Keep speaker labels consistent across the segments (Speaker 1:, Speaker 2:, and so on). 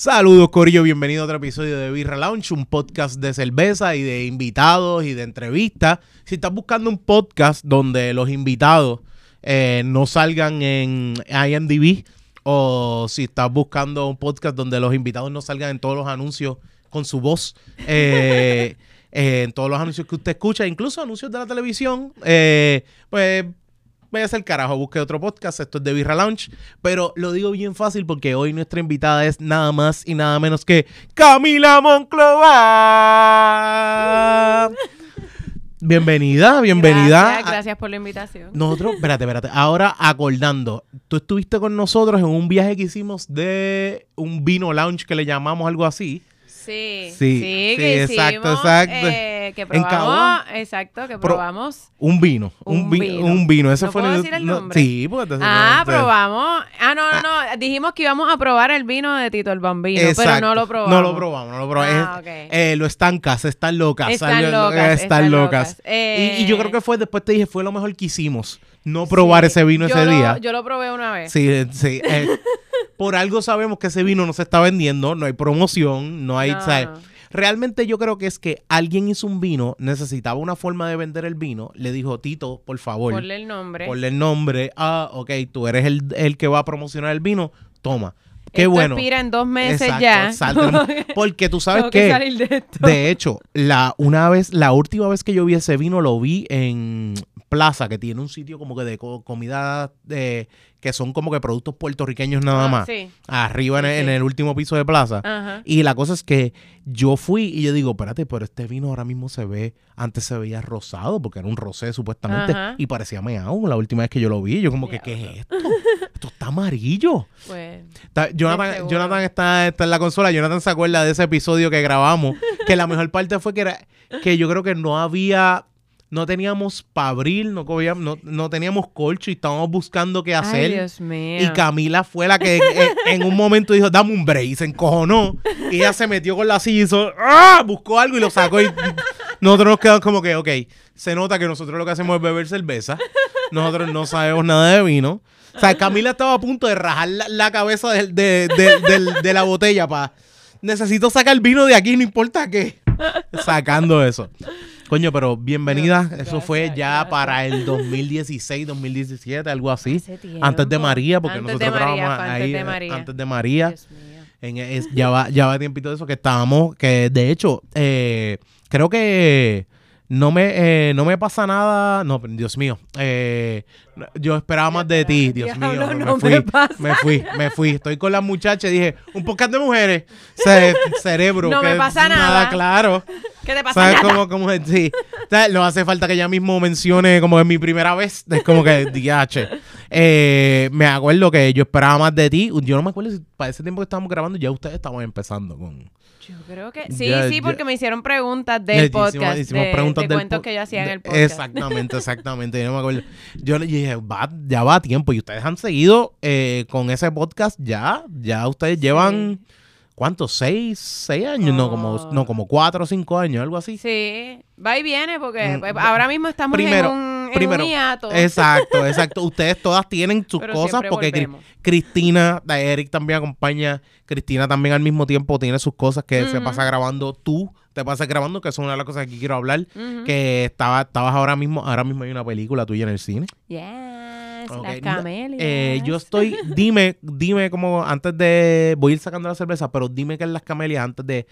Speaker 1: Saludos, Corillo. Bienvenido a otro episodio de Birra Lounge, un podcast de cerveza y de invitados y de entrevistas. Si estás buscando un podcast donde los invitados eh, no salgan en IMDb o si estás buscando un podcast donde los invitados no salgan en todos los anuncios con su voz, eh, eh, en todos los anuncios que usted escucha, incluso anuncios de la televisión, pues vaya a ser carajo, busque otro podcast, esto es de Birra Lounge, pero lo digo bien fácil porque hoy nuestra invitada es nada más y nada menos que Camila Monclova. Bienvenida, bienvenida.
Speaker 2: Gracias, gracias por la invitación.
Speaker 1: Nosotros, espérate, espérate. Ahora acordando, tú estuviste con nosotros en un viaje que hicimos de un vino lounge que le llamamos algo así.
Speaker 2: Sí,
Speaker 1: Sí,
Speaker 2: sí,
Speaker 1: sí,
Speaker 2: que
Speaker 1: exacto,
Speaker 2: hicimos,
Speaker 1: exacto.
Speaker 2: eh, que
Speaker 1: En
Speaker 2: probamos, exacto, que
Speaker 1: Pro-
Speaker 2: probamos.
Speaker 1: Un vino. Un,
Speaker 2: Un
Speaker 1: vi-
Speaker 2: vino.
Speaker 1: Un vino. Ese
Speaker 2: ¿No
Speaker 1: fue
Speaker 2: puedo
Speaker 1: el-
Speaker 2: decir el
Speaker 1: no,
Speaker 2: nombre?
Speaker 1: Sí, porque te-
Speaker 2: Ah, probamos. Ah, no, no, no. Dijimos que íbamos a probar el vino de Tito el Bambino, pero no lo probamos.
Speaker 1: No lo probamos, no lo probamos.
Speaker 2: Ah,
Speaker 1: Es-
Speaker 2: ok.
Speaker 1: eh, lo estancas, están locas.
Speaker 2: Están
Speaker 1: salió-
Speaker 2: locas,
Speaker 1: Están
Speaker 2: están
Speaker 1: locas.
Speaker 2: locas. Eh,
Speaker 1: y, y yo creo que fue, después te dije, fue lo mejor que hicimos. No probar
Speaker 2: Sí.
Speaker 1: ese vino ese
Speaker 2: lo-
Speaker 1: día.
Speaker 2: Yo lo probé una vez.
Speaker 1: Sí, eh, sí. eh, por algo sabemos que ese vino no se está vendiendo, no hay promoción, no hay...
Speaker 2: No.
Speaker 1: Realmente yo creo que es que alguien hizo un vino, necesitaba una forma de vender el vino, le dijo, Tito, por favor,
Speaker 2: Ponle el nombre.
Speaker 1: ponle el nombre, ah, ok, tú eres el, el que va a promocionar el vino, toma. Qué
Speaker 2: Esto
Speaker 1: bueno.
Speaker 2: expira en dos meses
Speaker 1: Exacto,
Speaker 2: ya.
Speaker 1: Porque tú sabes
Speaker 2: que de
Speaker 1: de hecho, la una vez, la última vez que yo vi ese vino lo vi en Plaza, que tiene un sitio como que de co- comida de que son como que productos puertorriqueños nada
Speaker 2: Ah,
Speaker 1: más.
Speaker 2: Sí.
Speaker 1: Arriba en, el-
Speaker 2: Sí.
Speaker 1: en el último piso de Plaza.
Speaker 2: Ajá.
Speaker 1: Y la cosa es que yo fui y yo digo, espérate, pero este vino ahora mismo se ve, antes se veía rosado, porque era un rosé supuestamente,
Speaker 2: Ajá.
Speaker 1: y parecía meao la última vez que yo lo vi. Yo como que, ¿qué es esto? Esto está amarillo.
Speaker 2: Pues.
Speaker 1: Está- Jonathan. Jonathan está, está en la consola. Jonathan se acuerda de ese episodio que grabamos. que la mejor parte fue que era que yo creo que no había. No teníamos para abrir, no, no, no teníamos colcho y estábamos buscando qué
Speaker 2: Ay,
Speaker 1: hacer.
Speaker 2: Dios mío.
Speaker 1: y Camila fue la que en, en un momento dijo, dame un break, y se encojonó. Y ella se metió con la silla y hizo, ¡ah! buscó algo y lo sacó. Y nosotros nos quedamos como que, ok, se nota que nosotros lo que hacemos es beber cerveza. Nosotros no sabemos nada de vino. O sea, Camila estaba a punto de rajar la, la cabeza de, de- del- de la botella para... Necesito sacar vino de aquí, no importa qué. Sacando eso. Coño, pero bienvenida.
Speaker 2: Gracias,
Speaker 1: Eso fue ya
Speaker 2: gracias.
Speaker 1: para el 2016, 2017, algo así. Antes de María, porque
Speaker 2: Antes
Speaker 1: nosotros grabamos
Speaker 2: fue antes
Speaker 1: ahí
Speaker 2: de María.
Speaker 1: antes de María.
Speaker 2: Dios mío.
Speaker 1: En- es- ya, va, ya va tiempito de eso que estábamos, que de hecho, eh, creo que no me, eh, no me pasa nada. No, Dios mío. eh, yo esperaba más de ti, Dios mío.
Speaker 2: no
Speaker 1: me, fui,
Speaker 2: me
Speaker 1: fui, me fui. Estoy con las muchachas y dije, un podcast de mujeres. Ce- cerebro.
Speaker 2: No me pasa nada.
Speaker 1: claro.
Speaker 2: ¿Qué te pasa?
Speaker 1: ¿Sabes
Speaker 2: Nada.
Speaker 1: cómo, cómo es? Sí. No hace falta que ella mismo mencione como es mi primera vez. Es como que, diache. Eh, me acuerdo que yo esperaba más de ti. Yo no me acuerdo si para ese tiempo que estábamos grabando ya ustedes estaban empezando con...
Speaker 2: Yo creo que sí,
Speaker 1: Ya,
Speaker 2: sí,
Speaker 1: ya.
Speaker 2: porque me hicieron preguntas del podcast,
Speaker 1: hicimos
Speaker 2: de,
Speaker 1: preguntas
Speaker 2: de
Speaker 1: del
Speaker 2: cuentos que yo hacía en el podcast.
Speaker 1: Exactamente, exactamente. Yo no me acuerdo. Yo le dije, va, ya va a tiempo. Y ustedes han seguido eh, con ese podcast ya. Ya ustedes llevan... ¿Cuántos? ¿Seis? ¿Seis años? No, como, no, como cuatro o cinco años, algo así.
Speaker 2: Sí, va y viene porque
Speaker 1: Mm,
Speaker 2: pues, ahora mismo estamos
Speaker 1: primero,
Speaker 2: en un, en
Speaker 1: primero,
Speaker 2: un hiato.
Speaker 1: Exacto, exacto. Ustedes todas tienen sus
Speaker 2: Pero
Speaker 1: cosas porque Cri-. Cristina, Eric también acompaña. Cristina también al mismo tiempo tiene sus cosas que se pasa grabando. Tú te pasas grabando, que es una de las cosas que quiero hablar. Que estaba, estabas ahora mismo, ahora mismo hay una película tuya en el cine.
Speaker 2: Yes, las camelias.
Speaker 1: Eh, yo estoy, dime, dime como antes de, voy a ir sacando la cerveza, pero dime que es las camelias antes de,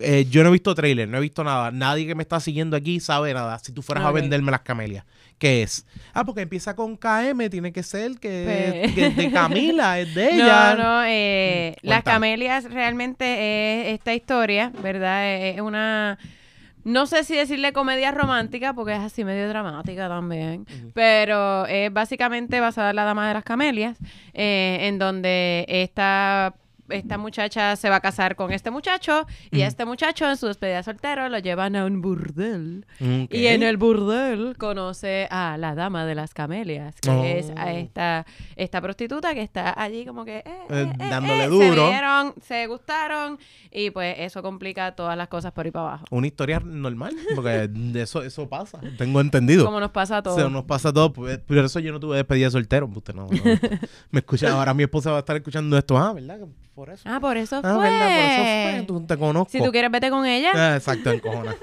Speaker 1: eh, yo no he visto trailer, no he visto nada, nadie que me está siguiendo aquí sabe nada. Si tú fueras a venderme las camelias, ¿qué es? Ah, porque empieza con KM, tiene que ser que,
Speaker 2: Pues-
Speaker 1: que es de Camila, es de ella.
Speaker 2: No, no, eh,
Speaker 1: Mm,
Speaker 2: Las. Camelias realmente es esta historia, ¿verdad? Es es una, no sé si decirle comedia romántica, porque es así medio dramática también, pero es básicamente basada en La Dama de las Camelias, eh, en donde esta... Esta muchacha se va a casar con este muchacho y
Speaker 1: Ujú.
Speaker 2: este muchacho en su despedida de soltero lo llevan a un burdel y en el burdel conoce a la dama de las camelias, que es a
Speaker 1: Oh.
Speaker 2: esta, esta prostituta que está allí como que... eh,
Speaker 1: Eh,
Speaker 2: eh,
Speaker 1: dándole duro.
Speaker 2: Se vieron, se gustaron y pues eso complica todas las cosas por ahí para abajo.
Speaker 1: Una historia normal, porque de eso, eso pasa, tengo entendido.
Speaker 2: Como nos pasa a todos.
Speaker 1: Se nos pasa a todos. pues, Por eso yo no tuve despedida de soltero. Usted no, no. Me escucha. Ahora mi esposa va a estar escuchando esto. Ah, ¿verdad? Por eso.
Speaker 2: Ah, por eso
Speaker 1: Ah,
Speaker 2: fue.
Speaker 1: verdad, por eso fue. Tú te conozco.
Speaker 2: Si tú quieres, vete con ella.
Speaker 1: Ah, exacto, encojona.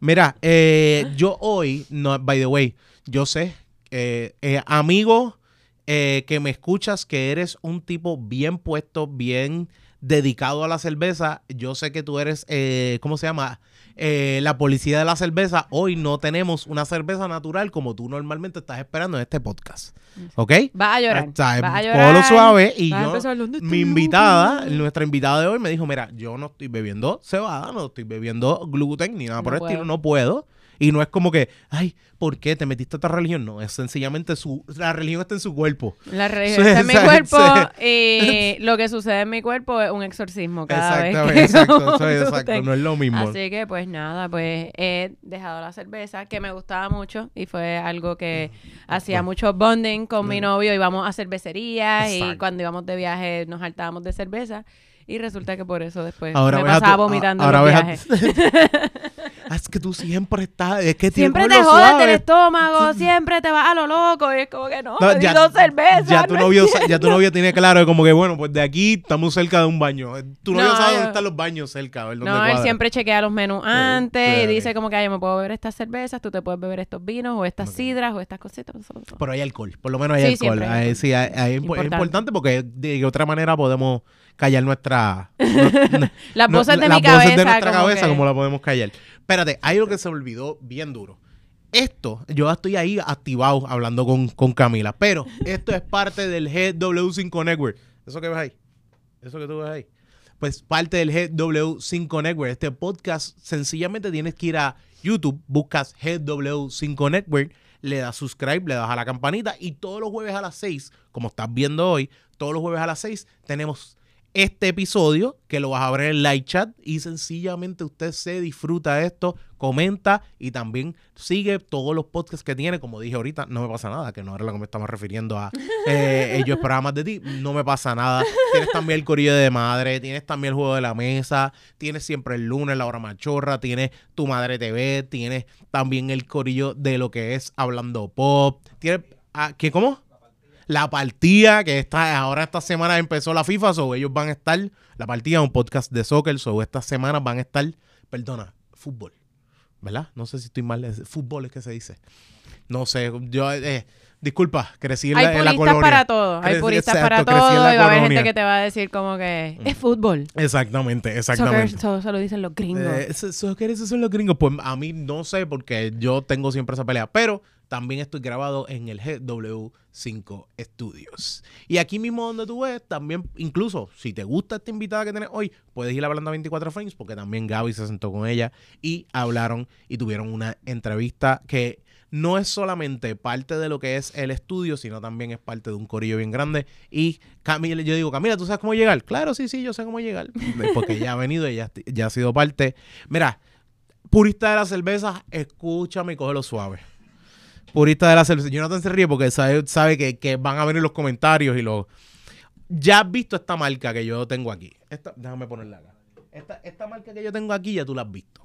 Speaker 1: Mira, eh, yo hoy, no, by the way, yo sé, eh, eh, amigo eh, que me escuchas, que eres un tipo bien puesto, bien dedicado a la cerveza. Yo sé que tú eres, eh, ¿cómo se llama? Eh, la policía de la cerveza. Hoy no tenemos una cerveza natural como tú normalmente estás esperando en este podcast. ¿Ok?
Speaker 2: Vas a llorar. Vas a llorar.
Speaker 1: suave y yo,
Speaker 2: empezar, ¿dónde está
Speaker 1: mi invitada, nuestra invitada de hoy me dijo, mira, yo no estoy bebiendo cebada, no estoy bebiendo gluten ni nada por el estilo, no puedo. Y no es como que, ay, ¿por qué te metiste a esta religión? No, es sencillamente su, la religión está en su cuerpo.
Speaker 2: La religión está en mi cuerpo y lo que sucede en mi cuerpo es un exorcismo cada vez
Speaker 1: Exactamente,
Speaker 2: que
Speaker 1: exacto,
Speaker 2: como
Speaker 1: eso es
Speaker 2: gluten.
Speaker 1: exacto, no es lo mismo.
Speaker 2: Así que pues nada, pues he dejado la cerveza que me gustaba mucho y fue algo que hacía mucho bonding con mi novio. Íbamos a cervecerías y cuando íbamos de viaje nos hartábamos de cerveza y resulta que por eso después
Speaker 1: Ahora
Speaker 2: me
Speaker 1: a
Speaker 2: pasaba
Speaker 1: tu-
Speaker 2: vomitando
Speaker 1: ahora
Speaker 2: en
Speaker 1: a
Speaker 2: viajes.
Speaker 1: Ah, es que tú siempre estás, es que
Speaker 2: Siempre te jodes
Speaker 1: suave.
Speaker 2: del estómago, siempre te vas a lo loco y es como que no,
Speaker 1: No,
Speaker 2: di dos cervezas.
Speaker 1: ya tu
Speaker 2: no
Speaker 1: novio, ya tu novio tiene claro como que bueno, pues de aquí estamos cerca de un baño. Tu novio
Speaker 2: No,
Speaker 1: sabe dónde están los baños cerca, a ver dónde
Speaker 2: No, él siempre chequea los menús antes
Speaker 1: sí.
Speaker 2: y dice como que "Ay, yo me puedo beber estas cervezas, tú te puedes beber estos vinos o estas sidras o estas cositas.
Speaker 1: Pero hay alcohol, por lo menos hay
Speaker 2: Sí,
Speaker 1: alcohol.
Speaker 2: hay alcohol.
Speaker 1: sí, hay- hay- es
Speaker 2: Importante.
Speaker 1: importante porque de otra manera podemos callar nuestra... no-
Speaker 2: Las
Speaker 1: no-
Speaker 2: voces de
Speaker 1: las
Speaker 2: mi cabeza.
Speaker 1: voces de nuestra
Speaker 2: como
Speaker 1: cabeza,
Speaker 2: que-
Speaker 1: como la podemos callar. Espérate, hay algo que se me olvidó bien duro. Esto, yo estoy ahí activado hablando con, con Camila, pero esto es parte del GW5 Network. ¿Eso que ves ahí? ¿Eso que tú ves ahí? Pues parte del GW5 Network. Este podcast, sencillamente tienes que ir a YouTube, buscas GW5 Network, le das subscribe, le das a la campanita y todos los jueves a las 6, como estás viendo hoy, todos los jueves a las 6 tenemos este episodio que lo vas a ver en live chat y sencillamente usted se disfruta esto, comenta y también sigue todos los podcasts que tiene. Como dije ahorita, no me pasa nada, que no era lo que me estaba refiriendo a eh, yo esperaba de ti, no me pasa nada. Tienes también el corillo de madre, tienes también el juego de la mesa, tienes siempre el lunes la hora machorra, tienes tu madre TV, tienes también el corillo de lo que es hablando pop, tienes ah, ¿qué cómo? La partida, que está, ahora esta semana empezó la FIFA, so ellos van a estar, la partida es un podcast de soccer, so estas semanas van a estar, perdona, fútbol, ¿verdad? No sé si estoy mal, es- fútbol es que se dice. No sé, yo, eh, disculpa, crecí en,
Speaker 2: Hay
Speaker 1: la, en la
Speaker 2: puristas
Speaker 1: colonia.
Speaker 2: para todo, hay puristas para todo y va a haber gente que te va a decir como que es fútbol.
Speaker 1: Exactamente,
Speaker 2: Soccer,
Speaker 1: exactamente.
Speaker 2: eso, eso lo dicen los gringos.
Speaker 1: Eh, eso, eso- ¿qué esos son los gringos? Pues a mí no sé porque yo tengo siempre esa pelea, pero también estoy grabado en el GW5 Studios. Y aquí mismo donde tú ves, también, incluso si te gusta esta invitada que tienes hoy, puedes ir a Blanda 24 Frames porque también Gaby se sentó con ella y hablaron y tuvieron una entrevista que no es solamente parte de lo que es el estudio, sino también es parte de un corillo bien grande. Y Camila, yo digo, Camila, ¿tú sabes cómo llegar? Claro, sí, sí, yo sé cómo llegar. Porque ella ha venido y ya, ya ha sido parte. Mira, purista de la cerveza, escúchame y cógelo suave. Purista de la cerveza. Jonathan se ríe porque sabe, sabe que, que van a venir los comentarios y los... Ya has visto esta marca que yo tengo aquí. Déjame ponerla acá. Esta, esta marca que yo tengo aquí ya tú la has visto.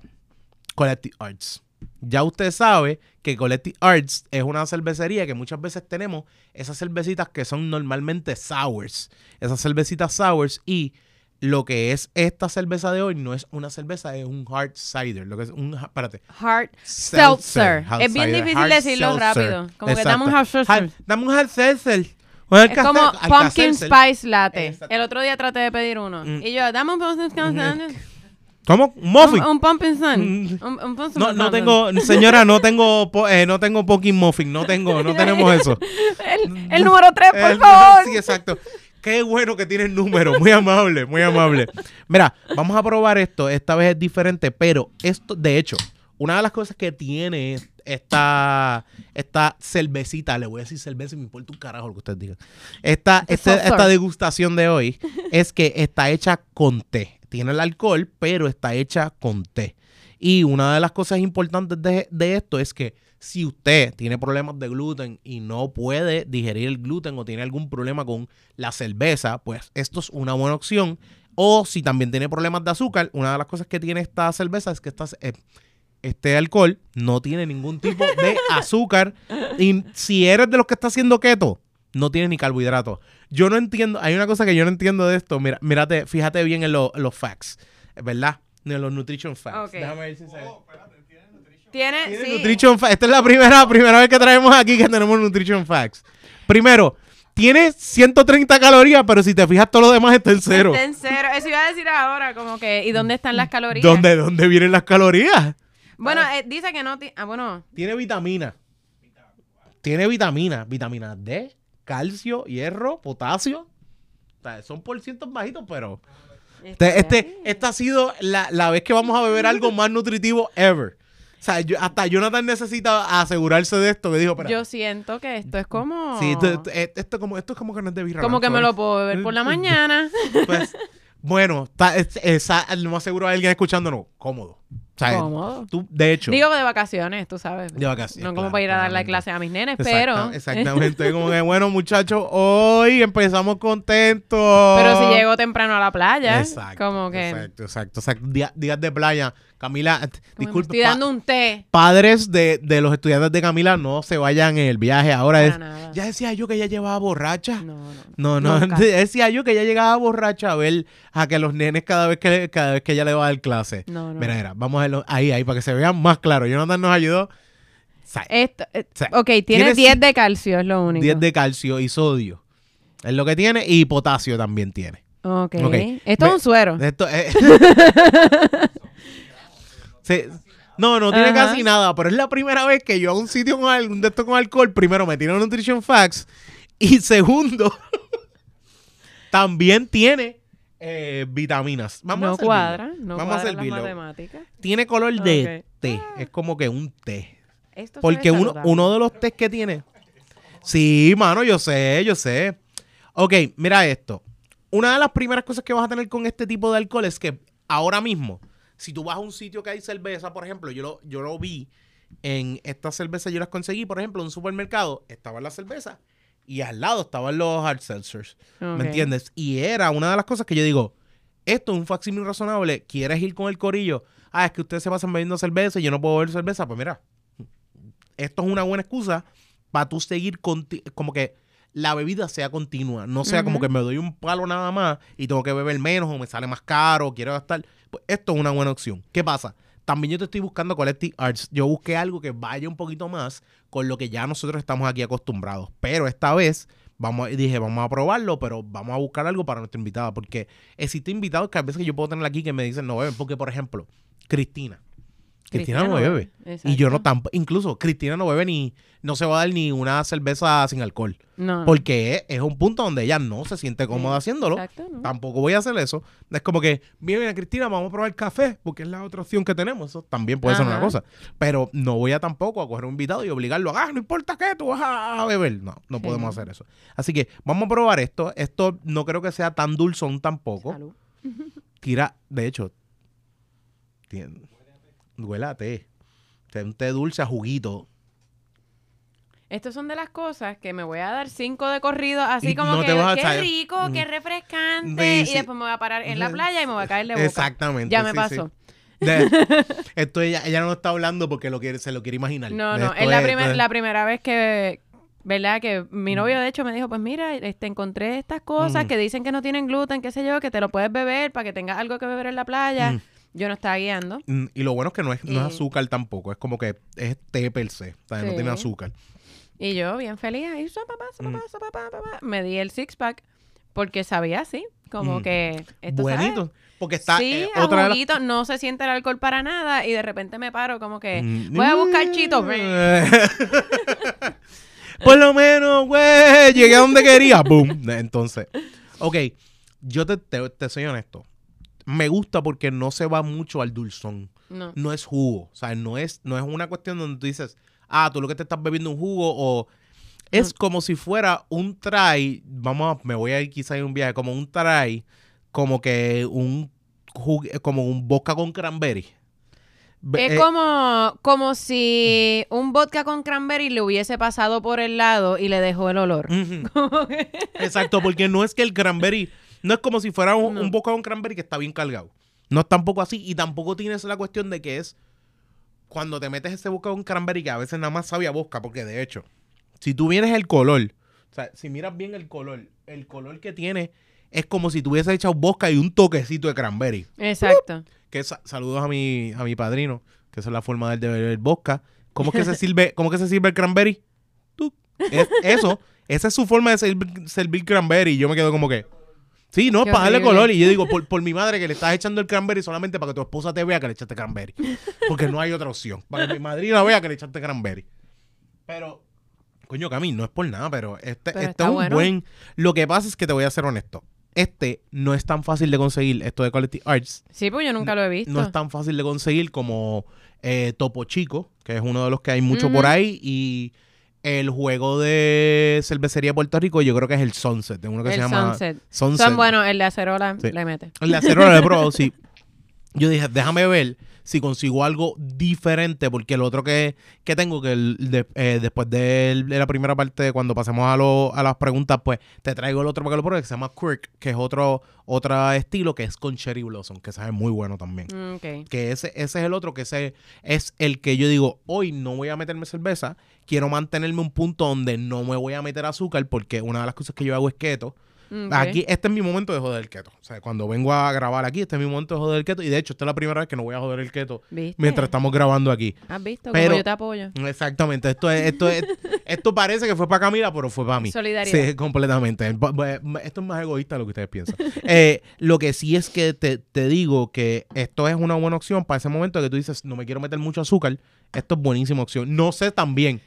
Speaker 1: Collective Arts. Ya usted sabe que Collective Arts es una cervecería que muchas veces tenemos esas cervecitas que son normalmente sours. Esas cervecitas sours y lo que es esta cerveza de hoy no es una cerveza, es un hard cider. Lo que es un, espérate,
Speaker 2: Hard
Speaker 1: Seltzer,
Speaker 2: seltzer.
Speaker 1: hard
Speaker 2: Es bien
Speaker 1: cider,
Speaker 2: difícil
Speaker 1: hard
Speaker 2: decirlo
Speaker 1: seltzer.
Speaker 2: rápido. Como que
Speaker 1: Exacto.
Speaker 2: dame un hard seltzer.
Speaker 1: Dame un hard seltzer.
Speaker 2: Es como pumpkin spice latte.
Speaker 1: Exacto.
Speaker 2: El otro día traté de pedir uno.
Speaker 1: Mm.
Speaker 2: Y yo, dame un pumpkin spice
Speaker 1: ¿Cómo? ¿Un muffin?
Speaker 2: Un, un pumpkin sun.
Speaker 1: Mm.
Speaker 2: Un, un pumpkin
Speaker 1: No, no tengo, señora, no tengo, eh, no tengo Poking Muffin, no tengo, no tenemos eso.
Speaker 2: El, el número 3, por
Speaker 1: El-
Speaker 2: favor.
Speaker 1: Sí, exacto. Qué bueno que tiene el número, muy amable, muy amable. Mira, vamos a probar esto, esta vez es diferente, pero esto, de hecho, una de las cosas que tiene esta, esta cervecita, le voy a decir cerveza y me importa un carajo lo que ustedes digan. Esta,
Speaker 2: Este
Speaker 1: esta degustación de hoy es que está hecha con té. Tiene el alcohol, pero está hecha con té. Y una de las cosas importantes de, de esto es que si usted tiene problemas de gluten y no puede digerir el gluten o tiene algún problema con la cerveza, pues esto es una buena opción. O si también tiene problemas de azúcar, una de las cosas que tiene esta cerveza es que esta, eh, este alcohol no tiene ningún tipo de azúcar. Y si eres de los que está haciendo keto, no tiene ni carbohidratos. Yo no entiendo, hay una cosa que yo no entiendo de esto. Mira, mírate, fíjate bien en, lo- en los facts, ¿verdad? En los nutrition facts. Déjame ver si se ve.
Speaker 2: Tiene,
Speaker 1: Tiene
Speaker 2: sí.
Speaker 1: Nutrition Facts. Esta es la primera, primera vez que traemos aquí que tenemos Nutrition Facts. Primero, tiene 130 calorías, pero si te fijas, todo lo demás está en cero.
Speaker 2: Está en cero. Eso iba a decir ahora, como que, ¿y dónde están las calorías?
Speaker 1: ¿Dónde, ¿Dónde vienen las calorías?
Speaker 2: Bueno, eh, dice que no. ti- Ah, bueno.
Speaker 1: Tiene vitamina. Tiene vitamina. Vitamina D, calcio, hierro, potasio. O sea, son por cientos bajitos, pero... Este, este- esta ha sido la, la vez que vamos a beber algo más nutritivo ever. O sea, yo- hasta Jonathan necesita asegurarse de esto. Me dijo, pero...
Speaker 2: Yo siento que esto es como.
Speaker 1: Sí, esto, esto- esto como, esto es como que no es de birra.
Speaker 2: como que me lo puedo beber por la mañana.
Speaker 1: Pues, bueno, está, es, esa- lo más seguro alguien escuchándonos cómodo. O sea,
Speaker 2: Cómodo.
Speaker 1: tú, de hecho,
Speaker 2: Digo de vacaciones, tú sabes.
Speaker 1: de vacaciones.
Speaker 2: No como
Speaker 1: claro,
Speaker 2: para ir a darle clase a mis nenes,
Speaker 1: Exacta-
Speaker 2: pero.
Speaker 1: Exactamente. como que, bueno, muchachos, hoy empezamos contentos.
Speaker 2: Pero si llego temprano a la playa,
Speaker 1: Exacto.
Speaker 2: como que.
Speaker 1: Exacto, exacto. exacto. Día- días de playa. Camila, disculpe.
Speaker 2: estoy dando un té.
Speaker 1: Padres de, de los estudiantes de Camila, no se vayan en el viaje. Ahora es.
Speaker 2: nada.
Speaker 1: Ya decía yo que ella llevaba borracha.
Speaker 2: No, no.
Speaker 1: No, no, decía yo que ella llegaba borracha a ver a que los nenes cada vez que cada vez que ella le va a dar clase.
Speaker 2: No, no.
Speaker 1: Mira, mira, vamos a verlo ahí, ahí, para que se vean más claro. Jonathan nos ayudó.
Speaker 2: Esto, eh, ok, tiene
Speaker 1: tiene
Speaker 2: 10
Speaker 1: ci-
Speaker 2: de calcio, es lo único.
Speaker 1: 10 de calcio y sodio. Es lo que tiene y potasio también tiene.
Speaker 2: Ok.
Speaker 1: Ok.
Speaker 2: Esto es un suero.
Speaker 1: Esto es... No, no tiene
Speaker 2: Ajá.
Speaker 1: casi nada, pero es la primera vez que yo a un sitio con algún de esto con alcohol, primero me tiene Nutrition Facts y segundo, también tiene eh, vitaminas. Vamos a
Speaker 2: no
Speaker 1: servirlo.
Speaker 2: cuadra, no
Speaker 1: Vamos a
Speaker 2: las
Speaker 1: servirlo.
Speaker 2: matemáticas.
Speaker 1: Tiene color de
Speaker 2: Ok.
Speaker 1: té, es como que un té.
Speaker 2: Esto
Speaker 1: Porque uno, uno de los tés que tiene. Sí, mano, yo sé, yo sé. Ok, mira esto. Una de las primeras cosas que vas a tener con este tipo de alcohol es que ahora mismo, si tú vas a un sitio que hay cerveza, por ejemplo, yo lo, yo lo vi en estas cervezas, yo las conseguí, por ejemplo, en un supermercado, estaba la cerveza y al lado estaban los hard seltzers. ¿Me entiendes? Y era una de las cosas que yo digo, esto es un facsímil razonable, ¿quieres ir con el corillo? Ah, es que ustedes se pasan bebiendo cerveza y yo no puedo beber cerveza. Pues mira, esto es una buena excusa para tú seguir conti- como que la bebida sea continua, no sea como que me doy un palo nada más y tengo que beber menos o me sale más caro, quiero gastar. Pues esto es una buena opción. ¿Qué pasa? También yo te estoy buscando Collective Arts. Yo busqué algo que vaya un poquito más con lo que ya nosotros estamos aquí acostumbrados. Pero esta vez vamos, a- dije, vamos a probarlo, pero vamos a buscar algo para nuestra invitada. Porque existen invitados que a veces yo puedo tener aquí que me dicen no beben. Porque, por ejemplo, Cristina. Cristina, no bebe. Y yo no tampoco. Incluso Cristina no bebe ni. No se va a dar ni una cerveza sin alcohol.
Speaker 2: No.
Speaker 1: Porque es, un punto donde ella no se siente cómoda haciéndolo.
Speaker 2: Exacto, ¿no?
Speaker 1: Tampoco voy a hacer eso. Es como que, mira, mira, Cristina, vamos a probar café, porque es la otra opción que tenemos. Eso también puede ser una cosa. Pero no voy a tampoco a coger un invitado y obligarlo a, ah, no importa qué, tú vas a, a beber. No, no
Speaker 2: Sí.
Speaker 1: podemos hacer eso. Así que vamos a probar esto. Esto no creo que sea tan dulzón tampoco.
Speaker 2: Salud.
Speaker 1: Tira, de hecho, tiene, huele a té. O sea, un té dulce a juguito.
Speaker 2: Estas son de las cosas que me voy a dar cinco de corrido, así como
Speaker 1: no
Speaker 2: que qué
Speaker 1: saber-
Speaker 2: rico, qué refrescante,
Speaker 1: Sí,
Speaker 2: y después me voy a parar en la playa y me voy a caer de boca.
Speaker 1: Exactamente.
Speaker 2: Ya me
Speaker 1: sí,
Speaker 2: pasó.
Speaker 1: De- esto ella, ella no está hablando porque lo quiere, se lo quiere imaginar.
Speaker 2: No, no, es la, primer-
Speaker 1: es-
Speaker 2: la primera vez que, ¿verdad? Que mi novio de hecho me dijo, pues mira, este, encontré estas cosas
Speaker 1: Mm.
Speaker 2: que dicen que no tienen gluten, qué sé yo, que te lo puedes beber para que tengas algo que beber en la playa.
Speaker 1: Mm.
Speaker 2: Yo no estaba guiando.
Speaker 1: Mm, Y lo bueno es que no es, no es
Speaker 2: Eh.
Speaker 1: azúcar tampoco, es como que es té per se, o sea, no tiene azúcar.
Speaker 2: Y yo, bien feliz, ahí, so, papá, so,
Speaker 1: Mm.
Speaker 2: papá, so, papá, papá. me di el six pack porque sabía así, como
Speaker 1: Mm.
Speaker 2: que esto
Speaker 1: Buenito,
Speaker 2: ¿sabes?
Speaker 1: porque está
Speaker 2: sí,
Speaker 1: eh, otra
Speaker 2: juguito, no se siente el alcohol para nada y de repente me paro como que
Speaker 1: Mm.
Speaker 2: voy a buscar chitos.
Speaker 1: Por lo menos, güey, llegué a donde quería. Boom. Entonces, ok, yo te, te, te soy honesto. Me gusta porque no se va mucho al dulzón.
Speaker 2: No.
Speaker 1: No es jugo. O sea, no es, no es una cuestión donde tú dices, ah, tú lo que te estás bebiendo un jugo o... Es como si fuera un try, vamos, a- me voy a ir quizá en un viaje, como un try, como que un jug- como un vodka con cranberry. Be-
Speaker 2: Es
Speaker 1: eh,
Speaker 2: como, como si un vodka con cranberry le hubiese pasado por el lado y le dejó el olor.
Speaker 1: Exacto, porque no es que el cranberry, no es como si fuera un,
Speaker 2: No.
Speaker 1: un cranberry que está bien cargado. No es tampoco así y tampoco tienes la cuestión de que es cuando te metes ese con cranberry que a veces nada más sabe a vodka, porque de hecho, si tú vienes el color, O sea, si miras bien el color, el color que tiene es como si tuviese echado bosca y un toquecito de cranberry.
Speaker 2: Exacto.
Speaker 1: Que sa- saludos a mi, a mi padrino, que esa es la forma de él de beber bosca. ¿Cómo es que se sirve, cómo es que se sirve el cranberry? Tú. Es- eso, esa es su forma de servir, servir cranberry. Y yo me quedo como que. Sí, no,
Speaker 2: Qué
Speaker 1: para darle
Speaker 2: horrible.
Speaker 1: color. Y yo digo, por, por mi madre que le estás echando el cranberry solamente para que tu esposa te vea que le echaste cranberry. Porque no hay otra opción. Para que mi madrina vea que le echaste cranberry. Pero, coño, Cami, no es por nada, pero este,
Speaker 2: Pero
Speaker 1: este
Speaker 2: está
Speaker 1: es un
Speaker 2: bueno.
Speaker 1: buen. Lo que pasa es que te voy a ser honesto. Este no es tan fácil de conseguir, esto de Quality Arts.
Speaker 2: Sí, pues yo nunca lo he visto.
Speaker 1: No es tan fácil de conseguir como eh, Topo Chico, que es uno de los que hay mucho por
Speaker 2: Ujú.
Speaker 1: ahí. Y el juego de cervecería de Puerto Rico, yo creo que es el Sunset, uno que
Speaker 2: el
Speaker 1: se llama
Speaker 2: Sunset.
Speaker 1: Sunset.
Speaker 2: Son buenos, el de acerola
Speaker 1: Sí.
Speaker 2: le mete.
Speaker 1: El de acero de pro, sí. Yo dije, déjame ver si consigo algo diferente, porque el otro que, que tengo, que el de- eh, después de, el- de la primera parte, cuando pasemos a, lo- a las preguntas, pues te traigo el otro para que lo pruebes, que se llama Quirk, que es otro, otro estilo que es con Cherry Blossom, que sabe muy bueno también.
Speaker 2: Mm.
Speaker 1: Que ese, ese es el otro, que ese es el que yo digo, hoy no voy a meterme cerveza, quiero mantenerme un punto donde no me voy a meter azúcar, porque una de las cosas que yo hago es keto. Aquí, este es mi momento de joder el keto. O sea, cuando vengo a grabar aquí, este es mi momento de joder el keto. Y de hecho, esta es la primera vez que no voy a joder el keto
Speaker 2: ¿Viste?
Speaker 1: mientras estamos grabando aquí.
Speaker 2: ¿Has visto?
Speaker 1: Pero-
Speaker 2: Como yo te apoyo.
Speaker 1: Exactamente. Esto es, esto es, esto parece que fue para Camila, pero fue para mí.
Speaker 2: Solidaridad.
Speaker 1: Sí, completamente. Esto es más egoísta de lo que ustedes piensan. Eh, lo que sí es que te, te digo que esto es una buena opción para ese momento que tú dices, no me quiero meter mucho azúcar. Esto es buenísima opción. No sé también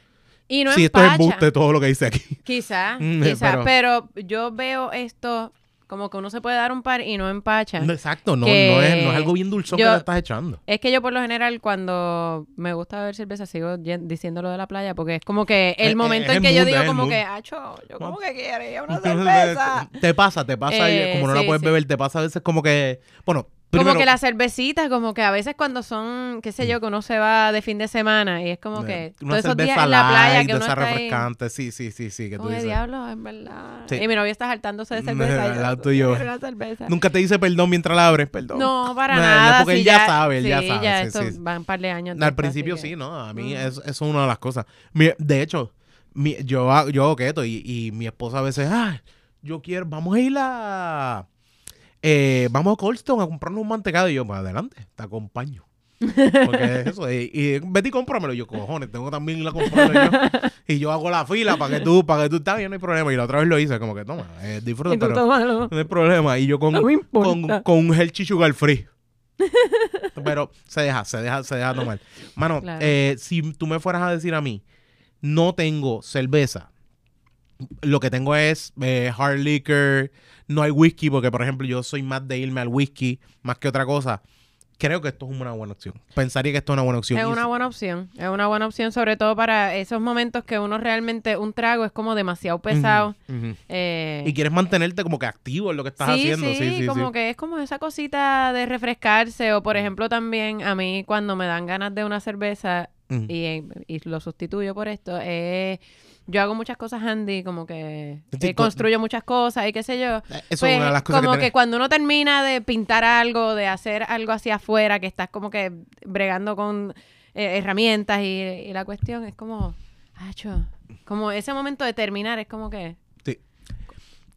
Speaker 2: Y no
Speaker 1: si esto es embuste todo lo que dice aquí.
Speaker 2: Quizás,
Speaker 1: Mm,
Speaker 2: quizás.
Speaker 1: pero-
Speaker 2: Pero... yo veo esto como que uno se puede dar un par y no empacha.
Speaker 1: Exacto, no,
Speaker 2: Que
Speaker 1: no, es, no es algo bien dulzón
Speaker 2: yo-
Speaker 1: que le estás echando.
Speaker 2: Es que yo por lo general cuando me gusta beber cerveza sigo diciendo lo de la playa porque es como que
Speaker 1: Es-
Speaker 2: el momento
Speaker 1: es
Speaker 2: en
Speaker 1: el
Speaker 2: que yo digo como
Speaker 1: mood.
Speaker 2: que, acho, yo como que quería una cerveza.
Speaker 1: Te pasa, te pasa,
Speaker 2: Eh,
Speaker 1: como no la puedes
Speaker 2: sí.
Speaker 1: beber, te pasa a veces como que, bueno,
Speaker 2: Como
Speaker 1: primero,
Speaker 2: que las cervecitas, como que a veces cuando son, qué sé yo, que uno se va de fin de semana y es como que
Speaker 1: una
Speaker 2: todos esos días en la playa que uno está ahí.
Speaker 1: refrescante, sí, sí, sí, sí, que tú
Speaker 2: Como
Speaker 1: dices.
Speaker 2: diablo, en verdad.
Speaker 1: Sí.
Speaker 2: Y mi novio está saltándose de cerveza.
Speaker 1: al lado
Speaker 2: yo,
Speaker 1: tuyo.
Speaker 2: "Quiero una cerveza.
Speaker 1: Nunca te dice perdón mientras la abres, perdón.
Speaker 2: No, para
Speaker 1: No,
Speaker 2: nada.
Speaker 1: porque él ya sabe, él ya
Speaker 2: sí,
Speaker 1: sabe,
Speaker 2: ya esto va un par de años.
Speaker 1: Al principio sí, ¿no? A mí es, eso es una de las cosas. De hecho, yo, ha- yo hago keto y, y mi esposa a veces, ah, yo quiero, vamos a ir a... eh, vamos a Coldstone a comprarnos un mantecado. Y yo, pues adelante, te acompaño. Porque es eso. Y, y Betty, cómpramelo. Y yo, cojones, tengo también que ir a comprarlo yo. Y yo hago la fila para que tú, para que tú estás bien, no hay problema. Y la otra vez lo hice, como que toma, eh, disfruta,
Speaker 2: Y
Speaker 1: pero
Speaker 2: tómalo.
Speaker 1: no hay problema. Y yo con,
Speaker 2: No
Speaker 1: con, con un Hershey Sugar Free. Pero se deja, se deja, se deja tomar. Mano,
Speaker 2: Claro.
Speaker 1: eh, si tú me fueras a decir a mí, no tengo cerveza, lo que tengo es eh, hard liquor, no hay whisky, porque por ejemplo yo soy más de irme al whisky más que otra cosa. Creo que esto es una buena opción. Pensaría que esto es una buena opción.
Speaker 2: Es una buena opción. Es una buena opción, sobre todo para esos momentos que uno realmente, un trago es como demasiado pesado. Eh,
Speaker 1: Y quieres mantenerte como que activo en lo que estás
Speaker 2: sí,
Speaker 1: haciendo.
Speaker 2: Sí,
Speaker 1: Sí, sí,
Speaker 2: como
Speaker 1: sí.
Speaker 2: que es como esa cosita de refrescarse. O por ejemplo también a mí cuando me dan ganas de una cerveza
Speaker 1: Ujú.
Speaker 2: y, y lo sustituyo por esto, eh, yo hago muchas cosas handy, como que eh,
Speaker 1: co-
Speaker 2: construyo muchas cosas y qué sé yo.
Speaker 1: Eh, Eso
Speaker 2: Pues,
Speaker 1: es una de las cosas
Speaker 2: como
Speaker 1: que,
Speaker 2: cuando uno termina de pintar algo, de hacer algo hacia afuera, que estás como que bregando con eh, herramientas y, y la cuestión es como, acho, como ese momento de terminar es como que.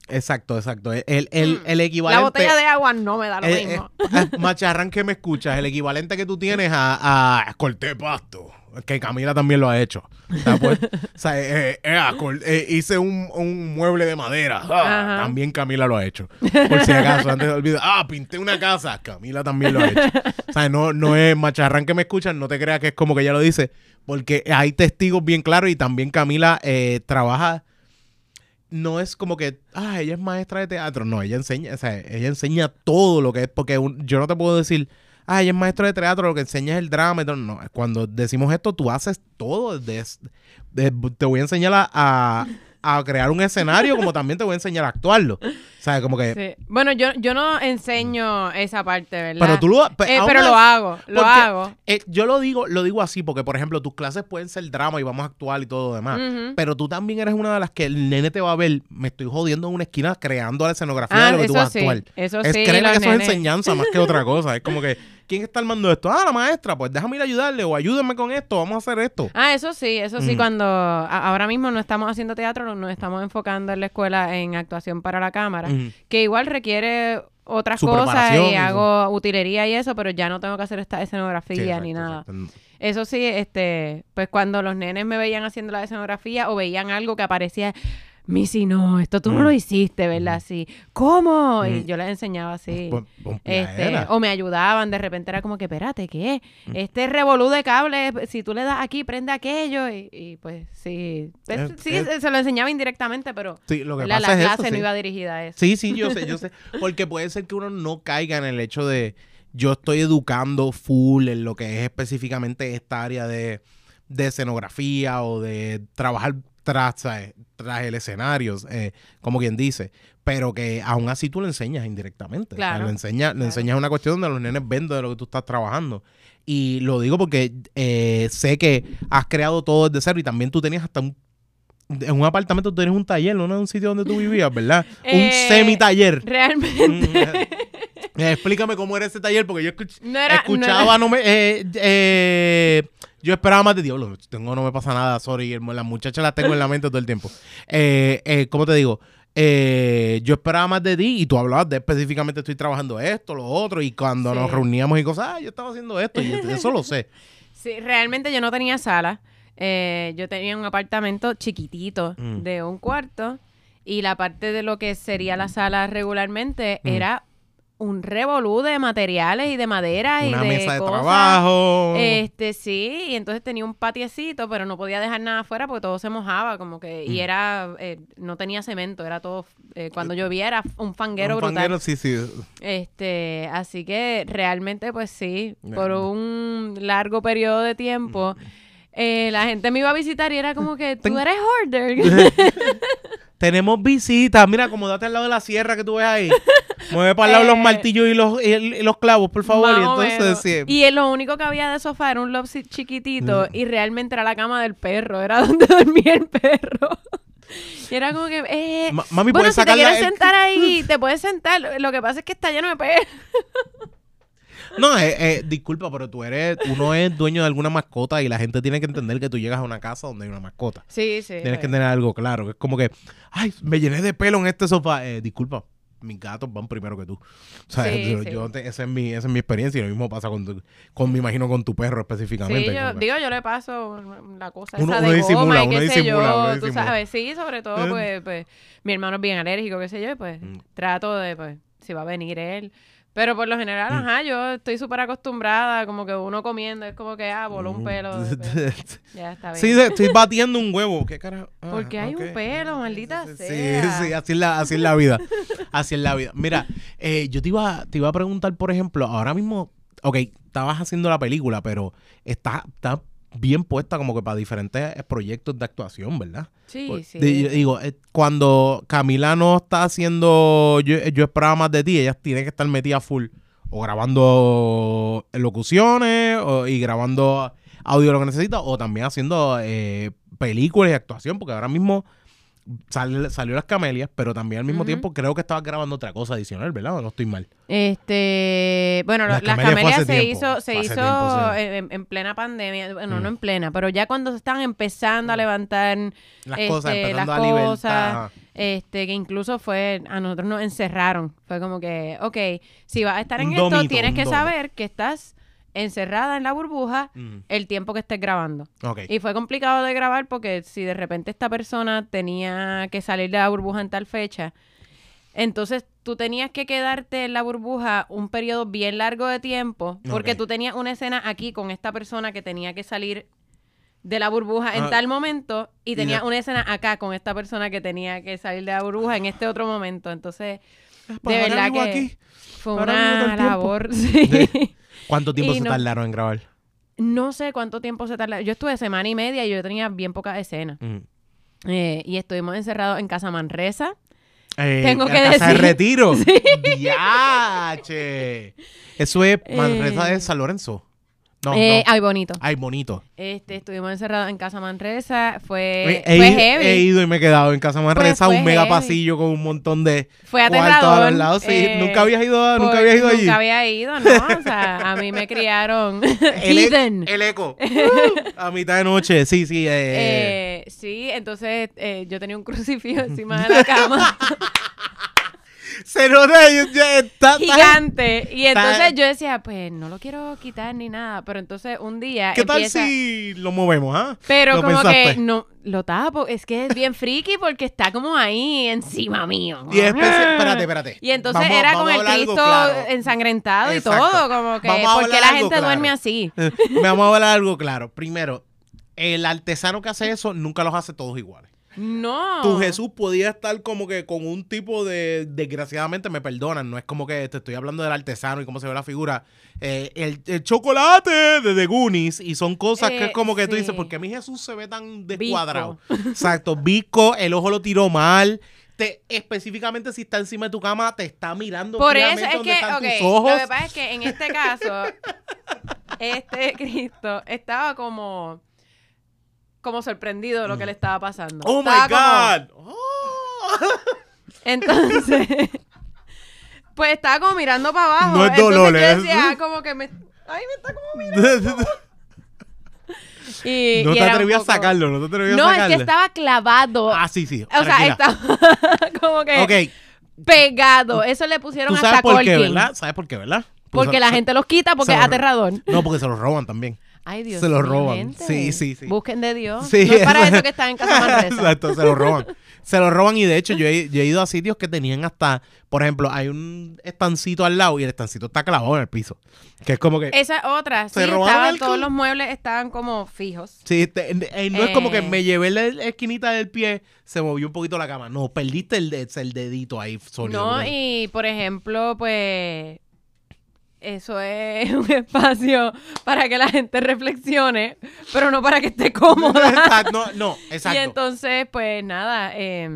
Speaker 1: Exacto, exacto. El, el, el, el equivalente...
Speaker 2: Mm. la botella de agua no me da lo
Speaker 1: Eh,
Speaker 2: mismo.
Speaker 1: eh, ah, macharrán que me escuchas, el equivalente que tú tienes a, a corté pasto, que Camila también lo ha hecho. O sea, pues, o sea, eh, eh, ah, eh, hice un, un mueble de madera, ah, también Camila lo ha hecho. Por si acaso, antes de olvidar, ah, pinté una casa, Camila también lo ha hecho. O sea, no, no es macharrán que me escuchan, no te creas que es como que ella lo dice, porque hay testigos bien claros y también Camila eh, trabaja no es como que, ah, ella es maestra de teatro. No, ella enseña, o sea, ella enseña todo lo que es, porque yo no te puedo decir, ah, ella es maestra de teatro, lo que enseña es el drama. No, cuando decimos esto, tú haces todo. te voy a enseñar a, a- a crear un escenario, como también te voy a enseñar a actuarlo. Sea, como que...
Speaker 2: Sí. Bueno, yo, yo no enseño esa parte, ¿verdad?
Speaker 1: Pero tú lo... pues,
Speaker 2: Eh, pero lo hago, lo
Speaker 1: porque,
Speaker 2: hago.
Speaker 1: eh, yo lo digo, lo digo así, porque, por ejemplo, tus clases pueden ser drama y vamos a actuar y todo lo demás. Pero tú también eres una de las que el nene te va a ver, me estoy jodiendo en una esquina creando la escenografía
Speaker 2: Ah,
Speaker 1: de lo que tú vas a actuar.
Speaker 2: eso
Speaker 1: es
Speaker 2: sí, los
Speaker 1: que eso es enseñanza más que otra cosa. Es como que ¿quién está armando esto? Ah, la maestra, pues déjame ir a ayudarle o ayúdenme con esto, vamos a hacer esto.
Speaker 2: Ah, eso sí, eso sí,
Speaker 1: Mm.
Speaker 2: cuando a- ahora mismo no estamos haciendo teatro, nos estamos enfocando en la escuela en actuación para la cámara, que igual requiere otras
Speaker 1: Su
Speaker 2: cosas
Speaker 1: preparación y
Speaker 2: hago utilería y eso, pero ya no tengo que hacer esta
Speaker 1: Sí,
Speaker 2: escenografía
Speaker 1: exacto,
Speaker 2: ni nada.
Speaker 1: exacto.
Speaker 2: Eso sí, este, pues cuando los nenes me veían haciendo la escenografía o veían algo que aparecía, Missy, no, esto tú no
Speaker 1: Mm.
Speaker 2: lo hiciste, ¿verdad? Así, ¿cómo? Y
Speaker 1: Mm.
Speaker 2: yo les enseñaba así.
Speaker 1: Pon- pon
Speaker 2: Este, o me ayudaban, de repente era como que, espérate, ¿qué? Este revolú de cable, si tú le das aquí, prende aquello. Y, y, pues sí, Pues, sí, se- lo enseñaba indirectamente, pero
Speaker 1: Sí, lo que
Speaker 2: la,
Speaker 1: pasa
Speaker 2: la
Speaker 1: es
Speaker 2: clase
Speaker 1: eso,
Speaker 2: no
Speaker 1: sí.
Speaker 2: iba dirigida a eso.
Speaker 1: Sí, sí, yo sé, yo sé. Porque puede ser que uno no caiga en el hecho de yo estoy educando full en lo que es específicamente esta área de, de escenografía o de trabajar tras, ¿sabes? Tras el escenario, eh, como quien dice. Pero que aún así tú le enseñas indirectamente. O sea,
Speaker 2: Claro,
Speaker 1: le enseñas, le
Speaker 2: claro.
Speaker 1: enseñas una cuestión donde los nenes ven de lo que tú estás trabajando. Y lo digo porque eh, sé que has creado todo desde cero y también tú tenías hasta un en un apartamento tú tenías un taller, no en un sitio donde tú vivías, ¿verdad? un
Speaker 2: Eh,
Speaker 1: semi-taller.
Speaker 2: Realmente.
Speaker 1: Mm, Explícame cómo era ese taller, porque yo escuch-
Speaker 2: No era-
Speaker 1: escuchaba, no, me. eh, eh, yo esperaba más de diablo. Tengo, no me pasa nada, sorry. Las muchachas las tengo en la mente todo el tiempo. Eh, eh, ¿Cómo te digo? Eh, yo esperaba más de ti y tú hablabas de específicamente estoy trabajando esto, lo otro, y cuando
Speaker 2: Sí.
Speaker 1: nos reuníamos y cosas, ah, yo estaba haciendo esto, y eso lo sé.
Speaker 2: Sí, realmente yo no tenía sala. Yo tenía un apartamento chiquitito
Speaker 1: Mm.
Speaker 2: de un cuarto y la parte de lo que sería la sala regularmente
Speaker 1: Mm.
Speaker 2: era un revolú de materiales y de madera y
Speaker 1: Una
Speaker 2: de
Speaker 1: mesa de
Speaker 2: cosas.
Speaker 1: trabajo.
Speaker 2: Este, sí, y entonces tenía un patiecito, pero no podía dejar nada afuera porque todo se mojaba, como que, y
Speaker 1: Mm.
Speaker 2: era, eh, no tenía cemento, era todo, eh, cuando llovía era un fanguero
Speaker 1: Un
Speaker 2: brutal.
Speaker 1: fanguero, sí, sí.
Speaker 2: Este, así que realmente, pues sí, por un largo periodo de tiempo,
Speaker 1: Mm.
Speaker 2: eh, la gente me iba a visitar y era como que tú eres hoarder.
Speaker 1: Tenemos visitas. Mira, acomódate al lado de la sierra que tú ves ahí. Mueve para el lado los
Speaker 2: Eh,
Speaker 1: martillos y los, y, los clavos, por favor. Y entonces, sí.
Speaker 2: Y lo único que había de sofá era un love seat chiquitito
Speaker 1: Mm.
Speaker 2: y realmente era la cama del perro, era donde dormía el perro. Y era como que, eh,
Speaker 1: Ma- mami,
Speaker 2: bueno,
Speaker 1: ¿puedes
Speaker 2: si te quieres sentar ahí, te puedes sentar. Lo que pasa es que está lleno de perros.
Speaker 1: No, eh, eh, disculpa, pero tú eres, uno es dueño de alguna mascota y la gente tiene que entender que tú llegas a una casa donde hay una mascota.
Speaker 2: Sí, sí.
Speaker 1: Tienes que tener algo claro. que Es como que, ay, me llené de pelo en este sofá. Eh, disculpa, mis gatos van primero que tú. O sea,
Speaker 2: Sí,
Speaker 1: yo,
Speaker 2: sí.
Speaker 1: yo te- esa, es mi, esa es mi experiencia y lo mismo pasa con, tu- con me imagino, con tu perro específicamente.
Speaker 2: Sí, yo, digo, yo le paso la cosa
Speaker 1: Uno-
Speaker 2: esa
Speaker 1: uno
Speaker 2: de
Speaker 1: disimula,
Speaker 2: goma y
Speaker 1: uno
Speaker 2: qué sé
Speaker 1: disimula, uno
Speaker 2: yo, tú
Speaker 1: disimula.
Speaker 2: sabes, sí, sobre todo,
Speaker 1: Eh.
Speaker 2: pues, pues, mi hermano es bien alérgico, qué sé yo, y pues,
Speaker 1: Mm.
Speaker 2: trato de, pues, si va a venir él. Pero por lo general,
Speaker 1: Mm.
Speaker 2: ajá, yo estoy súper acostumbrada, como que uno comiendo, es como que, ah, voló un pelo, de- pues, ya está bien.
Speaker 1: Sí, estoy batiendo un huevo. ¿Qué carajo? Ah,
Speaker 2: Porque hay un pelo, maldita
Speaker 1: Sí,
Speaker 2: sea.
Speaker 1: sí, así es la, así es la vida. Así es la vida. Mira, eh, yo te iba, te iba a preguntar, por ejemplo, ahora mismo, ok, estabas haciendo la película, pero está, está bien puesta como que para diferentes eh, proyectos de actuación, ¿verdad?
Speaker 2: Sí,
Speaker 1: Por-
Speaker 2: sí.
Speaker 1: digo, eh, cuando Camila no está haciendo yo, yo esperaba más de ti, ella tiene que estar metida full o grabando locuciones o- y grabando audio lo que necesita o también haciendo eh, películas y actuación porque ahora mismo sal- salió Las Camelias pero también al mismo tiempo creo que estabas grabando otra cosa adicional, ¿verdad? ¿O no estoy mal?
Speaker 2: Este, bueno,
Speaker 1: Las Camelias
Speaker 2: se
Speaker 1: tiempo,
Speaker 2: hizo, se hizo
Speaker 1: tiempo, sí.
Speaker 2: en, en plena pandemia, bueno,
Speaker 1: Mm.
Speaker 2: no en plena, pero ya cuando se estaban empezando a
Speaker 1: Mm.
Speaker 2: levantar
Speaker 1: Las
Speaker 2: Este,
Speaker 1: cosas, empezando
Speaker 2: las
Speaker 1: a libertad.
Speaker 2: cosas, este, que incluso fue, a nosotros nos encerraron. Fue como que, ok, si vas a estar en
Speaker 1: Un
Speaker 2: esto,
Speaker 1: domito,
Speaker 2: tienes que saber que estás encerrada en la burbuja
Speaker 1: Mm,
Speaker 2: el tiempo que estés grabando. Y fue complicado de grabar porque si de repente esta persona tenía que salir de la burbuja en tal fecha, entonces tú tenías que quedarte en la burbuja un periodo bien largo de tiempo porque tú tenías una escena aquí con esta persona que tenía que salir de la burbuja en
Speaker 1: Ah,
Speaker 2: tal momento y
Speaker 1: de-
Speaker 2: una escena acá con esta persona que tenía que salir de la burbuja en este otro momento. Entonces,
Speaker 1: Pues
Speaker 2: de verdad que
Speaker 1: aquí.
Speaker 2: fue una labor. sí.
Speaker 1: ¿Cuánto tiempo
Speaker 2: Y
Speaker 1: se
Speaker 2: no-
Speaker 1: tardaron en grabar?
Speaker 2: No sé cuánto tiempo se tarda. Yo estuve semana y media y yo tenía bien pocas escenas.
Speaker 1: Mm.
Speaker 2: Eh, y estuvimos encerrados en Casa Manresa.
Speaker 1: Eh,
Speaker 2: Tengo que
Speaker 1: casa de
Speaker 2: decir-
Speaker 1: retiro. Diache. Eso es Manresa
Speaker 2: Eh.
Speaker 1: de San Lorenzo. No,
Speaker 2: Eh,
Speaker 1: no.
Speaker 2: Ay, bonito.
Speaker 1: Ay, bonito.
Speaker 2: Este, estuvimos encerrados en Casa Manresa. Fue,
Speaker 1: He,
Speaker 2: fue
Speaker 1: ido-
Speaker 2: heavy.
Speaker 1: he ido y me he quedado en Casa Manresa,
Speaker 2: Pues
Speaker 1: un mega
Speaker 2: heavy.
Speaker 1: pasillo con un montón de
Speaker 2: Fue
Speaker 1: cuartos a
Speaker 2: aterrador.
Speaker 1: los lados. Sí,
Speaker 2: eh,
Speaker 1: nunca habías ido, a- nunca habías ido allí.
Speaker 2: Nunca había ido, ¿no? O sea, a mí me criaron
Speaker 1: El, e- el eco. a mitad de noche, sí, sí. eh,
Speaker 2: Eh, sí, entonces eh, yo tenía un crucifijo encima de la cama,
Speaker 1: Se nota, ya- ya está,
Speaker 2: gigante. Y entonces yo decía, pues no lo quiero quitar ni nada. Pero entonces un día
Speaker 1: ¿Qué tal si lo movemos, ah?
Speaker 2: Pero
Speaker 1: ¿Lo
Speaker 2: como
Speaker 1: pensaste?
Speaker 2: que no lo tapo, es que es bien friki porque está como ahí encima mío.
Speaker 1: Y espérate, espérate.
Speaker 2: Y entonces
Speaker 1: Vamos-
Speaker 2: era
Speaker 1: vamos
Speaker 2: con el Cristo
Speaker 1: claro.
Speaker 2: ensangrentado
Speaker 1: Exacto.
Speaker 2: y todo, como que
Speaker 1: Vamos a
Speaker 2: ¿por qué
Speaker 1: hablar
Speaker 2: la gente
Speaker 1: claro.
Speaker 2: duerme así?
Speaker 1: Eh, Vamos a hablar algo claro. Primero, el artesano que hace eso nunca los hace todos iguales.
Speaker 2: No.
Speaker 1: Tu Jesús podía estar como que con un tipo de. Desgraciadamente me perdonan, no es como que te estoy hablando del artesano y cómo se ve la figura. Eh, el, el chocolate de The Goonies y son cosas que
Speaker 2: Eh,
Speaker 1: es como que tú dices, ¿por qué mi Jesús se ve tan descuadrado? Exacto, Vico, el ojo lo tiró mal. Te, específicamente si está encima de tu cama, te está mirando
Speaker 2: Por eso es
Speaker 1: donde
Speaker 2: que,
Speaker 1: están
Speaker 2: ok,
Speaker 1: tus ojos.
Speaker 2: lo que pasa es que en este caso, este Cristo estaba como, como sorprendido de lo que le estaba pasando.
Speaker 1: ¡Oh, my
Speaker 2: Estaba
Speaker 1: God!
Speaker 2: Entonces, pues estaba como mirando para abajo.
Speaker 1: No es
Speaker 2: Entonces yo decía como que me, ay, me está como mirando. Y,
Speaker 1: no
Speaker 2: y
Speaker 1: te
Speaker 2: poco-
Speaker 1: a sacarlo, no te atrevías
Speaker 2: No,
Speaker 1: a
Speaker 2: es
Speaker 1: sacarlo.
Speaker 2: que estaba clavado.
Speaker 1: Ah, sí, sí.
Speaker 2: o sea, estaba como que pegado. Eso le pusieron
Speaker 1: tú
Speaker 2: hasta
Speaker 1: sabes por qué. ¿verdad? ¿Sabes por qué, verdad?
Speaker 2: Porque
Speaker 1: se-
Speaker 2: la gente los quita porque es aterrador.
Speaker 1: No, porque se los roban también.
Speaker 2: Ay, Dios
Speaker 1: Se
Speaker 2: mío,
Speaker 1: roban.
Speaker 2: gente.
Speaker 1: Sí, sí, sí.
Speaker 2: Busquen de Dios.
Speaker 1: Sí,
Speaker 2: no es para
Speaker 1: eso-
Speaker 2: que están en Casa Manresa.
Speaker 1: Exacto, se los roban. Se los roban y de hecho yo he, yo he ido a sitios que tenían hasta, por ejemplo, hay un estancito al lado y el estancito está clavado en el piso. Que es como que...
Speaker 2: Esa otra, sí,
Speaker 1: Se
Speaker 2: estaban,
Speaker 1: el
Speaker 2: todos los muebles estaban como fijos.
Speaker 1: Sí, te- eh, no es como que
Speaker 2: Eh.
Speaker 1: me llevé la esquinita del pie, se movió un poquito la cama. No, perdiste el, el dedito ahí sólido.
Speaker 2: No, y por ejemplo, pues eso es un espacio para que la gente reflexione, pero no para que esté cómoda.
Speaker 1: Exacto, no, no, exacto.
Speaker 2: Y entonces, pues nada, eh,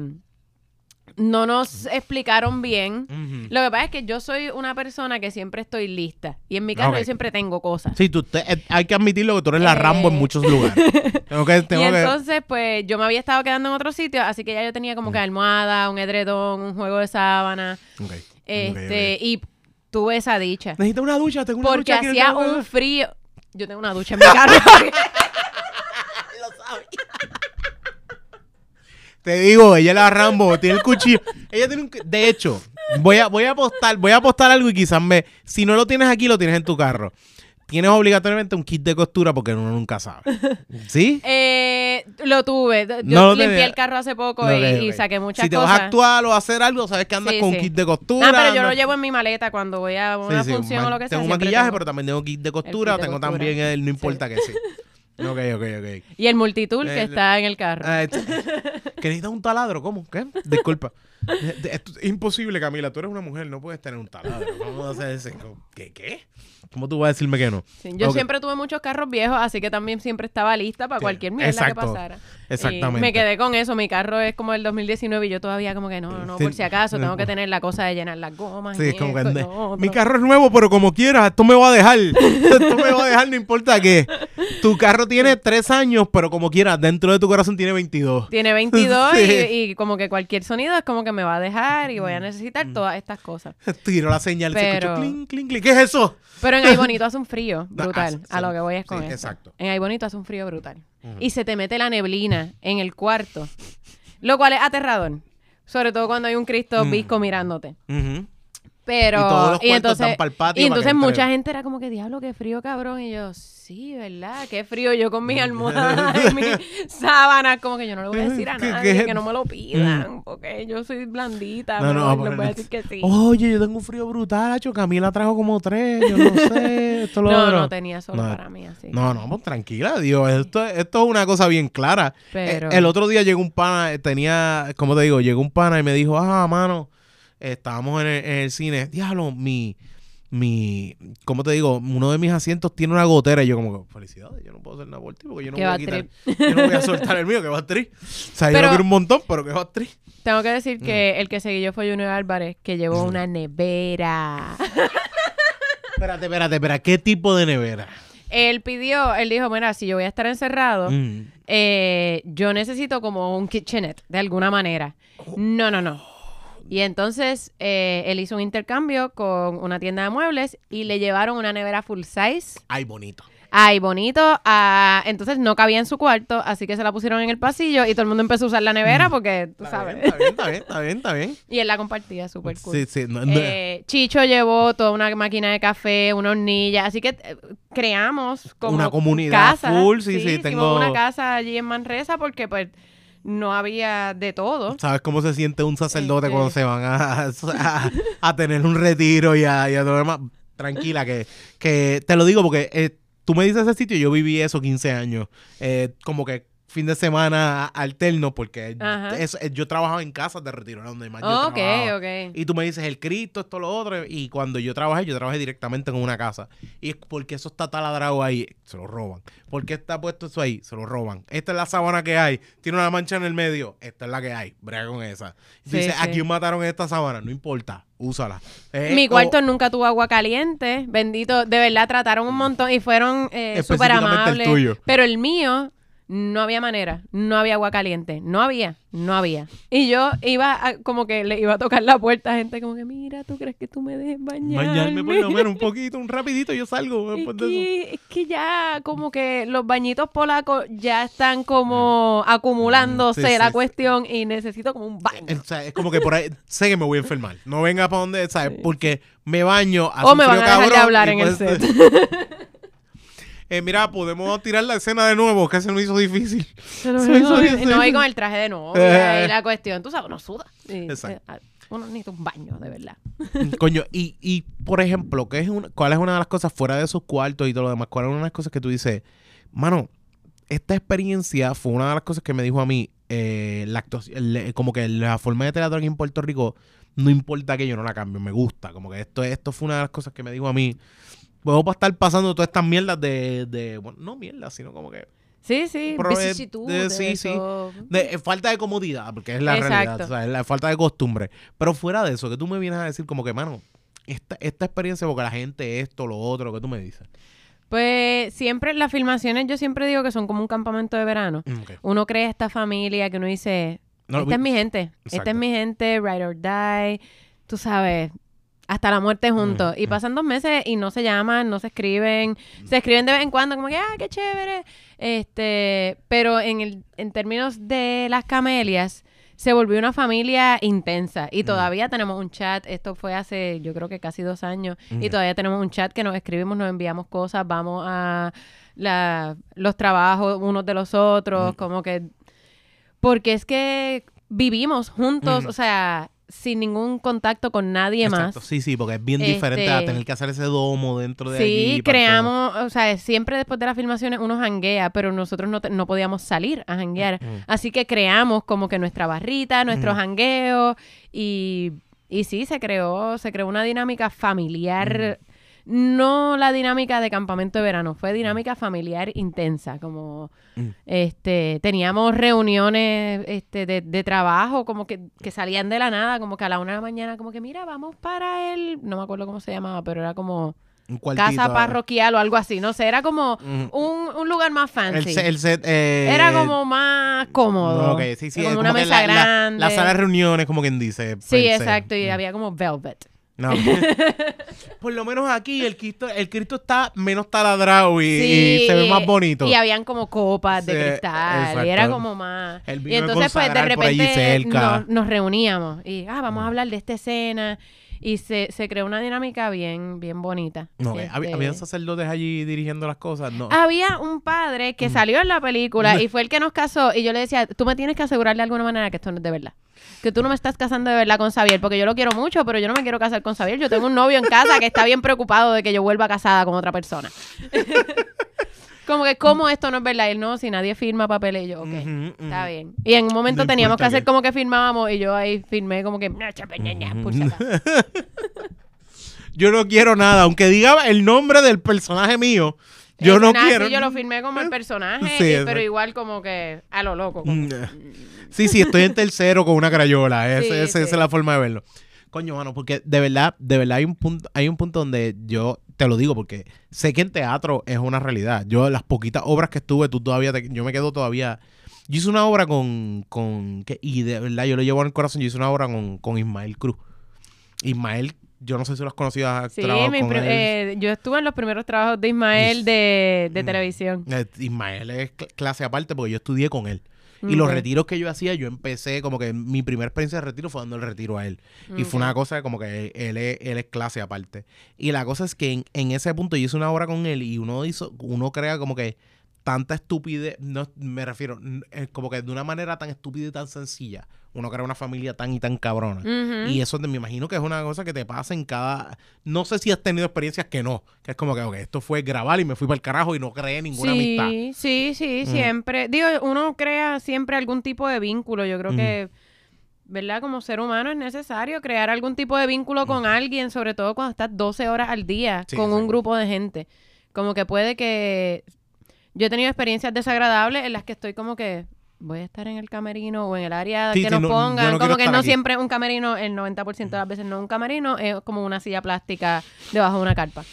Speaker 2: no nos explicaron bien. Lo que pasa es que yo soy una persona que siempre estoy lista. Y en mi carro
Speaker 1: Ok.
Speaker 2: yo siempre tengo cosas.
Speaker 1: Sí, tú te- eh, hay que admitirlo que tú eres la
Speaker 2: Eh.
Speaker 1: Rambo en muchos lugares. Tengo que, tengo
Speaker 2: y
Speaker 1: que-
Speaker 2: entonces, pues, yo me había estado quedando en otro sitio, así que ya yo tenía como que almohada, un edredón, un juego de sábana,
Speaker 1: Ok,
Speaker 2: este, y tuve esa dicha.
Speaker 1: Necesito una ducha, tengo una
Speaker 2: Porque
Speaker 1: ducha el
Speaker 2: hacía un frío. Yo tengo una ducha en mi carro.
Speaker 1: Te digo, ella la Rambo, tiene el cuchillo. Ella tiene un... De hecho, voy a, voy a apostar, voy a apostar algo y quizás me... Si no lo tienes aquí, lo tienes en tu carro. Tienes obligatoriamente un kit de costura porque uno nunca sabe. ¿Sí?
Speaker 2: Eh, lo tuve. Yo
Speaker 1: No lo
Speaker 2: limpié
Speaker 1: tenía.
Speaker 2: el carro hace poco y, saqué muchas
Speaker 1: Si te
Speaker 2: cosas.
Speaker 1: vas a actuar o a hacer algo, sabes que andas
Speaker 2: Sí,
Speaker 1: con
Speaker 2: sí.
Speaker 1: kit de costura.
Speaker 2: No, pero yo lo llevo en mi maleta cuando voy a una
Speaker 1: Sí,
Speaker 2: función o lo que sea.
Speaker 1: Tengo
Speaker 2: siempre
Speaker 1: maquillaje,
Speaker 2: tengo-
Speaker 1: pero también tengo kit de costura.
Speaker 2: kit de
Speaker 1: tengo
Speaker 2: costura.
Speaker 1: también el no importa que sí. Ok, ok, ok.
Speaker 2: Y el multitool que
Speaker 1: Eh,
Speaker 2: está en el carro.
Speaker 1: Esto- ¿Que necesitas un taladro? ¿Cómo? ¿Qué? Disculpa. Eh, es imposible, Camila. Tú eres una mujer, no puedes tener un taladro. ¿Cómo vas a hacer ese? ¿Qué? ¿Qué? ¿Cómo tú vas a decirme que no?
Speaker 2: Sí, yo siempre tuve muchos carros viejos, así que también siempre estaba lista para cualquier mierda
Speaker 1: exacto,
Speaker 2: que pasara.
Speaker 1: Exactamente.
Speaker 2: Y me quedé con eso. Mi carro es como el 2019 y yo todavía como que no, no,
Speaker 1: Sí.
Speaker 2: por si acaso tengo que tener la cosa de llenar las gomas.
Speaker 1: Sí,
Speaker 2: y
Speaker 1: es como que
Speaker 2: esto otro.
Speaker 1: mi carro es nuevo, pero como quieras, esto me va a dejar. Esto me va a dejar, no importa qué. Tu carro tiene tres años, pero como quieras, dentro de tu corazón tiene 22.
Speaker 2: Tiene 22
Speaker 1: Sí.
Speaker 2: y, y como que cualquier sonido es como que me va a dejar y voy a necesitar
Speaker 1: Mm.
Speaker 2: todas estas cosas.
Speaker 1: Tiro la señal, se
Speaker 2: Pero-
Speaker 1: escucha clink, clink, clink. ¿Qué es eso?
Speaker 2: Pero en Ay Bonito hace un frío
Speaker 1: Ah,
Speaker 2: brutal.
Speaker 1: sí,
Speaker 2: a lo que voy es con
Speaker 1: sí,
Speaker 2: eso.
Speaker 1: exacto.
Speaker 2: En Ay Bonito hace un frío brutal. Y se te mete la neblina en el cuarto. Lo cual es aterrador. Sobre todo cuando hay un Cristo
Speaker 1: Mm.
Speaker 2: visco mirándote. Pero.
Speaker 1: Y todos los cuartos
Speaker 2: entonces,
Speaker 1: patio
Speaker 2: y
Speaker 1: para que
Speaker 2: entonces
Speaker 1: entre.
Speaker 2: mucha gente era como que, diablo, qué frío, cabrón. Y yo, sí, ¿verdad? Qué frío. Yo con mis almohadas y mis sábanas, como que yo no le voy a decir a
Speaker 1: ¿Qué-
Speaker 2: nadie
Speaker 1: qué?
Speaker 2: que no me lo pidan. Porque yo soy blandita.
Speaker 1: No, no,
Speaker 2: les voy a
Speaker 1: el-
Speaker 2: decir que sí.
Speaker 1: Oye, yo tengo un frío brutal, hacho. Camila trajo como tres, yo no sé. Esto lo
Speaker 2: no,
Speaker 1: otro.
Speaker 2: no tenía solo
Speaker 1: No.
Speaker 2: para mí así.
Speaker 1: No, no, pues tranquila, Dios. Esto, esto es una cosa bien clara.
Speaker 2: Pero-
Speaker 1: Eh, el otro día llegó un pana, eh, tenía, ¿cómo te digo? Llegó un pana y me dijo, ah, mano, estábamos en el, en el cine. Diablo, mi, mi, ¿cómo te digo? Uno de mis asientos tiene una gotera. Y yo como que, felicidades, yo no puedo hacer nada por ti porque yo no voy a quitar, yo no voy a soltar el mío, que va a O sea, yo
Speaker 2: Pero-
Speaker 1: lo quiero un montón, pero que va a
Speaker 2: Tengo que decir que
Speaker 1: Mm.
Speaker 2: el que seguí yo fue Junior Álvarez, que llevó una nevera.
Speaker 1: Espérate, espérate, espérate. ¿Qué tipo de nevera?
Speaker 2: Él pidió, él dijo, mira, si yo voy a estar encerrado,
Speaker 1: Mm.
Speaker 2: eh, yo necesito como un kitchenette, de alguna manera. No, no, no. Y entonces eh, él hizo un intercambio con una tienda de muebles y le llevaron una nevera full size.
Speaker 1: Ay, bonito.
Speaker 2: Ay, bonito. ah, entonces no cabía en su cuarto, así que se la pusieron en el pasillo y todo el mundo empezó a usar la nevera porque, tú
Speaker 1: Está
Speaker 2: sabes.
Speaker 1: bien, está bien, está bien, está bien, está bien.
Speaker 2: Y él la compartía, súper cool.
Speaker 1: Sí, sí. no- no-
Speaker 2: Eh, Chicho llevó toda una máquina de café, una hornilla, así que eh, creamos como
Speaker 1: Una comunidad
Speaker 2: casa.
Speaker 1: full, sí, sí,
Speaker 2: hicimos
Speaker 1: tengo-
Speaker 2: una casa allí en Manresa porque pues no había de todo.
Speaker 1: ¿Sabes cómo se siente un sacerdote
Speaker 2: Este-
Speaker 1: cuando se van a, a- a tener un retiro y a, y a todo lo demás? Tranquila, que, que te lo digo porque eh, tú me dices ese sitio, yo viví eso 15 años. Eh, como que fin de semana alterno, porque
Speaker 2: Ajá.
Speaker 1: es- eh, yo trabajaba en casas de retiro, era donde más yo
Speaker 2: ok,
Speaker 1: trabajaba.
Speaker 2: ok.
Speaker 1: Y tú me dices el Cristo, esto, lo otro. Y cuando yo trabajé, yo trabajé directamente con una casa. Y es porque eso está taladrado ahí, se lo roban. porque está puesto eso ahí? Se lo roban. Esta es la sábana que hay. Tiene una mancha en el medio. Esta es la que hay. Brega con esa. Tú
Speaker 2: Sí,
Speaker 1: dices,
Speaker 2: sí.
Speaker 1: ¿a quién mataron esta sábana? No importa. Úsala.
Speaker 2: Mi cuarto nunca tuvo agua caliente, bendito, de verdad trataron un montón y fueron eh, súper
Speaker 1: el
Speaker 2: amables.
Speaker 1: tuyo.
Speaker 2: Pero el mío no había manera, no había agua caliente, no había, no había. Y yo iba a- como que le iba a tocar la puerta a gente como que, mira, ¿tú crees que tú me dejes bañarme?
Speaker 1: Bañarme por lo menos un poquito, un rapidito, yo salgo
Speaker 2: Es que, es que ya como que los bañitos polacos ya están como acumulándose
Speaker 1: Mm, sí,
Speaker 2: la
Speaker 1: sí,
Speaker 2: cuestión y necesito como un baño.
Speaker 1: O sea, es como que por ahí sé que me voy a enfermar. No venga para donde, ¿sabes? Porque me baño. hace
Speaker 2: O me van a dejar de hablar en el set.
Speaker 1: Eh, mira, podemos tirar la escena de nuevo, que se me hizo difícil.
Speaker 2: Pero
Speaker 1: Sí,
Speaker 2: no,
Speaker 1: sí,
Speaker 2: no, y con el traje de novia
Speaker 1: Eh.
Speaker 2: y la cuestión, tú sabes, uno suda. Y,
Speaker 1: Exacto.
Speaker 2: eh, uno necesita un baño, de verdad.
Speaker 1: Coño, y, y por ejemplo, ¿qué es una- ¿cuál es una de las cosas fuera de esos cuartos y todo lo demás? ¿Cuál es una de las cosas que tú dices, mano, esta experiencia fue una de las cosas que me dijo a mí, eh, la actuación- el- como que la forma de teatro aquí en Puerto Rico, no importa que yo no la cambie, me gusta. Como que esto, esto fue una de las cosas que me dijo a mí. Puedo estar pasando todas estas mierdas de, de bueno, no mierdas, sino como que
Speaker 2: Sí, sí, vicisitudes,
Speaker 1: de- sí, sí. de eh, falta de comodidad, porque es la realidad, o sea, es la falta de costumbre. Pero fuera de eso, que tú me vienes a decir como que, mano, esta, esta experiencia, porque la gente esto, lo otro, que tú me dices.
Speaker 2: Pues siempre, las filmaciones yo siempre digo que son como un campamento de verano.
Speaker 1: Mm, ok.
Speaker 2: Uno crea esta familia que uno dice,
Speaker 1: No,
Speaker 2: esta es mi gente, esta es mi gente, ride or die, tú sabes, hasta la muerte juntos.
Speaker 1: Mm,
Speaker 2: y
Speaker 1: mm.
Speaker 2: pasan dos meses y no se llaman, no se escriben, se escriben de vez en cuando como que, ah, qué chévere. Este, pero en, el, en términos de las camelias, se volvió una familia intensa y
Speaker 1: Mm.
Speaker 2: todavía tenemos un chat, esto fue hace yo creo que casi dos años, y todavía tenemos un chat que nos escribimos, nos enviamos cosas, vamos a la- los trabajos unos de los otros, como que porque es que vivimos juntos, o sea, sin ningún contacto con nadie
Speaker 1: Exacto,
Speaker 2: más.
Speaker 1: sí, sí, porque es bien diferente a
Speaker 2: Este-
Speaker 1: tener que hacer ese domo dentro de allí.
Speaker 2: Sí, creamos, o sea, siempre después de las filmaciones uno janguea, pero nosotros no, te- no podíamos salir a janguear.
Speaker 1: Mm.
Speaker 2: Así que creamos como que nuestra barrita, nuestro
Speaker 1: Mm.
Speaker 2: jangueo y, y sí, se creó, se creó una dinámica familiar, no la dinámica de campamento de verano, fue dinámica familiar intensa, como
Speaker 1: Mm.
Speaker 2: este, teníamos reuniones este, de, de trabajo, como que, que salían de la nada, como que a la una de la mañana, como que mira, vamos para el, no me acuerdo cómo se llamaba, pero era como
Speaker 1: Un
Speaker 2: casa parroquial o algo así, no sé, era como un, un lugar más fancy.
Speaker 1: set- el set. eh,
Speaker 2: era como más cómodo.
Speaker 1: no, ok, sí, sí,
Speaker 2: como una mesa
Speaker 1: la, la-
Speaker 2: grande.
Speaker 1: La, sala de reuniones, como quien dice.
Speaker 2: Sí, exacto, y
Speaker 1: Mm.
Speaker 2: había como velvet.
Speaker 1: No. Por lo menos aquí el Cristo, el Cristo está menos taladrado y, se ve más bonito.
Speaker 2: Y habían como copas de
Speaker 1: Sí,
Speaker 2: cristal.
Speaker 1: exacto.
Speaker 2: Y era como más.
Speaker 1: El
Speaker 2: Y
Speaker 1: de
Speaker 2: entonces, pues, de repente nos, nos reuníamos. Y, ah, vamos a hablar de esta escena. Y se, se creó una dinámica bien, bien bonita.
Speaker 1: No, que
Speaker 2: Este,
Speaker 1: hab- habían sacerdotes allí dirigiendo las cosas, no.
Speaker 2: Había un padre que salió en la película y fue el que nos casó. Y yo le decía, tú me tienes que asegurar de alguna manera que esto no es de verdad. Que tú no me estás casando de verdad con Xavier, porque yo lo quiero mucho, pero yo no me quiero casar con Xavier. Yo tengo un novio en casa que está bien preocupado de que yo vuelva casada con otra persona. Como que, ¿cómo esto no es verdad? Y él, no, si nadie firma papeles, y yo, ok,
Speaker 1: Ujú,
Speaker 2: está bien. Y en un momento
Speaker 1: No
Speaker 2: teníamos que
Speaker 1: importa
Speaker 2: hacer como que firmábamos y yo ahí firmé como que, "No, chapa, ña, ña", por si acaso.
Speaker 1: Yo no quiero nada, aunque diga el nombre del personaje mío, yo no
Speaker 2: nada,
Speaker 1: quiero.
Speaker 2: sí, yo lo firmé como el personaje,
Speaker 1: Sí,
Speaker 2: y-
Speaker 1: exacto.
Speaker 2: pero igual como que a lo loco. como-
Speaker 1: Mm, Sí, sí, estoy en tercero con una crayola. Ese-
Speaker 2: Sí,
Speaker 1: ese-
Speaker 2: sí.
Speaker 1: Esa es la forma de verlo. Coño, mano, porque de verdad, de verdad hay un punto, hay un punto donde yo te lo digo porque sé que en teatro es una realidad. Yo, las poquitas obras que estuve, tú todavía, te- yo me quedo todavía. Yo hice una obra con, con que- y de verdad yo lo llevo en el corazón, yo hice una obra con, con Ismael Cruz. Ismael, yo no sé si lo has conocido, has
Speaker 2: Sí, mi
Speaker 1: con él.
Speaker 2: eh, yo estuve en los primeros trabajos de Ismael de, de
Speaker 1: Mm.
Speaker 2: televisión.
Speaker 1: Eh, Ismael es cl- clase aparte porque yo estudié con él. Y los retiros que yo hacía, yo empecé como que mi primera experiencia de retiro fue dando el retiro a él. Y fue una cosa como que él es, él es clase aparte. Y la cosa es que en, en ese punto yo hice una obra con él y uno hizo, uno crea como que tanta estupidez, no me refiero, eh, como que de una manera tan estúpida y tan sencilla, uno crea una familia tan y tan cabrona. Y eso me imagino que es una cosa que te pasa en cada... No sé si has tenido experiencias que no, que es como que ok, esto fue grabar y me fui para el carajo y no creé ninguna
Speaker 2: sí,
Speaker 1: amistad.
Speaker 2: Sí, sí,
Speaker 1: Mm.
Speaker 2: siempre. Digo, uno crea siempre algún tipo de vínculo. Yo creo que, ¿verdad? Como ser humano es necesario crear algún tipo de vínculo con alguien, sobre todo cuando estás 12 horas al día.
Speaker 1: Sí,
Speaker 2: con un grupo de gente. Como que puede que... Yo he tenido experiencias desagradables en las que estoy como que voy a estar en el camerino o en el área
Speaker 1: Sí,
Speaker 2: que nos
Speaker 1: no-
Speaker 2: pongan.
Speaker 1: no
Speaker 2: como que no
Speaker 1: aquí.
Speaker 2: siempre un camerino, el 90% de las veces no un camerino, es como una silla plástica debajo de una carpa.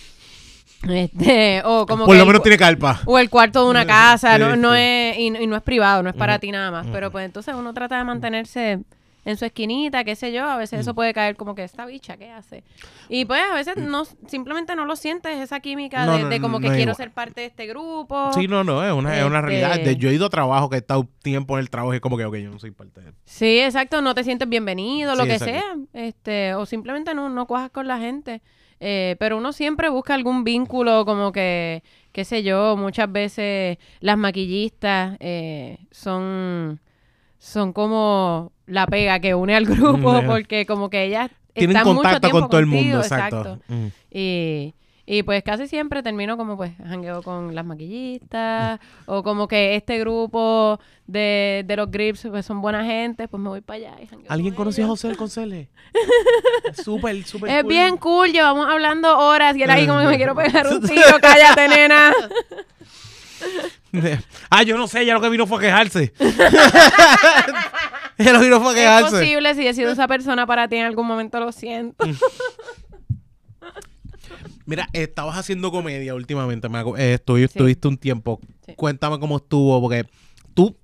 Speaker 2: Este, o como
Speaker 1: Por
Speaker 2: que
Speaker 1: lo menos tiene carpa.
Speaker 2: o el cuarto de una casa,
Speaker 1: Sí,
Speaker 2: no, no
Speaker 1: sí.
Speaker 2: es, y, y no es privado, no es para ti nada más. Pero pues entonces uno trata de mantenerse en su esquinita, qué sé yo, a veces
Speaker 1: Mm.
Speaker 2: eso puede caer como que esta bicha, ¿qué hace? Y pues a veces no, simplemente no lo sientes, esa química
Speaker 1: No,
Speaker 2: de,
Speaker 1: no,
Speaker 2: de como que quiero
Speaker 1: igual.
Speaker 2: ser parte de este grupo.
Speaker 1: Sí, no, no, es una, es una
Speaker 2: Este-
Speaker 1: realidad. De- yo he ido a trabajo que he estado tiempo en el trabajo y es como que, ok, yo no soy parte de él.
Speaker 2: Sí, exacto, no te sientes bienvenido, lo
Speaker 1: Sí,
Speaker 2: que
Speaker 1: exacto.
Speaker 2: sea, este, o simplemente no, no cuajas con la gente. Eh, pero uno siempre busca algún vínculo, como que, qué sé yo, muchas veces las maquillistas eh, son, son como la pega que une al grupo,
Speaker 1: Mm,
Speaker 2: porque como que ellas
Speaker 1: Tienen
Speaker 2: están mucho
Speaker 1: contacto
Speaker 2: tiempo
Speaker 1: con todo el mundo, exacto. Mm.
Speaker 2: Y, y pues casi siempre termino como pues jangueo con las maquillistas o como que este grupo de, de los grips pues son buena gente, pues me voy para allá y jangueo
Speaker 1: ¿Alguien
Speaker 2: con
Speaker 1: conoció a. José el Concele? súper, súper
Speaker 2: Es
Speaker 1: cool.
Speaker 2: bien cool, llevamos hablando horas y él ahí como que me quiero pegar un tiro, cállate nena.
Speaker 1: Ah, yo no sé, ella lo que vino fue a quejarse. ella lo que vino fue a
Speaker 2: Es
Speaker 1: quejarse.
Speaker 2: posible si he sido esa persona para ti en algún momento, lo siento.
Speaker 1: Mira, estabas haciendo comedia últimamente, me eh, estuvi-
Speaker 2: Sí.
Speaker 1: estuviste un tiempo.
Speaker 2: Sí.
Speaker 1: Cuéntame cómo estuvo, porque tú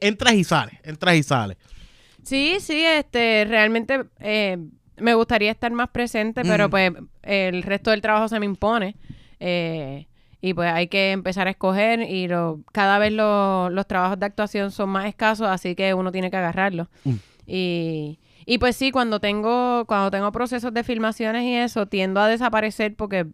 Speaker 1: entras y sales, entras y sales.
Speaker 2: Sí, sí, este, realmente eh, me gustaría estar más presente, pero
Speaker 1: Mm.
Speaker 2: pues el resto del trabajo se me impone. eh, y pues hay que empezar a escoger y lo, cada vez lo- los trabajos de actuación son más escasos, así que uno tiene que agarrarlos.
Speaker 1: Mm.
Speaker 2: Y, y pues sí, cuando tengo, cuando tengo procesos de filmaciones y eso, tiendo a desaparecer porque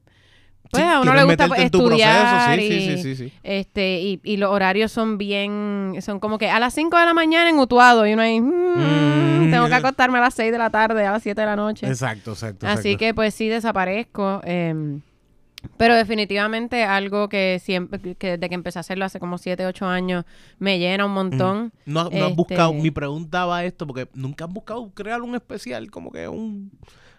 Speaker 2: pues
Speaker 1: Sí,
Speaker 2: a uno le gusta
Speaker 1: tu
Speaker 2: estudiar
Speaker 1: sí,
Speaker 2: y,
Speaker 1: sí,
Speaker 2: este y, y los horarios son bien son como que a las 5 de la mañana en Utuado y uno ahí mm,
Speaker 1: Mm.
Speaker 2: tengo que acostarme a las 6 de la tarde a las 7 de la noche
Speaker 1: Exacto, exacto.
Speaker 2: así
Speaker 1: exacto.
Speaker 2: que pues sí desaparezco em, pero definitivamente algo que siempre que desde que empecé a hacerlo hace como 7, 8 años me llena un montón
Speaker 1: No, no has
Speaker 2: Este-
Speaker 1: buscado, mi pregunta va a esto, porque nunca has buscado crear un especial, como que un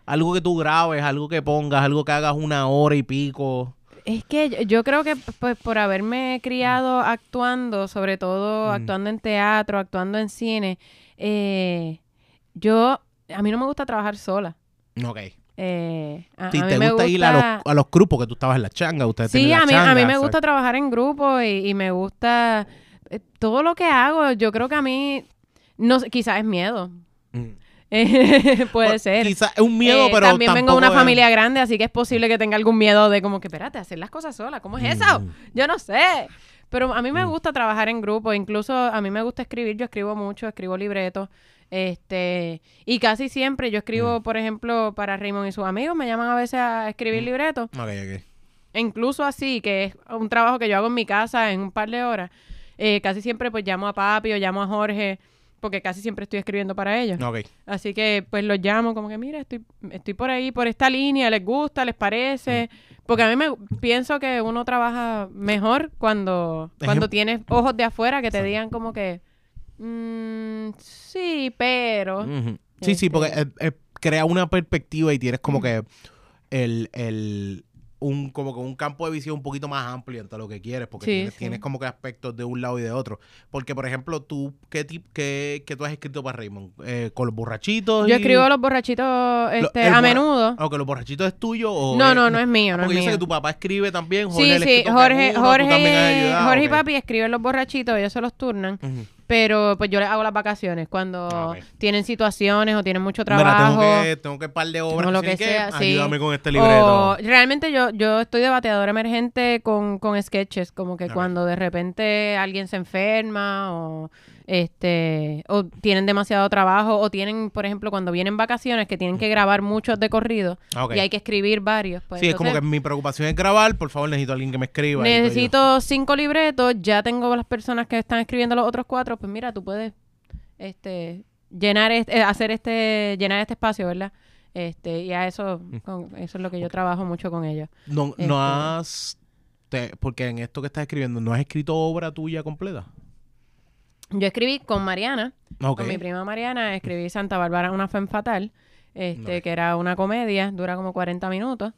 Speaker 1: algo que tú grabes, algo que pongas, algo que hagas una hora y pico.
Speaker 2: Es que yo, yo creo que pues por haberme criado actuando, sobre todo
Speaker 1: Mm.
Speaker 2: actuando en teatro, actuando en cine, eh, yo a mí no me gusta trabajar sola.
Speaker 1: Ok.
Speaker 2: Eh, a,
Speaker 1: Si
Speaker 2: a mí
Speaker 1: te
Speaker 2: me
Speaker 1: gusta, ir a los, a los grupos que tú estabas en la changa, ustedes
Speaker 2: Sí, a mí, a mí me gusta trabajar en grupo y, y me gusta eh, todo lo que hago. Yo creo que a mí, no quizás es miedo.
Speaker 1: Mm.
Speaker 2: Eh, Puede
Speaker 1: Bueno,
Speaker 2: ser.
Speaker 1: Quizás es un miedo,
Speaker 2: Eh,
Speaker 1: pero
Speaker 2: también vengo de una
Speaker 1: es-
Speaker 2: familia grande, así que es posible que tenga algún miedo de como que, espérate, hacer las cosas sola. ¿Cómo es eso?
Speaker 1: Mm.
Speaker 2: Yo no sé. Pero a mí me
Speaker 1: Mm.
Speaker 2: gusta trabajar en grupo. Incluso a mí me gusta escribir. Yo escribo mucho, escribo libretos. Este, y casi siempre yo
Speaker 1: Mm.
Speaker 2: escribo, por ejemplo, para Raymond y sus amigos, me llaman a veces a escribir
Speaker 1: Mm.
Speaker 2: libretos.
Speaker 1: Ok, ok.
Speaker 2: E incluso así, que es un trabajo que yo hago en mi casa en un par de horas. eh, casi siempre pues llamo a papi o llamo a Jorge, porque casi siempre estoy escribiendo para ellos.
Speaker 1: Ok.
Speaker 2: Así que pues los llamo como que, mira, estoy, estoy por ahí, por esta línea, les gusta, les parece. Porque a mí me pienso que uno trabaja mejor cuando, cuando
Speaker 1: Ejem-
Speaker 2: tienes ojos de afuera que te
Speaker 1: Sí.
Speaker 2: digan como que, "Mm, sí, pero...
Speaker 1: Sí, sí, porque
Speaker 2: Este-
Speaker 1: eh, eh, crea una perspectiva y tienes como que el, el, un como que un campo de visión un poquito más amplio entre lo que quieres, porque
Speaker 2: Sí,
Speaker 1: tienes,
Speaker 2: sí.
Speaker 1: tienes como que aspectos de un lado y de otro. Porque, por ejemplo, tú, ¿qué tip, qué, qué tú has escrito para Raymond? Eh, ¿Con los borrachitos?
Speaker 2: Yo
Speaker 1: y-
Speaker 2: escribo los borrachitos este, a menudo.
Speaker 1: Aunque los borrachitos es tuyo o...
Speaker 2: No, no, no es mío, no es
Speaker 1: Porque yo sé
Speaker 2: mío.
Speaker 1: que tu papá escribe también, Jorge
Speaker 2: Sí, sí, Jorge, Jorge, Jorge y papi escriben los borrachitos, ellos se los turnan. Pero pues yo les hago las vacaciones cuando
Speaker 1: Ah,
Speaker 2: tienen situaciones o tienen mucho
Speaker 1: Mira,
Speaker 2: trabajo.
Speaker 1: tengo que, tengo que par de obras,
Speaker 2: lo que sea, sí.
Speaker 1: ayúdame con este libreto.
Speaker 2: O realmente yo, yo estoy de bateador emergente con, con sketches, como que cuando de repente alguien se enferma o este o tienen demasiado trabajo o tienen, por ejemplo, cuando vienen vacaciones que tienen que grabar muchos de corrido
Speaker 1: Ah,
Speaker 2: y hay que escribir varios. Pues
Speaker 1: sí, es como que mi preocupación es grabar, por favor necesito a alguien que me escriba.
Speaker 2: necesito cinco libretos, ya tengo las personas que están escribiendo los otros cuatro, pues mira, tú puedes este llenar este, hacer este llenar este espacio, ¿verdad? Este, y a eso
Speaker 1: Mm.
Speaker 2: con- eso es lo que yo trabajo mucho con ellos.
Speaker 1: No,
Speaker 2: Este-
Speaker 1: no has... te- porque en esto que estás escribiendo, ¿no has escrito obra tuya completa?
Speaker 2: Yo escribí con Mariana, con mi prima Mariana, escribí Santa Bárbara, una femme fatal, este, que era una comedia, dura como 40 minutos.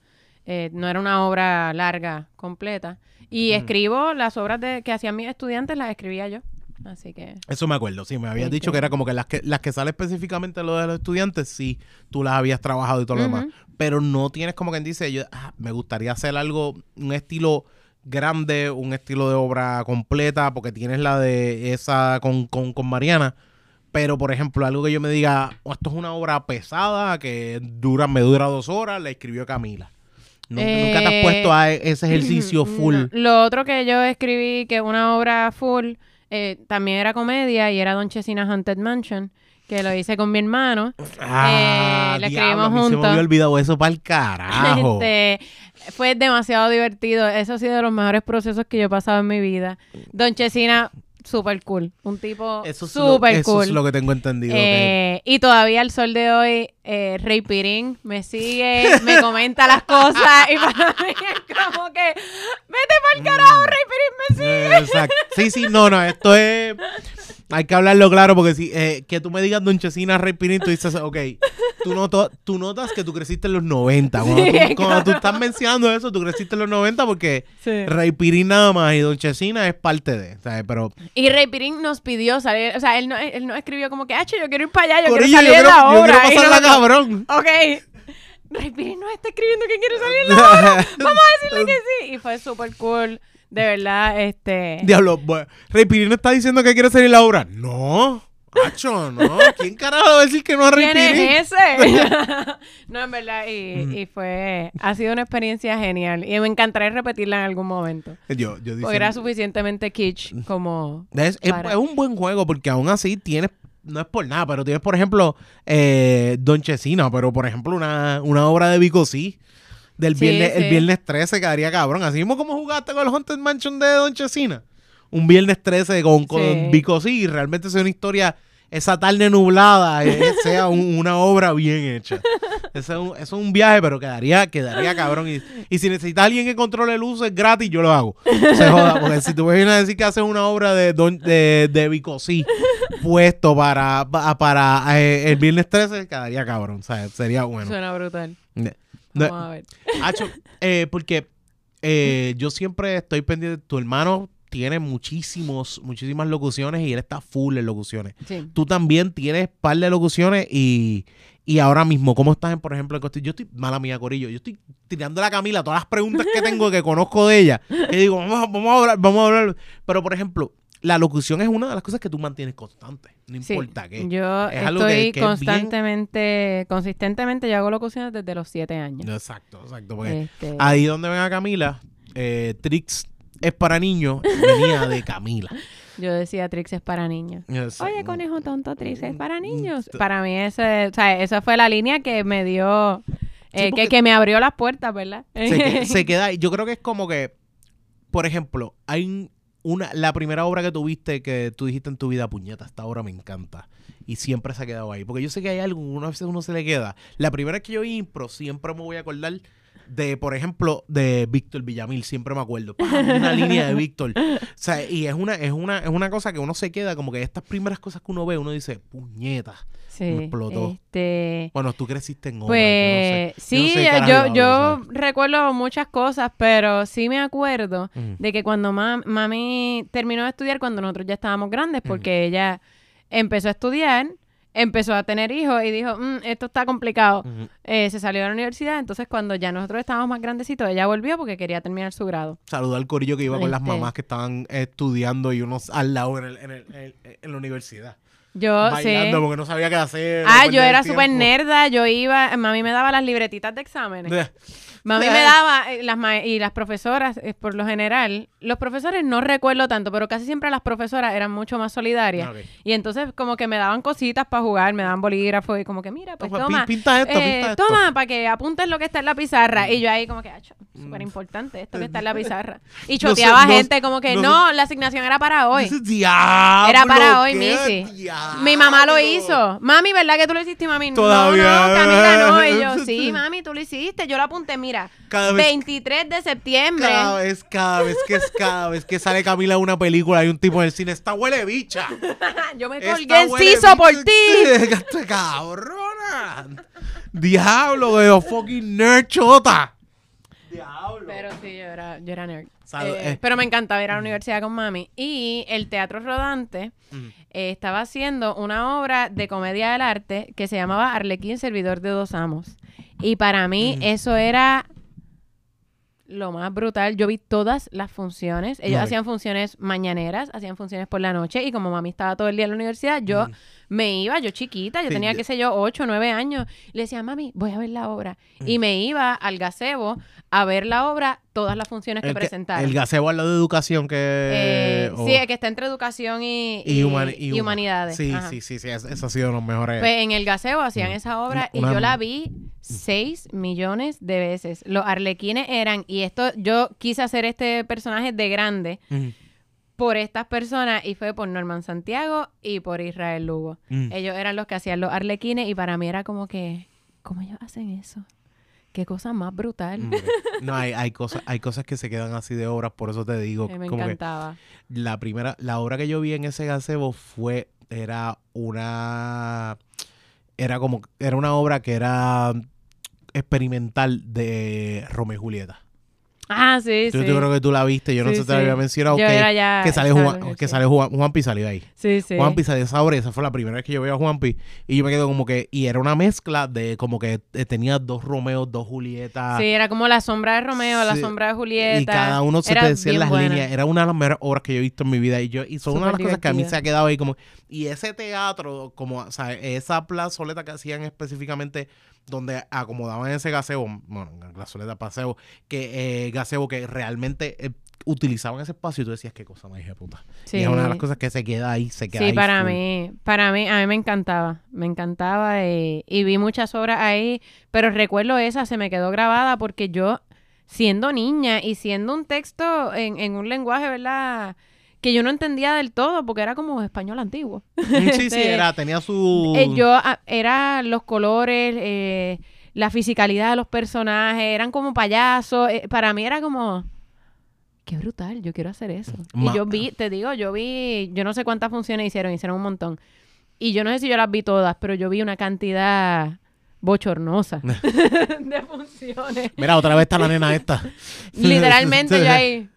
Speaker 2: eh, no era una obra larga, completa. Y
Speaker 1: Mm.
Speaker 2: escribo las obras de, que hacían mis estudiantes, las escribía yo. Así que...
Speaker 1: Eso me acuerdo, sí, me habías dicho que era como que las que las que sale específicamente lo de los estudiantes, sí, tú las habías trabajado y todo lo demás. Pero no tienes como quien dice, yo ah, me gustaría hacer algo, un estilo grande, un estilo de obra completa, porque tienes la de esa con, con, con Mariana. Pero, por ejemplo, algo que yo me diga, "Oh, esto es una obra pesada que dura, me dura dos horas, la escribió Camila. Nu- Nunca te has puesto a e- ese ejercicio full.
Speaker 2: No. Lo otro que yo escribí, que una obra full, eh, también era comedia y era Don Chesina Haunted Mansion, que lo hice con mi hermano.
Speaker 1: Ah,
Speaker 2: eh,
Speaker 1: diablo,
Speaker 2: escribimos
Speaker 1: mí Se me
Speaker 2: juntos.
Speaker 1: había olvidado eso para el carajo.
Speaker 2: Este, fue demasiado divertido. Eso ha sido de los mejores procesos que yo he pasado en mi vida. Don Chesina, super cool. Un tipo
Speaker 1: Eso es, lo,
Speaker 2: super
Speaker 1: eso
Speaker 2: cool.
Speaker 1: es lo que tengo entendido.
Speaker 2: Eh, y todavía al sol de hoy, eh, Rey Pirín me sigue, me comenta las cosas y para mí es como que, vete para el carajo, Rey Pirín me sigue.
Speaker 1: Exacto. Sí, sí, no, no, esto es... Hay que hablarlo claro porque si eh, que tú me digas Don Chesina Rey tú dices, ok, tú, noto- tú notas que tú creciste en los 90. Cuando,
Speaker 2: Sí,
Speaker 1: tú, cuando tú estás mencionando eso, tú creciste en los 90 porque
Speaker 2: Sí.
Speaker 1: Rey Pirín nada más y Don Chesina es parte de, ¿sabes? Pero,
Speaker 2: Y Rey Pirín nos pidió salir, o sea, él no, él no escribió como que, ah, yo quiero ir para allá, yo quiero salir
Speaker 1: yo
Speaker 2: de la
Speaker 1: quiero, yo
Speaker 2: obra.
Speaker 1: quiero pasarla
Speaker 2: nosotros,
Speaker 1: cabrón.
Speaker 2: Ok. Rey Pirín nos está escribiendo que quiere salir de la obra. Vamos a decirle que sí. Y fue súper cool. De verdad, este.
Speaker 1: Diablo, bueno, Rey Pirín está diciendo que quiere salir la obra. No, Hacho, no. ¿Quién carajo va a decir que no a Rey
Speaker 2: ¿Quién es ese? no, en verdad, y, y fue, ha sido una experiencia genial. Y me encantaría repetirla en algún momento.
Speaker 1: Yo, yo
Speaker 2: Porque era suficientemente kitsch como...
Speaker 1: Es, es-
Speaker 2: para-
Speaker 1: es un buen juego porque aún así tienes, no es por nada, pero tienes, por ejemplo, eh, Don Chesina, pero por ejemplo, una, una obra de Vico sí. Del
Speaker 2: Sí,
Speaker 1: viernes, el viernes 13 quedaría cabrón. Así mismo como jugaste con el Haunted Mansion de Don Chesina. Un viernes 13 con, con
Speaker 2: Sí.
Speaker 1: Vico sí. Realmente sea una historia, esa tarde nublada, eh, sea un- una obra bien hecha. Eso es, un, eso es un viaje, pero quedaría, quedaría cabrón. Y, y si necesitas alguien que controle luces gratis, yo lo hago. Se joda, porque si tú vienes a decir que haces una obra de, don, de, de Bicosí puesto para, pa- para eh, el viernes 13, quedaría cabrón. O sea, sería bueno.
Speaker 2: Suena brutal.
Speaker 1: Ne- no-
Speaker 2: Vamos a ver.
Speaker 1: Hacho, eh, porque eh, yo siempre estoy pendiente. Tu hermano tiene muchísimos, muchísimas locuciones y él está full en locuciones.
Speaker 2: Sí.
Speaker 1: Tú también tienes par de locuciones y, y ahora mismo, ¿cómo estás, en, por ejemplo, en Costa- Yo estoy, mala mía, Corillo, yo estoy tirando a Camila todas las preguntas que tengo que conozco de ella. Que digo, vamos, vamos a hablar, vamos a hablar. Pero, por ejemplo, la locución es una de las cosas que tú mantienes constante. No
Speaker 2: Sí.
Speaker 1: importa qué.
Speaker 2: Yo
Speaker 1: Es algo que-
Speaker 2: estoy
Speaker 1: que es bien-
Speaker 2: constantemente, consistentemente, yo hago locuciones desde los siete años.
Speaker 1: Exacto, exacto. Porque
Speaker 2: Este,
Speaker 1: ahí donde ven a Camila, eh, Trix es para niños, venía de Camila.
Speaker 2: yo decía Trix es para niños. Oye, conejo tonto, Trix es para niños.
Speaker 1: Mm,
Speaker 2: Para mí ese, o sea, esa fue la línea que me dio, eh,
Speaker 1: Sí,
Speaker 2: que, que me abrió las puertas, ¿verdad?
Speaker 1: se, se queda ahí. Yo creo que es como que, por ejemplo, hay una, la primera obra que tuviste que tú dijiste en tu vida, puñeta, esta obra me encanta. Y siempre se ha quedado ahí. Porque yo sé que hay algo, una vez uno se le queda. La primera vez que yo impro, siempre me voy a acordar de, por ejemplo, de Víctor Villamil, siempre me acuerdo. Una línea de Víctor. O sea, y es una, es una, es una cosa que uno se queda, como que estas primeras cosas que uno ve, uno dice, puñeta.
Speaker 2: Sí.
Speaker 1: Me explotó.
Speaker 2: Este,
Speaker 1: Bueno, tú creciste en obra.
Speaker 2: pues sí,
Speaker 1: sé
Speaker 2: yo, yo recuerdo muchas cosas, pero sí me acuerdo
Speaker 1: Ujú.
Speaker 2: de que cuando ma- mami terminó de estudiar, cuando nosotros ya estábamos grandes, porque ella empezó a estudiar, empezó a tener hijos y dijo, "Mm, esto está complicado. Eh, se salió de la universidad, entonces cuando ya nosotros estábamos más grandecitos, ella volvió porque quería terminar su grado.
Speaker 1: Saluda al corillo que iba con las
Speaker 2: Este.
Speaker 1: mamás que estaban estudiando y unos al lado en, el- en, el- en el- en la universidad.
Speaker 2: Yo
Speaker 1: bailando
Speaker 2: sí.
Speaker 1: porque no sabía qué hacer.
Speaker 2: Ah, yo era súper nerda, yo iba, mami me daba las libretitas de exámenes. Mami me daba, eh, las ma- y las profesoras, eh, por lo general, los profesores no recuerdo tanto, pero casi siempre las profesoras eran mucho más solidarias. Y entonces como que me daban cositas para jugar, me daban bolígrafos y como que mira, pues
Speaker 1: Toma,
Speaker 2: toma,
Speaker 1: pin- pinta esto,
Speaker 2: eh,
Speaker 1: pinta esto.
Speaker 2: toma, para que apuntes lo que está en la pizarra. Y yo ahí como que, ah, súper importante esto que está en la pizarra. Y
Speaker 1: No sé,
Speaker 2: choteaba
Speaker 1: no-
Speaker 2: gente como que,
Speaker 1: no
Speaker 2: la asignación era para hoy.
Speaker 1: Diablo,
Speaker 2: Era para hoy, Missy. Mi mamá lo hizo. Mami, ¿verdad que tú lo hiciste? Y mami,
Speaker 1: Todavía.
Speaker 2: no, no, Camila no. Y yo, sí, mami, tú lo hiciste. Yo lo apunté, mira,
Speaker 1: Cada vez-
Speaker 2: 23 de septiembre.
Speaker 1: Cada vez, cada vez que es cada vez que sale Camila una película hay un tipo en el cine, esta huele bicha.
Speaker 2: yo me colgué en
Speaker 1: huele
Speaker 2: Ciso por ti.
Speaker 1: Esta cabrona. Diablo, de fucking nerd chota.
Speaker 2: Pero sí, yo era, yo era nerd.
Speaker 1: Salud,
Speaker 2: Eh,
Speaker 1: eh.
Speaker 2: Pero me encantaba ir a la universidad con mami. Y el Teatro Rodante
Speaker 1: Mm.
Speaker 2: eh, estaba haciendo una obra de comedia del arte que se llamaba Arlequín, servidor de dos amos. Y para mí
Speaker 1: Mm.
Speaker 2: eso era lo más brutal. Yo vi todas las funciones. Ellos hacían funciones mañaneras, hacían funciones por la noche. Y como mami estaba todo el día en la universidad, yo me iba, yo chiquita, yo
Speaker 1: Mm. Sí,
Speaker 2: tenía,
Speaker 1: yo-
Speaker 2: qué sé yo, ocho, nueve años. Y le decía, mami, voy a ver la obra.
Speaker 1: Mm.
Speaker 2: Y me iba al gazebo a ver la obra, todas las funciones que
Speaker 1: que-
Speaker 2: presentaron.
Speaker 1: el gaseo al lado de educación que...
Speaker 2: Eh,
Speaker 1: o-
Speaker 2: Sí, el que está entre educación y,
Speaker 1: y,
Speaker 2: y-
Speaker 1: humani-
Speaker 2: y
Speaker 1: huma-
Speaker 2: humanidades.
Speaker 1: Sí,
Speaker 2: Ajá.
Speaker 1: sí, sí, sí, eso, eso ha sido los mejores.
Speaker 2: Pues en el gaseo hacían
Speaker 1: Mm.
Speaker 2: esa obra y yo la vi 6 millones de veces. Los arlequines eran, y esto, yo quise hacer este personaje de grande
Speaker 1: Mm,
Speaker 2: por estas personas y fue por Norman Santiago y por Israel Lugo.
Speaker 1: mm.
Speaker 2: Ellos eran los que hacían los arlequines y para mí era como que, ¿cómo ellos hacen eso? Qué cosa más brutal.
Speaker 1: Hombre, No, hay, hay, cosas, hay cosas que se quedan así de obras, por eso te digo.
Speaker 2: Eh, me
Speaker 1: como que
Speaker 2: encantaba.
Speaker 1: la primera, la obra que yo vi en ese gazebo fue, era una, era como, era una obra que era experimental de Romeo y Julieta.
Speaker 2: Ah, sí,
Speaker 1: Yo,
Speaker 2: sí.
Speaker 1: yo creo que tú la viste, yo no
Speaker 2: Sí,
Speaker 1: sé si te la había mencionado,
Speaker 2: Yo
Speaker 1: que,
Speaker 2: era ya-
Speaker 1: que sale, Juan, que sale Juan, Juanpi salió ahí.
Speaker 2: Sí, sí.
Speaker 1: Juanpi salió de esa obra y esa fue la primera vez que yo veía a Juanpi y yo me quedo como que, y era una mezcla de como que eh, tenía dos Romeos, dos Julietas.
Speaker 2: Sí, era como la sombra de Romeo, la sombra de Julieta.
Speaker 1: Y cada uno se
Speaker 2: Era
Speaker 1: te decía en las
Speaker 2: buena.
Speaker 1: líneas. Era una de las mejores obras que yo he visto en mi vida. Y yo y son una de las cosas que a mí se ha quedado ahí como... Y ese teatro, como, o sea, esa plazoleta que hacían específicamente donde acomodaban ese gasebo, bueno, plazoleta, paseo, que eh, gasebo que realmente eh, utilizaban ese espacio y tú decías, qué cosa más hija puta.
Speaker 2: Sí.
Speaker 1: Y es una de las cosas que se queda ahí, se queda
Speaker 2: Sí,
Speaker 1: ahí
Speaker 2: para
Speaker 1: full.
Speaker 2: mí, para mí, a mí me encantaba, me encantaba y, y vi muchas obras ahí, pero recuerdo esa, se me quedó grabada porque yo, siendo niña y siendo un texto en, en un lenguaje, ¿verdad? Que yo no entendía del todo porque era como español antiguo.
Speaker 1: Sí, sí,
Speaker 2: Este,
Speaker 1: era, tenía su...
Speaker 2: Eh, yo, ah, era los colores, eh, la fisicalidad de los personajes, eran como payasos, eh, para mí era como... Qué brutal, yo quiero hacer eso.
Speaker 1: Ma-
Speaker 2: Y yo vi, te digo, yo vi, yo no sé cuántas funciones hicieron, hicieron un montón. Y yo no sé si yo las vi todas, pero yo vi una cantidad bochornosa de funciones.
Speaker 1: Mira, otra vez está la nena esta.
Speaker 2: Literalmente yo ahí.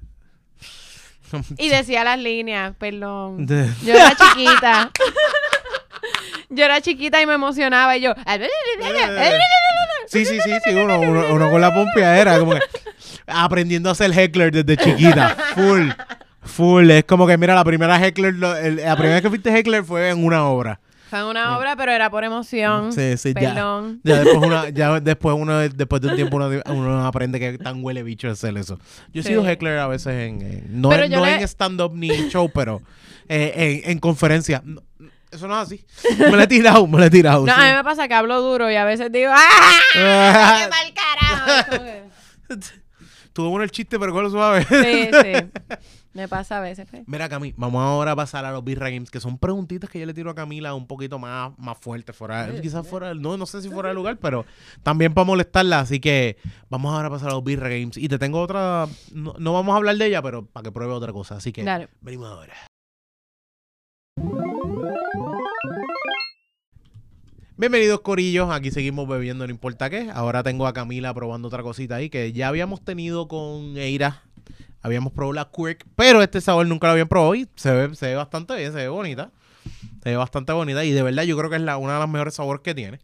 Speaker 2: Y decía las líneas, perdón. Yo era chiquita. yo era chiquita y me emocionaba y yo.
Speaker 1: Sí, sí, sí, sí, uno, uno, uno con la pompeadera, como que aprendiendo a ser heckler desde chiquita, full, full, es como que mira, la primera heckler, la primera vez que fuiste heckler fue en una obra.
Speaker 2: Fue una obra, pero era por emoción.
Speaker 1: Sí, sí, ya.
Speaker 2: Perdón.
Speaker 1: Ya después, una, ya después uno, después de un tiempo uno, uno aprende que tan huele bicho es hacer eso. Yo he
Speaker 2: Sí.
Speaker 1: sido heckler a veces en, en- no, en, no
Speaker 2: le-
Speaker 1: en stand-up ni en show, pero eh, en, en conferencia. No, Eso no es así. Me lo he tirado, me lo he tirado.
Speaker 2: No,
Speaker 1: sí.
Speaker 2: a mí me pasa que hablo duro y a veces digo, ¡ah! ¡Qué mal carajo!
Speaker 1: Tuvo bueno el chiste, pero con lo suave.
Speaker 2: Sí, sí. Me pasa a veces. pues.
Speaker 1: Mira, Cami, vamos ahora a pasar a los Birra Games, que son preguntitas que yo le tiro a Camila un poquito más, más fuerte, fuera, quizás fuera, del- no, no sé si fuera del lugar, pero también para molestarla, así que vamos ahora a pasar a los Birra Games. Y te tengo otra, no, no vamos a hablar de ella, pero para que pruebe otra cosa, así que
Speaker 2: Dale.
Speaker 1: venimos ahora. Bienvenidos Corillos, aquí seguimos bebiendo, no importa qué. Ahora tengo a Camila probando otra cosita ahí que ya habíamos tenido con Eira. Habíamos probado la Quirk, pero este sabor nunca lo habían probado y se ve, se ve bastante bien, se ve bonita. Se ve bastante bonita y de verdad yo creo que es la, una de las mejores sabores que tiene.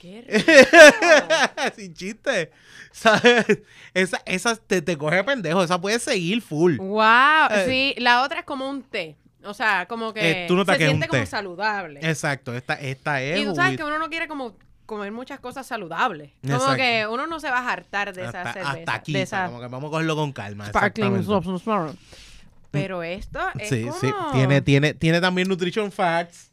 Speaker 2: Qué rico.
Speaker 1: Sin chiste. ¿Sabes? Esa, esa te, te coge pendejo, esa puede seguir full.
Speaker 2: wow.
Speaker 1: Eh.
Speaker 2: Sí, la otra es como un té. O sea, como que
Speaker 1: Eh, tú notas
Speaker 2: se
Speaker 1: que
Speaker 2: siente como
Speaker 1: té.
Speaker 2: saludable.
Speaker 1: Exacto, esta, esta es.
Speaker 2: y tú sabes que uno no quiere como comer muchas cosas saludables. Como
Speaker 1: Exacto.
Speaker 2: que uno no se va a hartar de esa
Speaker 1: hasta,
Speaker 2: cerveza.
Speaker 1: hasta aquí,
Speaker 2: de
Speaker 1: o sea,
Speaker 2: esa
Speaker 1: como que vamos a cogerlo con calma.
Speaker 2: sparkling Smart. Pero esto es
Speaker 1: Sí,
Speaker 2: como...
Speaker 1: sí. Tiene, tiene, tiene también Nutrition Facts.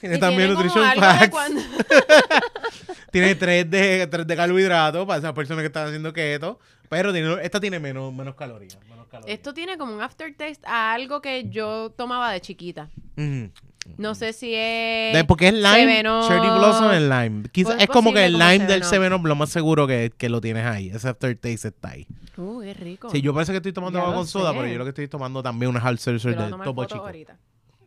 Speaker 1: Tiene
Speaker 2: y
Speaker 1: también
Speaker 2: tiene
Speaker 1: Nutrition Facts.
Speaker 2: cuando-
Speaker 1: Tiene 3 de, 3 de carbohidratos para esas personas que están haciendo keto. Pero tiene, esta tiene menos, menos calorías. menos calorías.
Speaker 2: Esto tiene como un aftertaste a algo que yo tomaba de chiquita.
Speaker 1: Ujú.
Speaker 2: No sé si es...
Speaker 1: De- porque es lime. Cherry Blossom es lime. Quizá-
Speaker 2: Pues
Speaker 1: es como que el
Speaker 2: como
Speaker 1: lime del
Speaker 2: Seven
Speaker 1: 7 Up, lo más seguro que, que lo tienes ahí. Ese aftertaste está ahí.
Speaker 2: Uh, qué rico.
Speaker 1: Sí, yo parece que estoy tomando
Speaker 2: Ya
Speaker 1: agua con soda, pero yo lo que estoy tomando también una hard seltzer de Topo Chico.
Speaker 2: ahorita.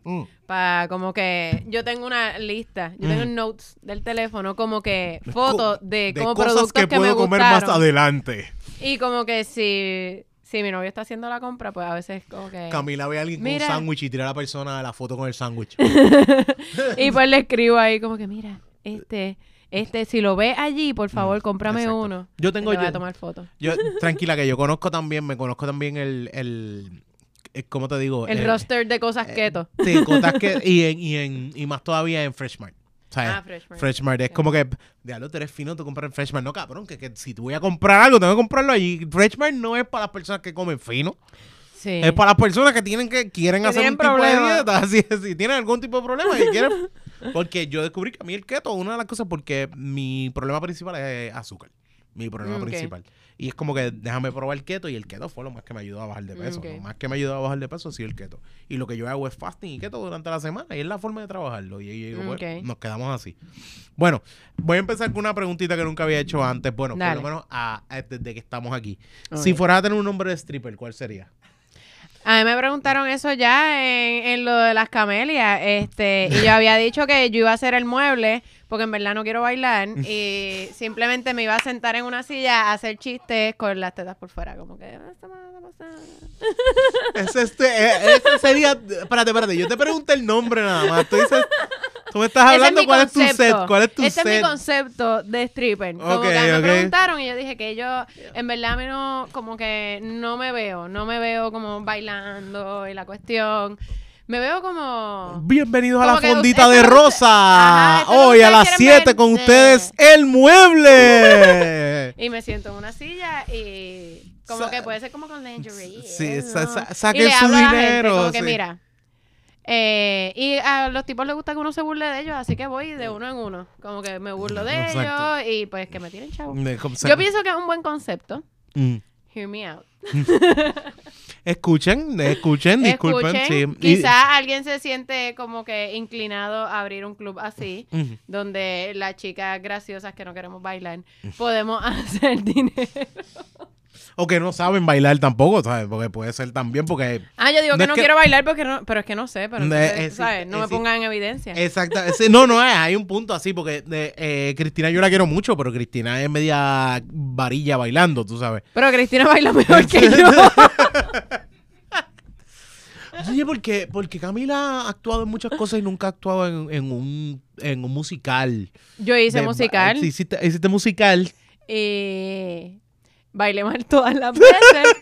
Speaker 1: Mm.
Speaker 2: Para como que yo tengo una lista, yo tengo
Speaker 1: Mm.
Speaker 2: notes del teléfono como que fotos de,
Speaker 1: De
Speaker 2: como
Speaker 1: cosas
Speaker 2: productos
Speaker 1: que
Speaker 2: que,
Speaker 1: puedo
Speaker 2: me
Speaker 1: comer
Speaker 2: gustaron.
Speaker 1: más adelante.
Speaker 2: Y como que si, si mi novio está haciendo la compra, pues a veces como que...
Speaker 1: Camila ve a alguien con un sándwich y tira a la persona la foto con el sándwich.
Speaker 2: Y pues le escribo ahí como que mira, este, este, si lo ves allí, por favor, cómprame
Speaker 1: Mm, exacto.
Speaker 2: uno.
Speaker 1: Yo tengo
Speaker 2: voy
Speaker 1: yo-
Speaker 2: a tomar fotos.
Speaker 1: Yo, tranquila, que yo conozco también, me conozco también el, el, el- ¿cómo te digo?
Speaker 2: El
Speaker 1: Eh,
Speaker 2: roster de cosas
Speaker 1: eh,
Speaker 2: keto.
Speaker 1: Sí, cosas que, y, en, y, en, y más todavía en Freshmart. ¿Sabes?
Speaker 2: Ah, Freshmart.
Speaker 1: Freshmart es como que, diablo, tú eres fino, tú compras en Freshmart. No, cabrón, que, que si tú voy a comprar algo, tengo que comprarlo allí. Freshmart no es para las personas que comen fino.
Speaker 2: Sí.
Speaker 1: Es para las personas que tienen que quieren
Speaker 2: Que
Speaker 1: hacer un tipo de dieta. Es, si tienen algún tipo de problema y quieren. Porque yo descubrí que a mí el keto, una de las cosas, porque mi problema principal es azúcar. Mi problema principal. Y es como que déjame probar el keto y el keto fue lo más que me ayudó a bajar de peso. Lo más que me ayudó a bajar de peso ha sido el keto. Y lo que yo hago es fasting y keto durante la semana y es la forma de trabajarlo. Y, y digo, pues,
Speaker 2: ok.
Speaker 1: nos quedamos así. Bueno, voy a empezar con una preguntita que nunca había hecho antes. Bueno,
Speaker 2: Dale.
Speaker 1: por lo menos a- a- desde que estamos aquí. Si fueras a tener un nombre de stripper, ¿cuál sería?
Speaker 2: A mí me preguntaron eso ya en, en lo de las camelias, este, y yo había dicho que yo iba a hacer el mueble, porque en verdad no quiero bailar, y simplemente me iba a sentar en una silla a hacer chistes con las tetas por fuera, como que... "Ah, esta madre pasa".
Speaker 1: Ese, este, eh, ese sería. Espérate, espérate. Yo te pregunté el nombre nada más. Tú dices. Tú me estás hablando cuál es tu set. ¿Cuál es tu
Speaker 2: Ese
Speaker 1: set?
Speaker 2: es mi concepto de stripper. Como
Speaker 1: Ok,
Speaker 2: que a mí
Speaker 1: ok.
Speaker 2: me preguntaron y yo dije que yo, en verdad, a mí no, como que no me veo, no me veo como bailando y la cuestión. Me veo como...
Speaker 1: Bienvenidos a la
Speaker 2: que
Speaker 1: fondita de
Speaker 2: que
Speaker 1: Rosa.
Speaker 2: Ajá, que
Speaker 1: Hoy a las
Speaker 2: quieren
Speaker 1: 7
Speaker 2: ver.
Speaker 1: con ustedes, El Mueble.
Speaker 2: Y me siento en una silla y como
Speaker 1: Sa-
Speaker 2: que puede ser como con lingerie.
Speaker 1: Sí, sa- saquen su dinero,
Speaker 2: como que
Speaker 1: sí.
Speaker 2: mira. eh, y a los tipos les gusta que uno se burle de ellos, así que voy de uno en uno. Como que me burlo de
Speaker 1: Exacto.
Speaker 2: ellos y pues que me tiren chavo. Yo pienso que es un buen concepto.
Speaker 1: Mm.
Speaker 2: Hear me out.
Speaker 1: Escuchen, escuchen, disculpen.
Speaker 2: Escuchen,
Speaker 1: sí.
Speaker 2: Quizás alguien se siente como que inclinado a abrir un club así, donde las chicas graciosas que no queremos bailar, podemos hacer dinero.
Speaker 1: O que no saben bailar tampoco, ¿sabes? Porque puede ser también, porque
Speaker 2: Ah, yo digo
Speaker 1: No
Speaker 2: que
Speaker 1: es
Speaker 2: no
Speaker 1: que-
Speaker 2: quiero bailar porque no, pero es que no sé, pero
Speaker 1: No,
Speaker 2: entonces,
Speaker 1: eh, sí,
Speaker 2: ¿sabes? No
Speaker 1: eh,
Speaker 2: me
Speaker 1: sí.
Speaker 2: pongan en evidencia.
Speaker 1: Exacto. sí, no, no es. Hay un punto así, porque de, eh, Cristina yo la quiero mucho, pero Cristina es media varilla bailando, tú sabes.
Speaker 2: Pero Cristina baila mejor que yo.
Speaker 1: Oye, porque, porque Camila ha actuado en muchas cosas y nunca ha actuado en, en un, en un musical.
Speaker 2: Yo hice
Speaker 1: De-
Speaker 2: musical
Speaker 1: Sí, hiciste, hiciste musical.
Speaker 2: y bailé mal todas las veces.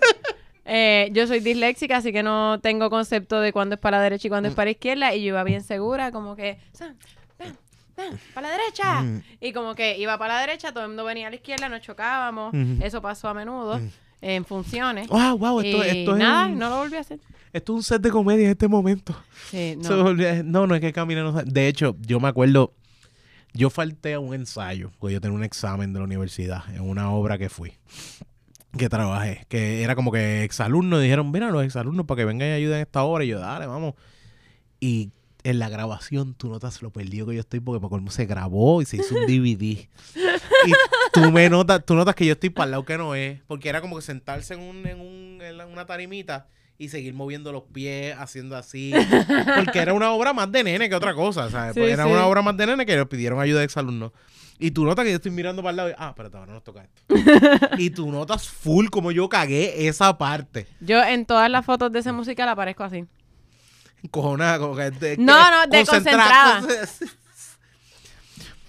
Speaker 2: Eh, yo soy disléxica, así que no tengo concepto de cuándo es para la derecha y cuándo es para la izquierda. Y yo iba bien segura, como que, "Sam, pam, pam, para la derecha.
Speaker 1: Mm.
Speaker 2: Y como que iba para la derecha, todo el mundo venía a la izquierda, nos chocábamos.
Speaker 1: Ujú.
Speaker 2: Eso pasó a menudo en funciones.
Speaker 1: Wow, wow, esto,
Speaker 2: y
Speaker 1: esto es
Speaker 2: nada,
Speaker 1: un,
Speaker 2: no lo volví a hacer.
Speaker 1: esto es un set de comedia en este momento.
Speaker 2: Sí, no.
Speaker 1: No, no es que Camila no. De hecho, yo me acuerdo, yo falté a un ensayo, porque yo tenía un examen de la universidad en una obra que fui. que trabajé, que era como que exalumnos, dijeron, mira, los exalumnos para que vengan y ayuden en esta obra, y yo, dale, vamos. Y en la grabación tú notas lo perdido que yo estoy porque por colmo se grabó y se hizo un DVD. y tú me notas, tú notas que yo estoy para el lado que no es, porque era como que sentarse en, un, en, un, en una tarimita y seguir moviendo los pies, haciendo así. Porque era una obra más de nene que otra cosa, ¿sabes?
Speaker 2: Sí,
Speaker 1: era
Speaker 2: sí.
Speaker 1: una obra más de nene que les pidieron ayuda de exalumnos. Y tú notas que yo estoy mirando para el lado y, ah, espérate, ahora nos toca esto. y tú notas full como yo cagué esa parte.
Speaker 2: Yo en todas las fotos de ese musical aparezco así.
Speaker 1: Cojonada, como que... de-
Speaker 2: No, no, desconcentrada.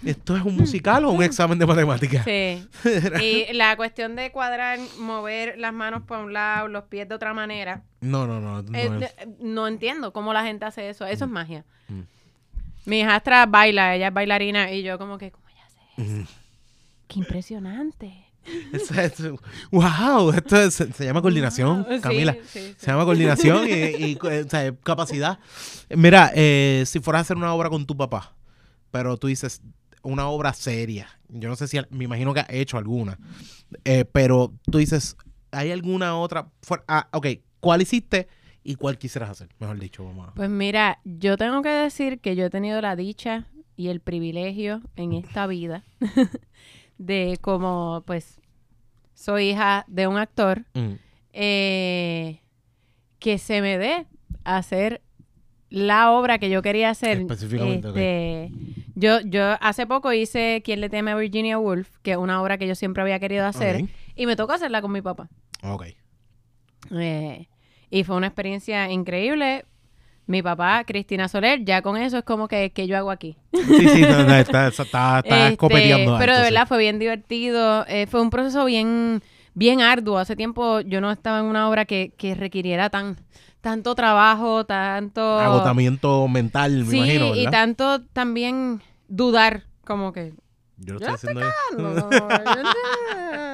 Speaker 1: ¿Esto es un musical o un examen de matemáticas?
Speaker 2: Sí. Y la cuestión de cuadrar, mover las manos para un lado, los pies de otra manera.
Speaker 1: No, no, no. no
Speaker 2: eh,
Speaker 1: es-
Speaker 2: de- no entiendo cómo la gente hace eso. Eso es magia.
Speaker 1: Mm.
Speaker 2: Mi hijastra baila, ella es bailarina y yo como que, ¿cómo ella hace eso?
Speaker 1: Mm.
Speaker 2: Qué impresionante.
Speaker 1: Eso es- wow, esto es- se, llama coordinación, Camila.
Speaker 2: sí, sí.
Speaker 1: Se llama coordinación y, y, o sea, capacidad. Mira, eh, si fueras a hacer una obra con tu papá, pero tú dices una obra seria, yo no sé si, me imagino que has hecho alguna, eh, pero tú dices, ¿hay alguna otra? ah, ok, ¿cuál hiciste y cuál quisieras hacer? Mejor dicho, vamos a...
Speaker 2: Pues mira, yo tengo que decir que yo he tenido la dicha y el privilegio en esta vida de como, pues, soy hija de un actor,
Speaker 1: Mm.
Speaker 2: eh, que se me dé hacer la obra que yo quería hacer.
Speaker 1: Específicamente.
Speaker 2: Este, yo, yo hace poco hice Quien le teme a Virginia Woolf, que es una obra que yo siempre había querido hacer, y me tocó hacerla con mi papá.
Speaker 1: Ok.
Speaker 2: Eh, y fue una experiencia increíble. Mi papá, Cristina Soler, ya con eso es como que, que yo hago aquí.
Speaker 1: Sí, sí, no, no, está, está,
Speaker 2: Este,
Speaker 1: copeteando
Speaker 2: pero de
Speaker 1: sí.
Speaker 2: verdad fue bien divertido. Eh, fue un proceso bien, bien arduo. Hace tiempo yo no estaba en una obra que, que requiriera tan, tanto trabajo, tanto...
Speaker 1: Agotamiento mental, me
Speaker 2: sí,
Speaker 1: imagino,
Speaker 2: y
Speaker 1: ¿verdad?
Speaker 2: tanto también dudar, como que...
Speaker 1: Yo lo estoy haciendo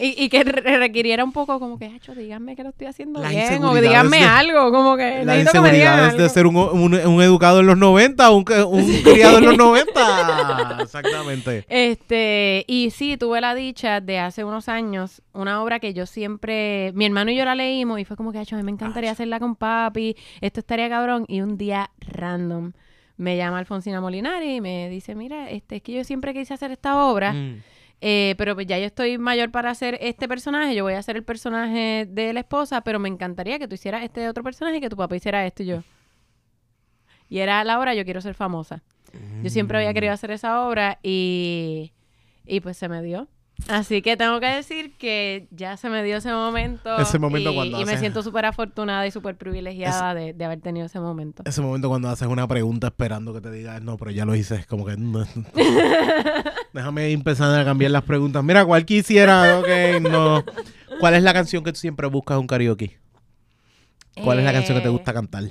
Speaker 2: y, y que re- requiriera un poco como que, Hacho, díganme que lo estoy haciendo bien, o díganme
Speaker 1: de-
Speaker 2: algo, como que
Speaker 1: Las
Speaker 2: necesito que me digan
Speaker 1: inseguridades de
Speaker 2: algo.
Speaker 1: ser un, un, un educado en los 90 o un, un criado en los 90. Exactamente.
Speaker 2: Este, y sí, tuve la dicha de hace unos años, una obra que yo siempre, mi hermano y yo la leímos y fue como que, "Acho, a mí me encantaría hacerla con papi, esto estaría cabrón. Y un día random me llama Alfonsina Molinari y me dice, mira, este, es que yo siempre quise hacer esta obra,
Speaker 1: Mm.
Speaker 2: Eh, pero pues ya yo estoy mayor para hacer este personaje, yo voy a hacer el personaje de la esposa, pero me encantaría que tú hicieras este otro personaje y que tu papá hiciera esto y yo. Y era la obra Yo quiero ser famosa. Yo siempre había
Speaker 1: Mm.
Speaker 2: querido hacer esa obra y, y pues se me dio. Así que tengo que decir que ya se me dio ese momento.
Speaker 1: Ese momento
Speaker 2: y,
Speaker 1: cuando
Speaker 2: y me siento súper afortunada y súper privilegiada de, de haber tenido ese momento.
Speaker 1: Ese momento cuando haces una pregunta esperando que te digas, no, pero ya lo hice, es como que. Déjame empezar a cambiar las preguntas. Mira, ¿cuál quisiera? Ok, no. ¿Cuál es la canción que tú siempre buscas un karaoke? ¿Cuál es la canción que te
Speaker 2: Eh,
Speaker 1: gusta cantar?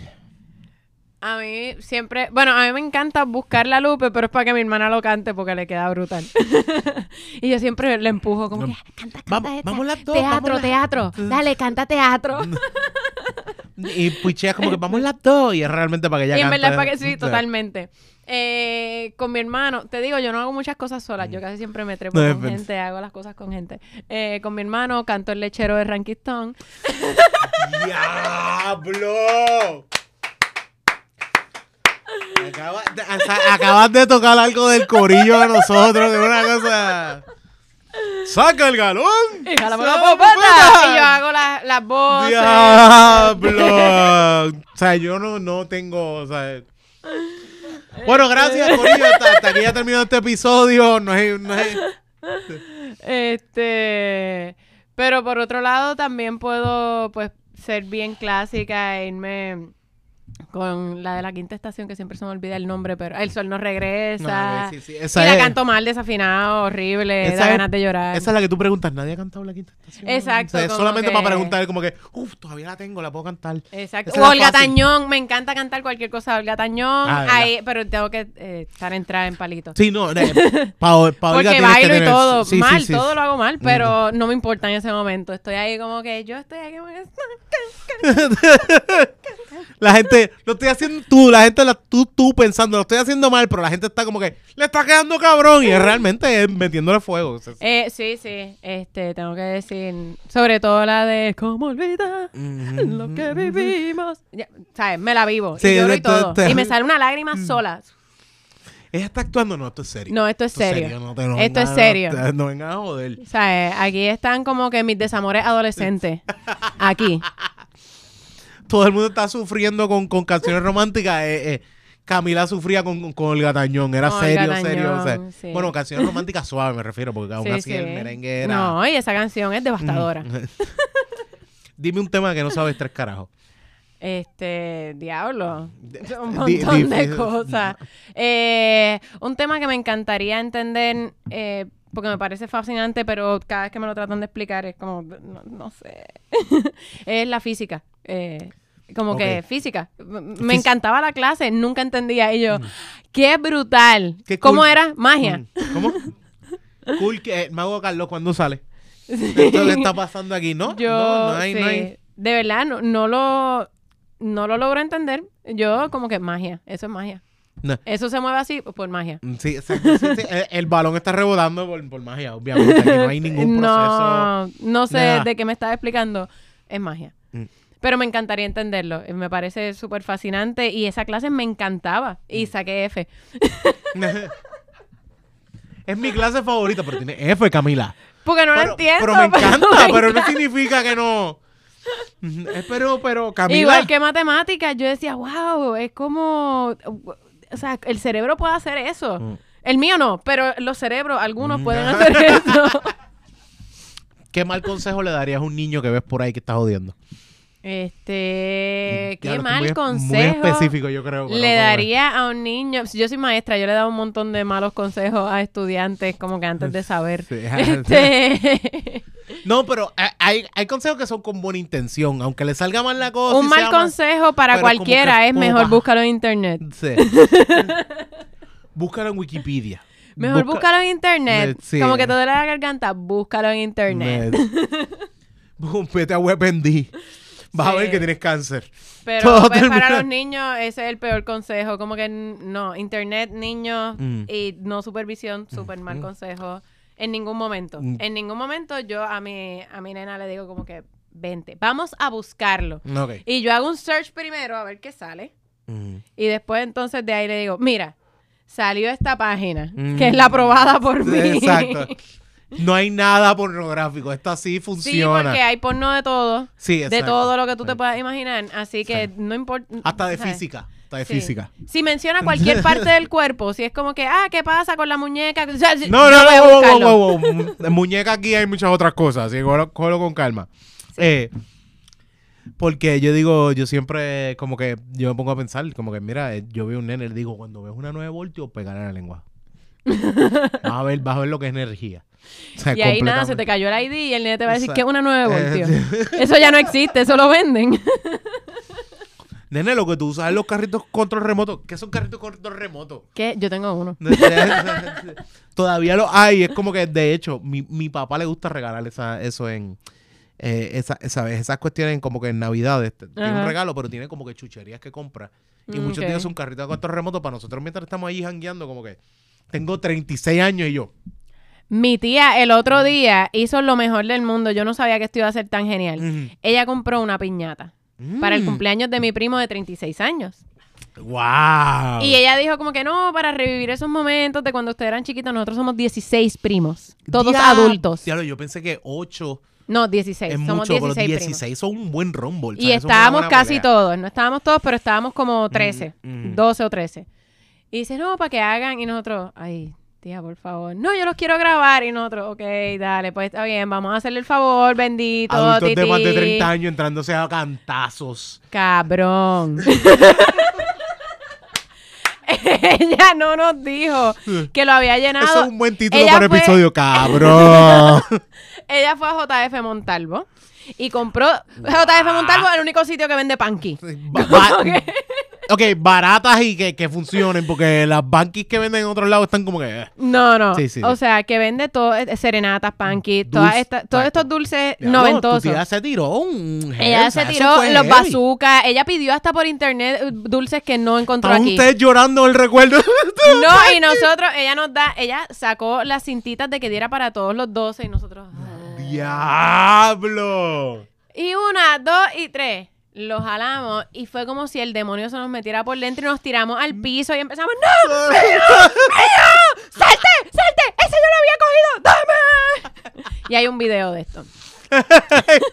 Speaker 2: A mí siempre, bueno, a mí me encanta buscar la Lupe, pero es para que mi hermana lo cante porque le queda brutal. y yo siempre le empujo como que, "Ah, canta, canta
Speaker 1: Vamos,
Speaker 2: esta.
Speaker 1: vamos las dos.
Speaker 2: Teatro,
Speaker 1: vamos las-
Speaker 2: teatro. Dale, canta teatro.
Speaker 1: Y pucheas como que vamos las dos. Y es realmente para que ella
Speaker 2: y en
Speaker 1: cante.
Speaker 2: verdad es para que sí, totalmente. Eh, con mi hermano, te digo, yo no hago muchas cosas solas, yo casi siempre me trepo
Speaker 1: Mm. No,
Speaker 2: con gente, hago las cosas con gente. Eh, con mi hermano canto el lechero de Rankistón.
Speaker 1: ¡Diablo! Acabas de tocar algo del corillo de nosotros, de una cosa. ¡Saca el galón!
Speaker 2: Y jálame la
Speaker 1: ¡Saca
Speaker 2: popota.
Speaker 1: popota!
Speaker 2: Y yo hago la- las voces.
Speaker 1: ¡Diablo! o sea, yo no, no tengo. O sea, bueno, gracias, Corillo. Hasta, hasta aquí ya terminó este episodio. No es, no es-
Speaker 2: Este, pero por otro lado también puedo pues ser bien clásica e irme con la de la quinta estación que siempre se me olvida el nombre, pero El sol no regresa.
Speaker 1: No, sí, sí,
Speaker 2: y
Speaker 1: esa
Speaker 2: la
Speaker 1: es-
Speaker 2: canto mal, desafinado, horrible,
Speaker 1: Esa
Speaker 2: da
Speaker 1: es-
Speaker 2: ganas de llorar.
Speaker 1: Esa es la que tú preguntas. Nadie ha cantado la quinta estación.
Speaker 2: Exacto,
Speaker 1: O sea, solamente
Speaker 2: que-
Speaker 1: para preguntar, como que, uff, todavía la tengo, la puedo cantar.
Speaker 2: Exacto.
Speaker 1: La
Speaker 2: Olga. Tañón, me encanta cantar cualquier cosa de Olga Tañón,
Speaker 1: Ah,
Speaker 2: ahí, pero tengo que eh, estar entrada en palito.
Speaker 1: Sí, no, eh, pa, pa Olga
Speaker 2: Porque bailo y todo,
Speaker 1: sí,
Speaker 2: mal, todo lo hago mal, pero no me importa en ese momento. Estoy ahí como que yo estoy aquí.
Speaker 1: La gente, lo estoy haciendo tú, la gente, la, tú, tú pensando, lo estoy haciendo mal, pero la gente está como que, le está quedando cabrón y es realmente es metiéndole fuego. O sea,
Speaker 2: Eh, sí, sí, este, tengo que decir, sobre todo la de ¿Cómo olvidar lo que vivimos? Ya, ¿Sabes? Me la vivo,
Speaker 1: Sí,
Speaker 2: y lloro y todo.
Speaker 1: te-
Speaker 2: y me sale una lágrima
Speaker 1: Mm.
Speaker 2: sola.
Speaker 1: Ella está actuando, no, esto es serio.
Speaker 2: No, esto es serio.
Speaker 1: no te- no
Speaker 2: Esto es serio.
Speaker 1: No, a joder.
Speaker 2: ¿Sabes? Aquí están como que mis desamores adolescentes. Aquí.
Speaker 1: Todo el mundo está sufriendo con, con canciones románticas. eh, eh, Camila sufría con, con el gatañón, era serio,
Speaker 2: gatañón,
Speaker 1: serio. o sea,
Speaker 2: sí.
Speaker 1: Bueno, canciones románticas suaves me refiero, porque aún
Speaker 2: Sí,
Speaker 1: así el merengue era.
Speaker 2: No, y esa canción es devastadora.
Speaker 1: Dime un tema que no sabes tres carajos.
Speaker 2: Este, diablo. Un montón de cosas. Eh, un tema que me encantaría entender, eh, porque me parece fascinante, pero cada vez que me lo tratan de explicar es como, no, no sé. es la física. Eh, como que física. Me
Speaker 1: Fis- Mm.
Speaker 2: encantaba la clase, nunca entendía. Y yo, qué brutal.
Speaker 1: Qué
Speaker 2: ¿Cómo era? Magia.
Speaker 1: Mm, ¿Cómo? cool que el mago Carlos cuando sale. Esto que está pasando aquí, ¿no?
Speaker 2: Yo,
Speaker 1: no, no hay,
Speaker 2: sí.
Speaker 1: no hay.
Speaker 2: de verdad, no, no lo, no lo logro entender. Yo como que magia, eso es magia.
Speaker 1: No.
Speaker 2: Eso se mueve así por magia.
Speaker 1: Mm, Sí, exacto, sí, sí. El, el balón está rebotando por, por magia, obviamente. Aquí no hay ningún proceso.
Speaker 2: No, no sé de qué me estás explicando. Es magia.
Speaker 1: Mm.
Speaker 2: Pero me encantaría entenderlo. Eh, Me parece súper fascinante y esa clase me encantaba. Y
Speaker 1: Mm.
Speaker 2: saqué F.
Speaker 1: es mi clase favorita, pero tiene F, Camila.
Speaker 2: Porque no
Speaker 1: pero,
Speaker 2: entiendo.
Speaker 1: pero me encanta,
Speaker 2: me
Speaker 1: pero no
Speaker 2: encanta.
Speaker 1: significa que no. Eh, Pero, pero, Camila.
Speaker 2: Igual que matemáticas, yo decía, wow, es como... O sea, el cerebro puede hacer eso.
Speaker 1: Mm.
Speaker 2: El mío no, pero los cerebros, algunos
Speaker 1: Mm.
Speaker 2: pueden hacer eso.
Speaker 1: ¿Qué mal consejo le darías a un niño que ves por ahí que está jodiendo?
Speaker 2: Este, qué
Speaker 1: Diablo,
Speaker 2: mal
Speaker 1: muy,
Speaker 2: consejo.
Speaker 1: Muy específico, yo creo.
Speaker 2: Le
Speaker 1: no,
Speaker 2: daría a un niño, si yo soy maestra, yo le he dado un montón de malos consejos a estudiantes como que antes de saber.
Speaker 1: Sí.
Speaker 2: Este,
Speaker 1: No, pero eh, hay, hay consejos que son con buena intención, aunque le salga mal la cosa.
Speaker 2: un mal
Speaker 1: sea
Speaker 2: consejo para cualquiera
Speaker 1: que
Speaker 2: es mejor búscalo en internet.
Speaker 1: Sí. Búscalo en Wikipedia.
Speaker 2: Mejor
Speaker 1: Busca-
Speaker 2: búscalo en internet.
Speaker 1: Sí.
Speaker 2: Como que te duele la garganta, búscalo en internet.
Speaker 1: Vete a WebMD. Vas a ver que tienes cáncer.
Speaker 2: Pero pues, para los niños ese es el peor consejo. Como que no, internet, niños
Speaker 1: Mm.
Speaker 2: y no supervisión, súper mal
Speaker 1: Mm.
Speaker 2: consejo. En ningún momento.
Speaker 1: Mm.
Speaker 2: En ningún momento yo a mi, a mi nena le digo como que, vente, vamos a buscarlo. Y yo hago un search primero a ver qué sale.
Speaker 1: Mm.
Speaker 2: Y después entonces de ahí le digo, mira, salió esta página,
Speaker 1: Mm.
Speaker 2: que es la aprobada por mí.
Speaker 1: Exacto. No hay nada pornográfico. Esto así
Speaker 2: Sí,
Speaker 1: funciona.
Speaker 2: porque hay porno de todo.
Speaker 1: Sí,
Speaker 2: De
Speaker 1: exacto.
Speaker 2: todo lo que tú te
Speaker 1: Sí.
Speaker 2: puedas imaginar. Así que
Speaker 1: Sí.
Speaker 2: no importa.
Speaker 1: Hasta de
Speaker 2: ¿sabes?
Speaker 1: física. Hasta de
Speaker 2: Sí.
Speaker 1: física.
Speaker 2: Si menciona cualquier parte del cuerpo, si es como que, ah, ¿qué pasa con la muñeca? O sea, si-
Speaker 1: No, no, no, wow, wow. De muñeca aquí hay muchas otras cosas, así que cógelo, con calma. Eh, porque yo digo, yo siempre como que, yo me pongo a pensar, como que mira, eh, yo veo un nene, le digo, cuando ves una 9 voltios, pegar la lengua. vas a ver, vas a ver lo que es energía. O
Speaker 2: Y ahí nada, se te cayó el ID y el nene te va a decir
Speaker 1: Esa-
Speaker 2: que es una 9 voltios.
Speaker 1: Eh,
Speaker 2: Eso ya no existe, eso lo venden.
Speaker 1: Nene, lo que tú usas en los carritos control remoto, ¿qué son carritos control remoto?
Speaker 2: ¿Qué? Yo tengo uno.
Speaker 1: Todavía lo hay. Es como que, de hecho, mi, mi papá le gusta regalar esa, eso en. eh, esa, esa- esas cuestiones como que en Navidades. Tiene un regalo, pero tiene como que chucherías que compra. Y
Speaker 2: Mm,
Speaker 1: muchos
Speaker 2: ok.
Speaker 1: días un carrito de control remoto para nosotros mientras estamos allí jangueando, como que. Tengo 36 años y yo.
Speaker 2: Mi tía el otro día hizo lo mejor del mundo. Yo no sabía que esto iba a ser tan genial.
Speaker 1: Mm.
Speaker 2: Ella compró una piñata para el
Speaker 1: Mm.
Speaker 2: cumpleaños de mi primo de 36 años.
Speaker 1: ¡Wow!
Speaker 2: Y ella dijo como que no, para revivir esos momentos de cuando ustedes eran chiquitos, nosotros somos 16 primos, todos adultos.
Speaker 1: Diablo, yo pensé que 8
Speaker 2: No, 16,
Speaker 1: es
Speaker 2: somos
Speaker 1: mucho,
Speaker 2: 16,
Speaker 1: pero
Speaker 2: primos.
Speaker 1: 16 son un buen rumble.
Speaker 2: Y estábamos casi todos, no estábamos todos, pero estábamos como 13,
Speaker 1: mm.
Speaker 2: 12 o 13. Y dice, no, para que hagan, y nosotros, ay, tía, por favor. No, yo los quiero grabar, y nosotros, ok, dale, pues está bien, vamos a hacerle el favor, bendito,
Speaker 1: Adultos de
Speaker 2: tití".
Speaker 1: más de 30 años entrándose a cantazos.
Speaker 2: Cabrón. Ella no nos dijo que lo había llenado.
Speaker 1: Eso es un buen título
Speaker 2: ella
Speaker 1: para el
Speaker 2: fue-
Speaker 1: episodio, cabrón.
Speaker 2: Ella fue a JF Montalvo y compró. JF Montalvo es el único sitio que vende panqui. Ok.
Speaker 1: baratas y que, que funcionen, porque las banquis que venden en otros lados están como que. eh.
Speaker 2: No, no.
Speaker 1: Sí, sí,
Speaker 2: o
Speaker 1: sí.
Speaker 2: sea, que vende todo, eh, serenatas, pancakes, todas
Speaker 1: Dulce-
Speaker 2: estas- todos estos dulces
Speaker 1: Diablo,
Speaker 2: noventosos.
Speaker 1: Tu tía se tiró un.
Speaker 2: Ella se tiró los bazookas. Ella pidió hasta por internet eh, dulces que no encontró aquí.
Speaker 1: ustedes llorando el recuerdo.
Speaker 2: No, y nosotros, ella nos da, ella sacó las cintitas de que diera para todos los 12 y nosotros. ah.
Speaker 1: ¡Diablo!
Speaker 2: Y una, dos y tres. Lo jalamos y fue como si el demonio se nos metiera por dentro y nos tiramos al piso y empezamos, ¡No! ¡Salte! ¡Salte! ¡Ese yo lo había cogido! ¡Dame! Y hay un video de esto.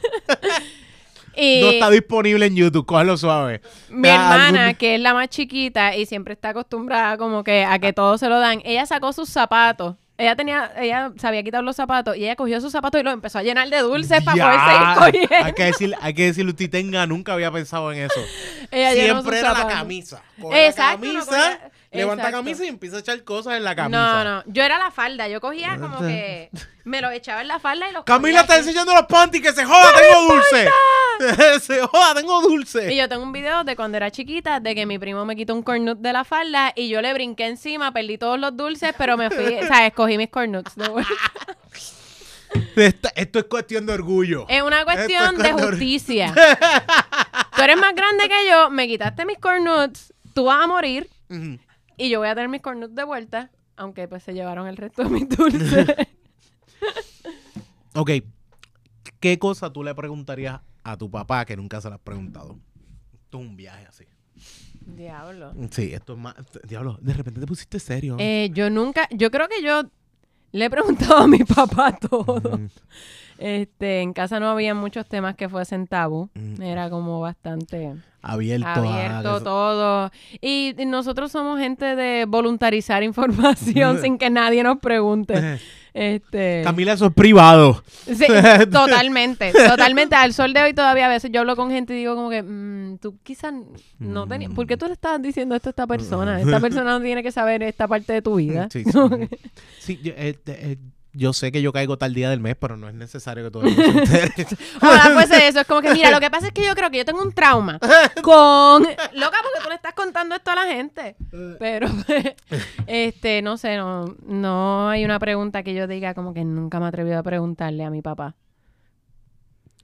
Speaker 2: y
Speaker 1: No está disponible en YouTube, cógelo suave.
Speaker 2: mi
Speaker 1: Ah,
Speaker 2: hermana,
Speaker 1: algún-
Speaker 2: que es la más chiquita y siempre está acostumbrada como que a que todo se lo dan, ella sacó sus zapatos. Ella tenía, ella se había quitado los zapatos y ella cogió sus zapatos y los empezó a llenar de dulces para
Speaker 1: Ya.
Speaker 2: poder seguir cogiendo.
Speaker 1: Hay que decir, hay que decirle, usted tenga, nunca había pensado en eso.
Speaker 2: Ella
Speaker 1: Siempre era la camisa.
Speaker 2: Exacto,
Speaker 1: la camisa, levanta camisa y empieza a echar cosas en la camisa.
Speaker 2: No, no. Yo era la falda. Yo cogía como que me lo echaba en la falda y los
Speaker 1: Camila está enseñando los panties, que se joda, tengo dulce. se joda, tengo dulce.
Speaker 2: Y yo tengo un video de cuando era chiquita de que mi primo me quitó un cornut de la falda y yo le brinqué encima, perdí todos los dulces, pero me fui, o sea, escogí mis cornuts. de vuelta.
Speaker 1: Esta- esto es cuestión de orgullo.
Speaker 2: Es una cuestión de justicia. Tú eres más grande que yo, me quitaste mis cornuts, tú vas a morir. Y yo voy a tener mis cornuts de vuelta, aunque pues se llevaron el resto de mis dulces.
Speaker 1: Ok. ¿Qué cosa tú le preguntarías a tu papá que nunca se le has preguntado? Esto es un viaje así.
Speaker 2: Diablo.
Speaker 1: Sí, esto es más. Diablo, de repente te pusiste serio.
Speaker 2: Eh, yo nunca, yo creo que yo le he preguntado a mi papá todo.
Speaker 1: Mm,
Speaker 2: Este, en casa no había muchos temas que fuesen tabú.
Speaker 1: Mm.
Speaker 2: Era como bastante
Speaker 1: abierto, a-
Speaker 2: abierto todo. Y y nosotros somos gente de voluntarizar información
Speaker 1: Mm.
Speaker 2: sin que nadie nos pregunte. Este,
Speaker 1: Camila, eso es privado.
Speaker 2: sí, totalmente, totalmente. Al sol de hoy todavía a veces yo hablo con gente y digo como que mm, tú quizás no tenías, ¿por qué tú le estás diciendo esto a esta persona? Esta persona no tiene que saber esta parte de tu vida.
Speaker 1: Sí, sí. Sí, yo, eh, eh, yo sé que yo caigo tal día del mes, pero no es necesario que todo el mundo se entere.
Speaker 2: Fuese eso. Es como que, mira, lo que pasa es que yo creo que yo tengo un trauma con. Loca, porque tú le estás contando esto a la gente. Pero, este, no sé, no, no hay una pregunta que yo diga como que nunca me he atrevido a preguntarle a mi papá.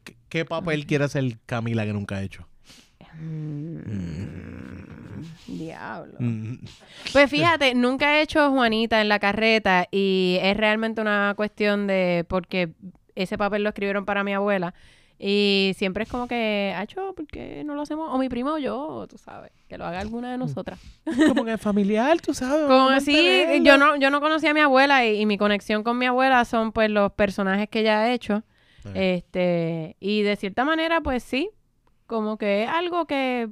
Speaker 1: ¿Qué, qué papel quiere hacer Camila que nunca ha hecho?
Speaker 2: Mm, Diablo.
Speaker 1: Mm,
Speaker 2: Pues fíjate, nunca he hecho Juanita en la carreta y es realmente una cuestión de porque ese papel lo escribieron para mi abuela y siempre es como que, Acho, ¿por qué no lo hacemos? O mi prima o yo, tú sabes, que lo haga alguna de nosotras.
Speaker 1: Como que familiar, tú sabes.
Speaker 2: Como así, yo no, yo no conocía a mi abuela y, y mi conexión con mi abuela son pues los personajes que ella ha hecho.
Speaker 1: Eh.
Speaker 2: Este, y de cierta manera, pues sí, como que es algo que,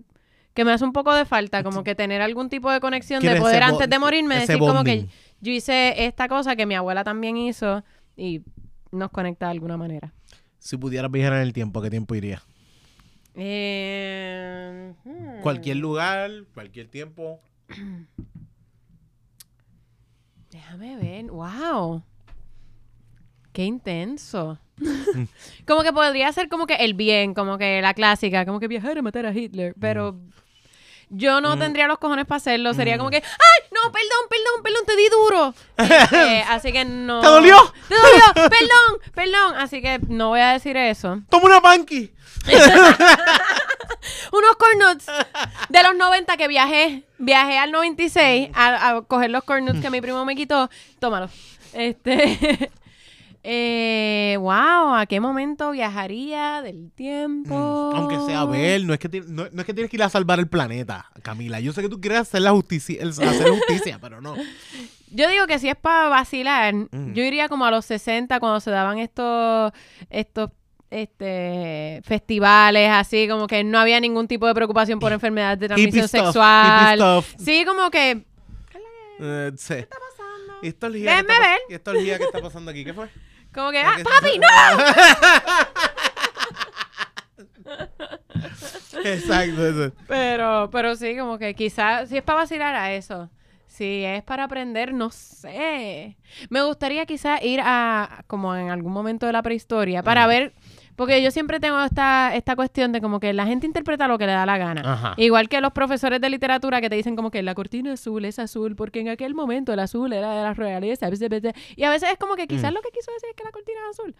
Speaker 2: que me hace un poco de falta, como que tener algún tipo de conexión de poder antes de morirme decir como que yo hice esta cosa que mi abuela también hizo y nos conecta de alguna manera.
Speaker 1: Si pudieras viajar en el tiempo, ¿a qué tiempo irías?
Speaker 2: Eh, hmm.
Speaker 1: Cualquier lugar, cualquier tiempo.
Speaker 2: Déjame ver. ¡Wow! ¡Qué intenso! como que podría ser como que el bien, como que la clásica, como que viajar a matar a Hitler, pero yo no
Speaker 1: Mm.
Speaker 2: tendría los cojones para hacerlo. Sería
Speaker 1: Mm.
Speaker 2: como que, ¡ay! No, perdón, perdón, perdón, te di duro. Este, así que no.
Speaker 1: ¿Te dolió?
Speaker 2: ¡Te dolió! Perdón, perdón. Así que no voy a decir eso.
Speaker 1: ¡Toma una panqui!
Speaker 2: Unos cornuts de los 90 que viajé, viajé al 96 a, a coger los cornuts que mi primo me quitó. Tómalo. Este. Eh, wow, ¿a qué momento viajaría del tiempo?
Speaker 1: Mm, Aunque sea ver, no es, que no, no es que tienes que ir a salvar el planeta, Camila. Yo sé que tú quieres hacer la justicia, el- hacer justicia, pero no.
Speaker 2: Yo digo que si es para vacilar,
Speaker 1: Mm.
Speaker 2: yo iría como a los 60 cuando se daban estos, estos este festivales así como que no había ningún tipo de preocupación por enfermedades de transmisión sexual.
Speaker 1: stuff.
Speaker 2: Sí, como que
Speaker 1: Eh, sí.
Speaker 2: pasando?
Speaker 1: ¿Y esta orgía
Speaker 2: Déjenme
Speaker 1: que está pas-
Speaker 2: ver.
Speaker 1: ¿Y esta orgía que está pasando aquí? ¿Qué fue?
Speaker 2: Como que,
Speaker 1: ¿Por
Speaker 2: ah, papi, no.
Speaker 1: Exacto, eso.
Speaker 2: Pero, pero sí, como que quizás, si es para vacilar a eso. Si es para aprender, no sé. Me gustaría quizás ir a, como en algún momento de la prehistoria, para ver, Porque yo siempre tengo esta, esta cuestión de como que la gente interpreta lo que le da la gana.
Speaker 1: Ajá.
Speaker 2: Igual que los profesores de literatura que te dicen como que la cortina azul es azul porque en aquel momento el azul era de la realeza. Y a veces es como que quizás
Speaker 1: Mm.
Speaker 2: lo que quiso decir es que la cortina es azul.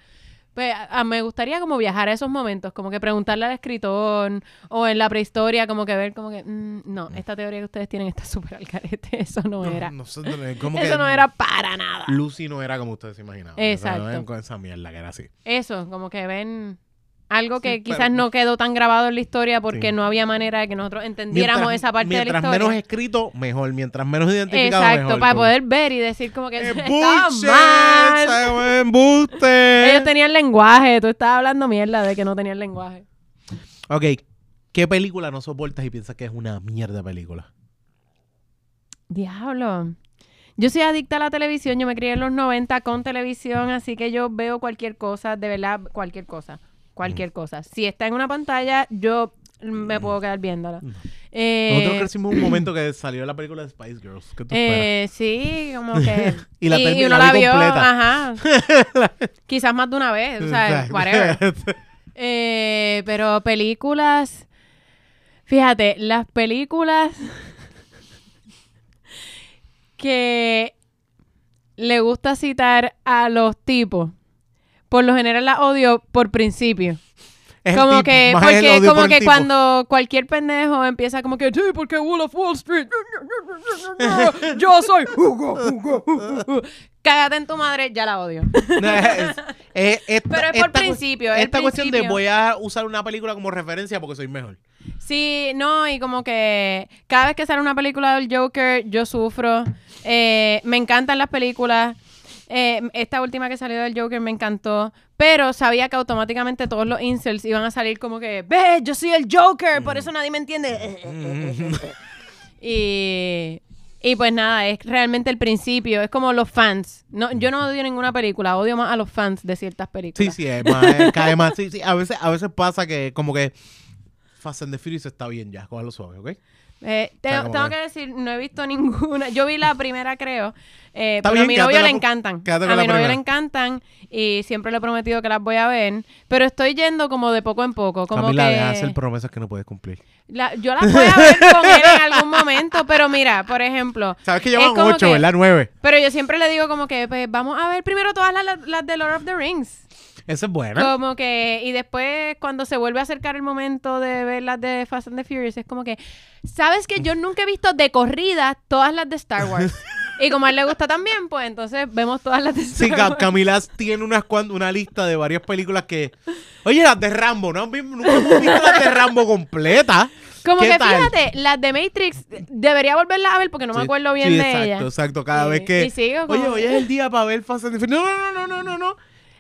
Speaker 2: Pues a- a- me gustaría como viajar a esos momentos, como que preguntarle al escritor o en la prehistoria, como que ver como que, mm, no, esta teoría que ustedes tienen está súper al carete, eso no,
Speaker 1: No,
Speaker 2: era.
Speaker 1: no como
Speaker 2: eso
Speaker 1: que
Speaker 2: no era para nada.
Speaker 1: Lucy no era como ustedes se imaginaban. O sea,
Speaker 2: Exacto.
Speaker 1: no ven con esa mierda que era así.
Speaker 2: Eso, como que ven algo que
Speaker 1: Sí,
Speaker 2: quizás
Speaker 1: pero-
Speaker 2: no quedó tan grabado en la historia porque
Speaker 1: Sí.
Speaker 2: no había manera de que nosotros entendiéramos
Speaker 1: Mientras-
Speaker 2: esa parte de la
Speaker 1: Mientras
Speaker 2: historia.
Speaker 1: menos escrito, mejor. Mientras menos identificado,
Speaker 2: Exacto,
Speaker 1: mejor.
Speaker 2: para
Speaker 1: Como-
Speaker 2: poder ver y decir como que mal.
Speaker 1: ¡Se fue embuste!
Speaker 2: Ellos tenían lenguaje, tú estabas hablando mierda de que no tenían lenguaje.
Speaker 1: Ok, ¿qué película no soportas y piensas que es una mierda película?
Speaker 2: Diablo. Yo soy adicta a la televisión, yo me crié en los 90 con televisión, así que yo veo cualquier cosa, de verdad, cualquier cosa, cualquier cosa. Si está en una pantalla, yo me puedo quedar viéndola. Eh,
Speaker 1: Nosotros crecimos un momento que salió la película de Spice Girls. ¿Qué tú esperas?
Speaker 2: Eh, sí, como que.
Speaker 1: Y la
Speaker 2: uno
Speaker 1: la
Speaker 2: la
Speaker 1: vi
Speaker 2: vio,
Speaker 1: completa.
Speaker 2: ajá. Quizás más de una vez, o sea, whatever. Eh, pero películas. Fíjate, las películas que le gusta citar a los tipos, por lo general las odio por principio.
Speaker 1: Es
Speaker 2: como
Speaker 1: tipo,
Speaker 2: que, porque
Speaker 1: por
Speaker 2: como que cuando cualquier pendejo empieza como que, sí, porque Wall of Wall Street, yo soy Hugo, Hugo, Hugo". Cágate en tu madre, ya la odio.
Speaker 1: No, es- es- esta-
Speaker 2: Pero es por
Speaker 1: esta
Speaker 2: principio, es
Speaker 1: Esta cuestión de voy a usar una película como referencia porque soy mejor.
Speaker 2: Sí, no, y como que cada vez que sale una película del Joker, yo sufro. Eh, me encantan las películas. Eh, esta última que salió del Joker me encantó. Pero sabía que automáticamente todos los insults iban a salir como que, ve, yo soy el Joker, por eso nadie me entiende. y, y pues nada, es realmente el principio. Es como los fans. No, yo no odio ninguna película, odio más a los fans de ciertas
Speaker 1: Sí,
Speaker 2: películas.
Speaker 1: sí, es más, es- cae más. Sí, sí, a veces, a veces pasa que como que Fast and the Furious está bien ya, cógelo suave, ¿ok?
Speaker 2: Eh, te- tengo
Speaker 1: que-
Speaker 2: que decir, no he visto ninguna. Yo vi la primera, creo. eh, pero a mi novio le encantan. A mi novio le encantan y siempre le he prometido que las voy a ver. Pero estoy yendo como de poco en poco. Como
Speaker 1: Camila,
Speaker 2: que
Speaker 1: deja de hacer promesas que no puedes cumplir.
Speaker 2: la- yo las voy a ver con él en algún momento. Pero mira, por ejemplo.
Speaker 1: Sabes que llevan
Speaker 2: como
Speaker 1: ocho,
Speaker 2: que-
Speaker 1: ¿verdad? Nueve.
Speaker 2: Pero yo siempre le digo como que pues, vamos a ver primero todas las- las de Lord of the Rings.
Speaker 1: Esa es buena.
Speaker 2: Como que, y después cuando se vuelve a acercar el momento de ver las de Fast and the Furious, es como que, ¿sabes que yo nunca he visto de corrida todas las de Star Wars? y como a él le gusta también, pues entonces vemos todas las de Star
Speaker 1: Sí, Ca-
Speaker 2: Wars.
Speaker 1: Camila tiene unas cuan- una lista de varias películas que... Oye, las de Rambo, ¿no? Nunca hemos visto las de Rambo completa.
Speaker 2: Como
Speaker 1: ¿Qué
Speaker 2: que
Speaker 1: tal?
Speaker 2: fíjate, las de Matrix, debería volverlas a ver porque no me
Speaker 1: Sí,
Speaker 2: acuerdo bien
Speaker 1: sí,
Speaker 2: de
Speaker 1: exacto,
Speaker 2: ellas.
Speaker 1: exacto. Cada vez que...
Speaker 2: y sigo como
Speaker 1: Oye,
Speaker 2: que-
Speaker 1: hoy es el día para ver Fast and the Furious. No, no, no, no, no, no, no.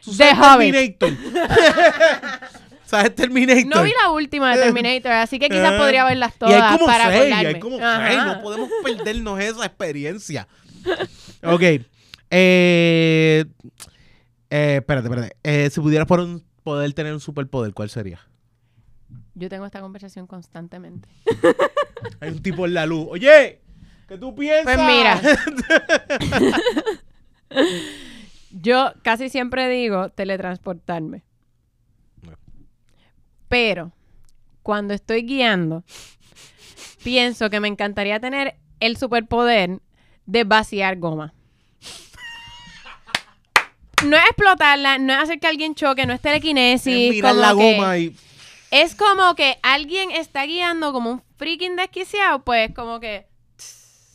Speaker 2: Hobbit.
Speaker 1: Terminator. ¿Sabes Terminator?
Speaker 2: No vi la última de Terminator, así que quizás
Speaker 1: Ah.
Speaker 2: podría verlas
Speaker 1: Y hay
Speaker 2: todas
Speaker 1: como
Speaker 2: para
Speaker 1: seis, y
Speaker 2: acordarme.
Speaker 1: hay como seis. No podemos perdernos esa experiencia. Ok. Eh, eh, espérate, espérate. Eh, si pudieras un- poder tener un superpoder, ¿cuál sería?
Speaker 2: Yo tengo esta conversación constantemente.
Speaker 1: Hay un tipo en la luz. Oye, ¿qué tú piensas?
Speaker 2: Pues mira. Yo casi siempre digo teletransportarme. Pero cuando estoy guiando, pienso que me encantaría tener el superpoder de vaciar goma. No es explotarla, no es hacer que alguien choque, no es telequinesis.
Speaker 1: Es mirar la
Speaker 2: que-
Speaker 1: goma y...
Speaker 2: es como que alguien está guiando como un freaking desquiciado, pues como que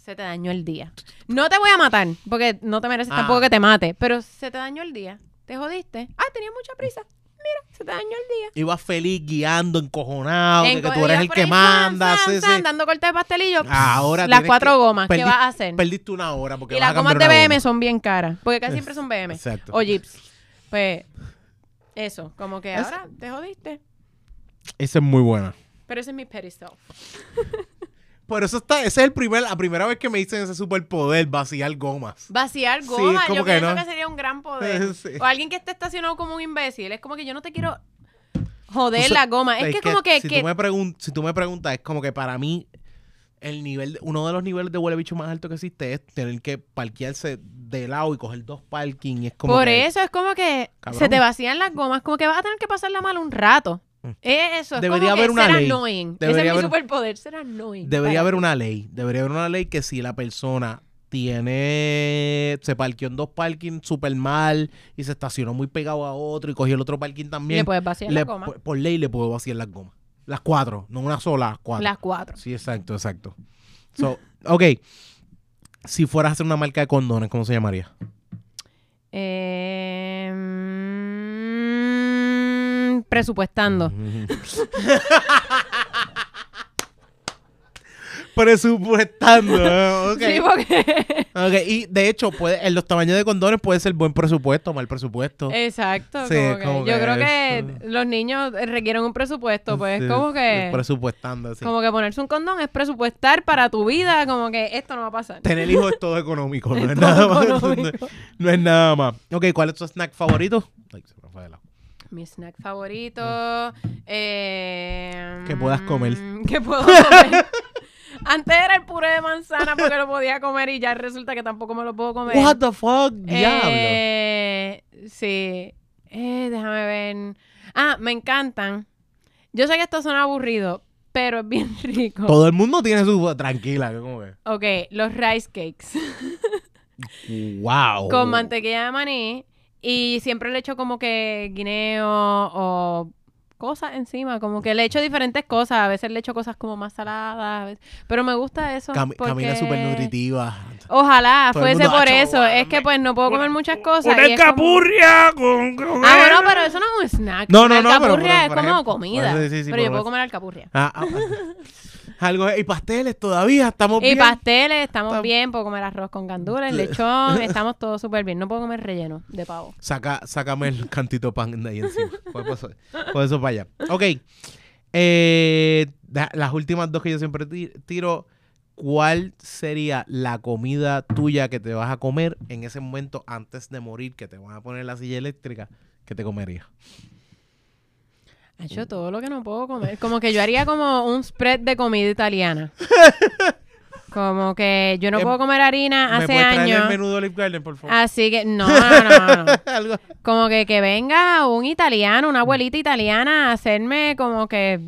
Speaker 2: se te dañó el día. No te voy a matar, porque no te mereces
Speaker 1: Ah.
Speaker 2: tampoco que te mate, pero se te dañó el día. Te jodiste. Ah, tenía mucha prisa. Mira, se te dañó el día.
Speaker 1: Ibas feliz guiando, encojonado, de que tú eres el que manda.
Speaker 2: san,
Speaker 1: sí,
Speaker 2: san,
Speaker 1: sí.
Speaker 2: dando cortes de pastelillo.
Speaker 1: Ahora
Speaker 2: las cuatro gomas, ¿qué vas a hacer?
Speaker 1: Perdiste una hora porque
Speaker 2: Y
Speaker 1: vas
Speaker 2: las
Speaker 1: a
Speaker 2: gomas de BM
Speaker 1: goma.
Speaker 2: son bien caras, porque casi siempre son BM.
Speaker 1: Exacto.
Speaker 2: O Jeeps. Pues, eso, como que
Speaker 1: Es-
Speaker 2: ahora te jodiste.
Speaker 1: Esa es muy buena.
Speaker 2: Pero ese es mi petty self.
Speaker 1: Por eso está, ese es el primer, la primera vez que me dicen ese superpoder, vaciar gomas.
Speaker 2: Vaciar
Speaker 1: Sí,
Speaker 2: goma,
Speaker 1: como
Speaker 2: yo
Speaker 1: que
Speaker 2: pienso
Speaker 1: no.
Speaker 2: que sería un gran poder.
Speaker 1: Sí.
Speaker 2: O alguien que esté estacionado como un imbécil. Es como que yo no te quiero joder la goma. Es, que, como que...
Speaker 1: si,
Speaker 2: que-
Speaker 1: Tú me si tú me preguntas, es como que para mí el nivel, de- uno de los niveles de huele bicho más alto que existe es tener que parquearse de lado y coger dos parking. Es como
Speaker 2: Por
Speaker 1: que
Speaker 2: eso es como que
Speaker 1: Cabrón.
Speaker 2: se te vacían las gomas, como que vas a tener que pasarla mal un rato. Es eso, es
Speaker 1: Debería
Speaker 2: como
Speaker 1: haber
Speaker 2: que
Speaker 1: una
Speaker 2: ser
Speaker 1: ley.
Speaker 2: annoying. Ese
Speaker 1: Debería
Speaker 2: es mi
Speaker 1: haber-
Speaker 2: superpoder, ser annoying.
Speaker 1: Debería haber
Speaker 2: ti.
Speaker 1: una ley. Debería haber una ley que si la persona tiene. Se parqueó en dos parking súper mal y se estacionó muy pegado a otro y cogió el otro parking
Speaker 2: Le
Speaker 1: también.
Speaker 2: puedes vaciar
Speaker 1: le-
Speaker 2: la goma.
Speaker 1: por, por ley le puedo vaciar las gomas. Las cuatro, no una sola, las cuatro.
Speaker 2: Las cuatro.
Speaker 1: Sí, exacto, exacto. So, ok. Si fueras a hacer una marca de condones, ¿cómo se llamaría?
Speaker 2: Eh, mm, presupuestando.
Speaker 1: Presupuestando. ¿eh? ok.
Speaker 2: Sí, porque...
Speaker 1: Ok, Y de hecho, puede, en los tamaños de condones puede ser buen presupuesto, mal presupuesto.
Speaker 2: Exacto.
Speaker 1: Sí,
Speaker 2: como que
Speaker 1: como
Speaker 2: yo
Speaker 1: que
Speaker 2: creo que los niños requieren un presupuesto, pues
Speaker 1: Sí,
Speaker 2: como que...
Speaker 1: Presupuestando, así.
Speaker 2: Como que ponerse un condón es presupuestar para tu vida, como que esto no va a pasar.
Speaker 1: Tener hijos es todo económico, no
Speaker 2: Es
Speaker 1: nada más. No, es nada más. Ok, ¿cuál es tu snack favorito? Ay, se me fue de lado.
Speaker 2: Mi snack favorito. eh,
Speaker 1: Que puedas comer.
Speaker 2: mm, Que puedo comer. Antes era el puré de manzana porque lo podía comer y ya resulta que tampoco me lo puedo comer.
Speaker 1: What the fuck, diablo.
Speaker 2: Eh, sí. Eh, déjame ver. Ah, me encantan. Yo sé que esto suena aburrido, pero es bien rico.
Speaker 1: Todo el mundo tiene su tranquila, como que.
Speaker 2: Ok, los rice cakes.
Speaker 1: Wow.
Speaker 2: con mantequilla de maní y siempre le echo como que guineo o cosas encima, como que le echo diferentes cosas, a veces le echo cosas como más saladas, a veces- pero me gusta eso.
Speaker 1: Cam-
Speaker 2: porque-
Speaker 1: Camina súper nutritiva.
Speaker 2: Ojalá
Speaker 1: Todo
Speaker 2: fuese por
Speaker 1: "Acho,
Speaker 2: eso, es que pues no puedo comer muchas cosas.
Speaker 1: Una
Speaker 2: como-
Speaker 1: escapurria con, con
Speaker 2: Ah, bueno, pero eso no es un snack.
Speaker 1: No, no, no, pero-
Speaker 2: alcapurria
Speaker 1: pero,
Speaker 2: es como
Speaker 1: ejemplo,
Speaker 2: comida.
Speaker 1: sí, sí,
Speaker 2: pero yo puedo comer alcapurria.
Speaker 1: Ah, ah, ah. Algo, y pasteles todavía, estamos
Speaker 2: Y
Speaker 1: bien.
Speaker 2: pasteles, estamos
Speaker 1: Tam-
Speaker 2: bien, puedo comer arroz con gandules, lechón, estamos todos súper bien. No puedo comer relleno de pavo.
Speaker 1: Saca, sácame el cantito de pan de ahí encima. Pues eso para allá. Ok. Eh, las últimas dos que yo siempre ti- tiro. ¿Cuál sería la comida tuya que te vas a comer en ese momento antes de morir? Que te van a poner la silla eléctrica. que te comerías?
Speaker 2: Hecho todo lo que no puedo comer. Como que yo haría como un spread de comida italiana. Como que yo no
Speaker 1: Em,
Speaker 2: puedo comer harina
Speaker 1: ¿Me
Speaker 2: hace
Speaker 1: puedes traer el
Speaker 2: años.
Speaker 1: menú de Olive Garden, por favor?
Speaker 2: Así que, no, no, no.
Speaker 1: Algo.
Speaker 2: Como que, que venga un italiano, una abuelita italiana a hacerme como que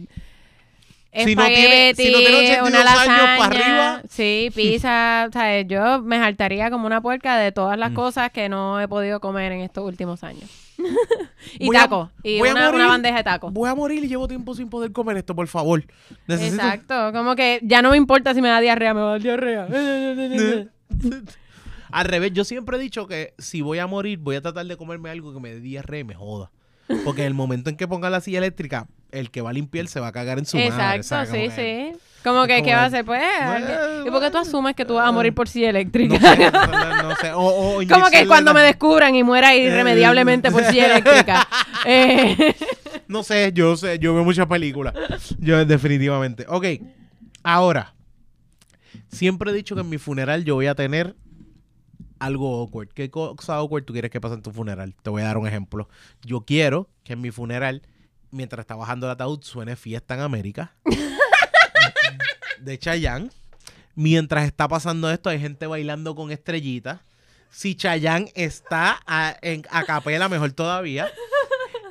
Speaker 1: Si no tiene- si no tiene 82
Speaker 2: una
Speaker 1: años
Speaker 2: lasaña,
Speaker 1: para arriba.
Speaker 2: sí, pizza, ¿sabes? Yo me saltaría como una puerca de todas las
Speaker 1: Mm.
Speaker 2: cosas que no he podido comer en estos últimos años. y
Speaker 1: Voy a-
Speaker 2: tacos, y una, bandeja de tacos.
Speaker 1: Voy a morir y llevo tiempo sin poder comer esto, por favor. Necesito...
Speaker 2: Exacto, como que ya no me importa si me da diarrea, me va a dar diarrea.
Speaker 1: Al revés, yo siempre he dicho que si voy a morir, voy a tratar de comerme algo que me dé diarrea y me joda. Porque en el momento en que ponga la silla eléctrica, el que va a limpiar se va a cagar en su madre.
Speaker 2: Exacto.
Speaker 1: Como
Speaker 2: sí,
Speaker 1: que-
Speaker 2: sí. Como que, ¿qué va a hacer? Pues,
Speaker 1: Bueno,
Speaker 2: ¿y por qué tú asumes que tú vas a morir por silla eléctrica?
Speaker 1: No sé, no, sé.
Speaker 2: Como que cuando me descubran y muera irremediablemente por silla eléctrica. Eh,
Speaker 1: No sé, yo sé, yo veo muchas películas. Yo definitivamente. Ok, ahora. Siempre he dicho que en mi funeral yo voy a tener algo awkward. ¿Qué cosa awkward tú quieres que pase en tu funeral? Te voy a dar un ejemplo. Yo quiero que en mi funeral, mientras está bajando el ataúd, suene Fiesta en América. De Chayanne. Mientras está pasando esto, hay gente bailando con estrellitas. Si Chayanne está a, en, a capela, mejor todavía.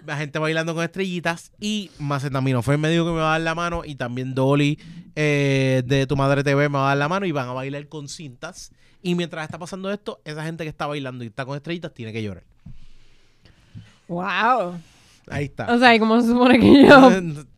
Speaker 1: La gente bailando con estrellitas. Y Macetaminofen me dijo que me va a dar la mano. Y también Dolly eh, de Tu Madre TV me va a dar la mano. Y van a bailar con cintas. Y mientras está pasando esto, esa gente que está bailando y está con estrellitas tiene que llorar.
Speaker 2: wow.
Speaker 1: Ahí está.
Speaker 2: O sea, ¿y cómo se supone que yo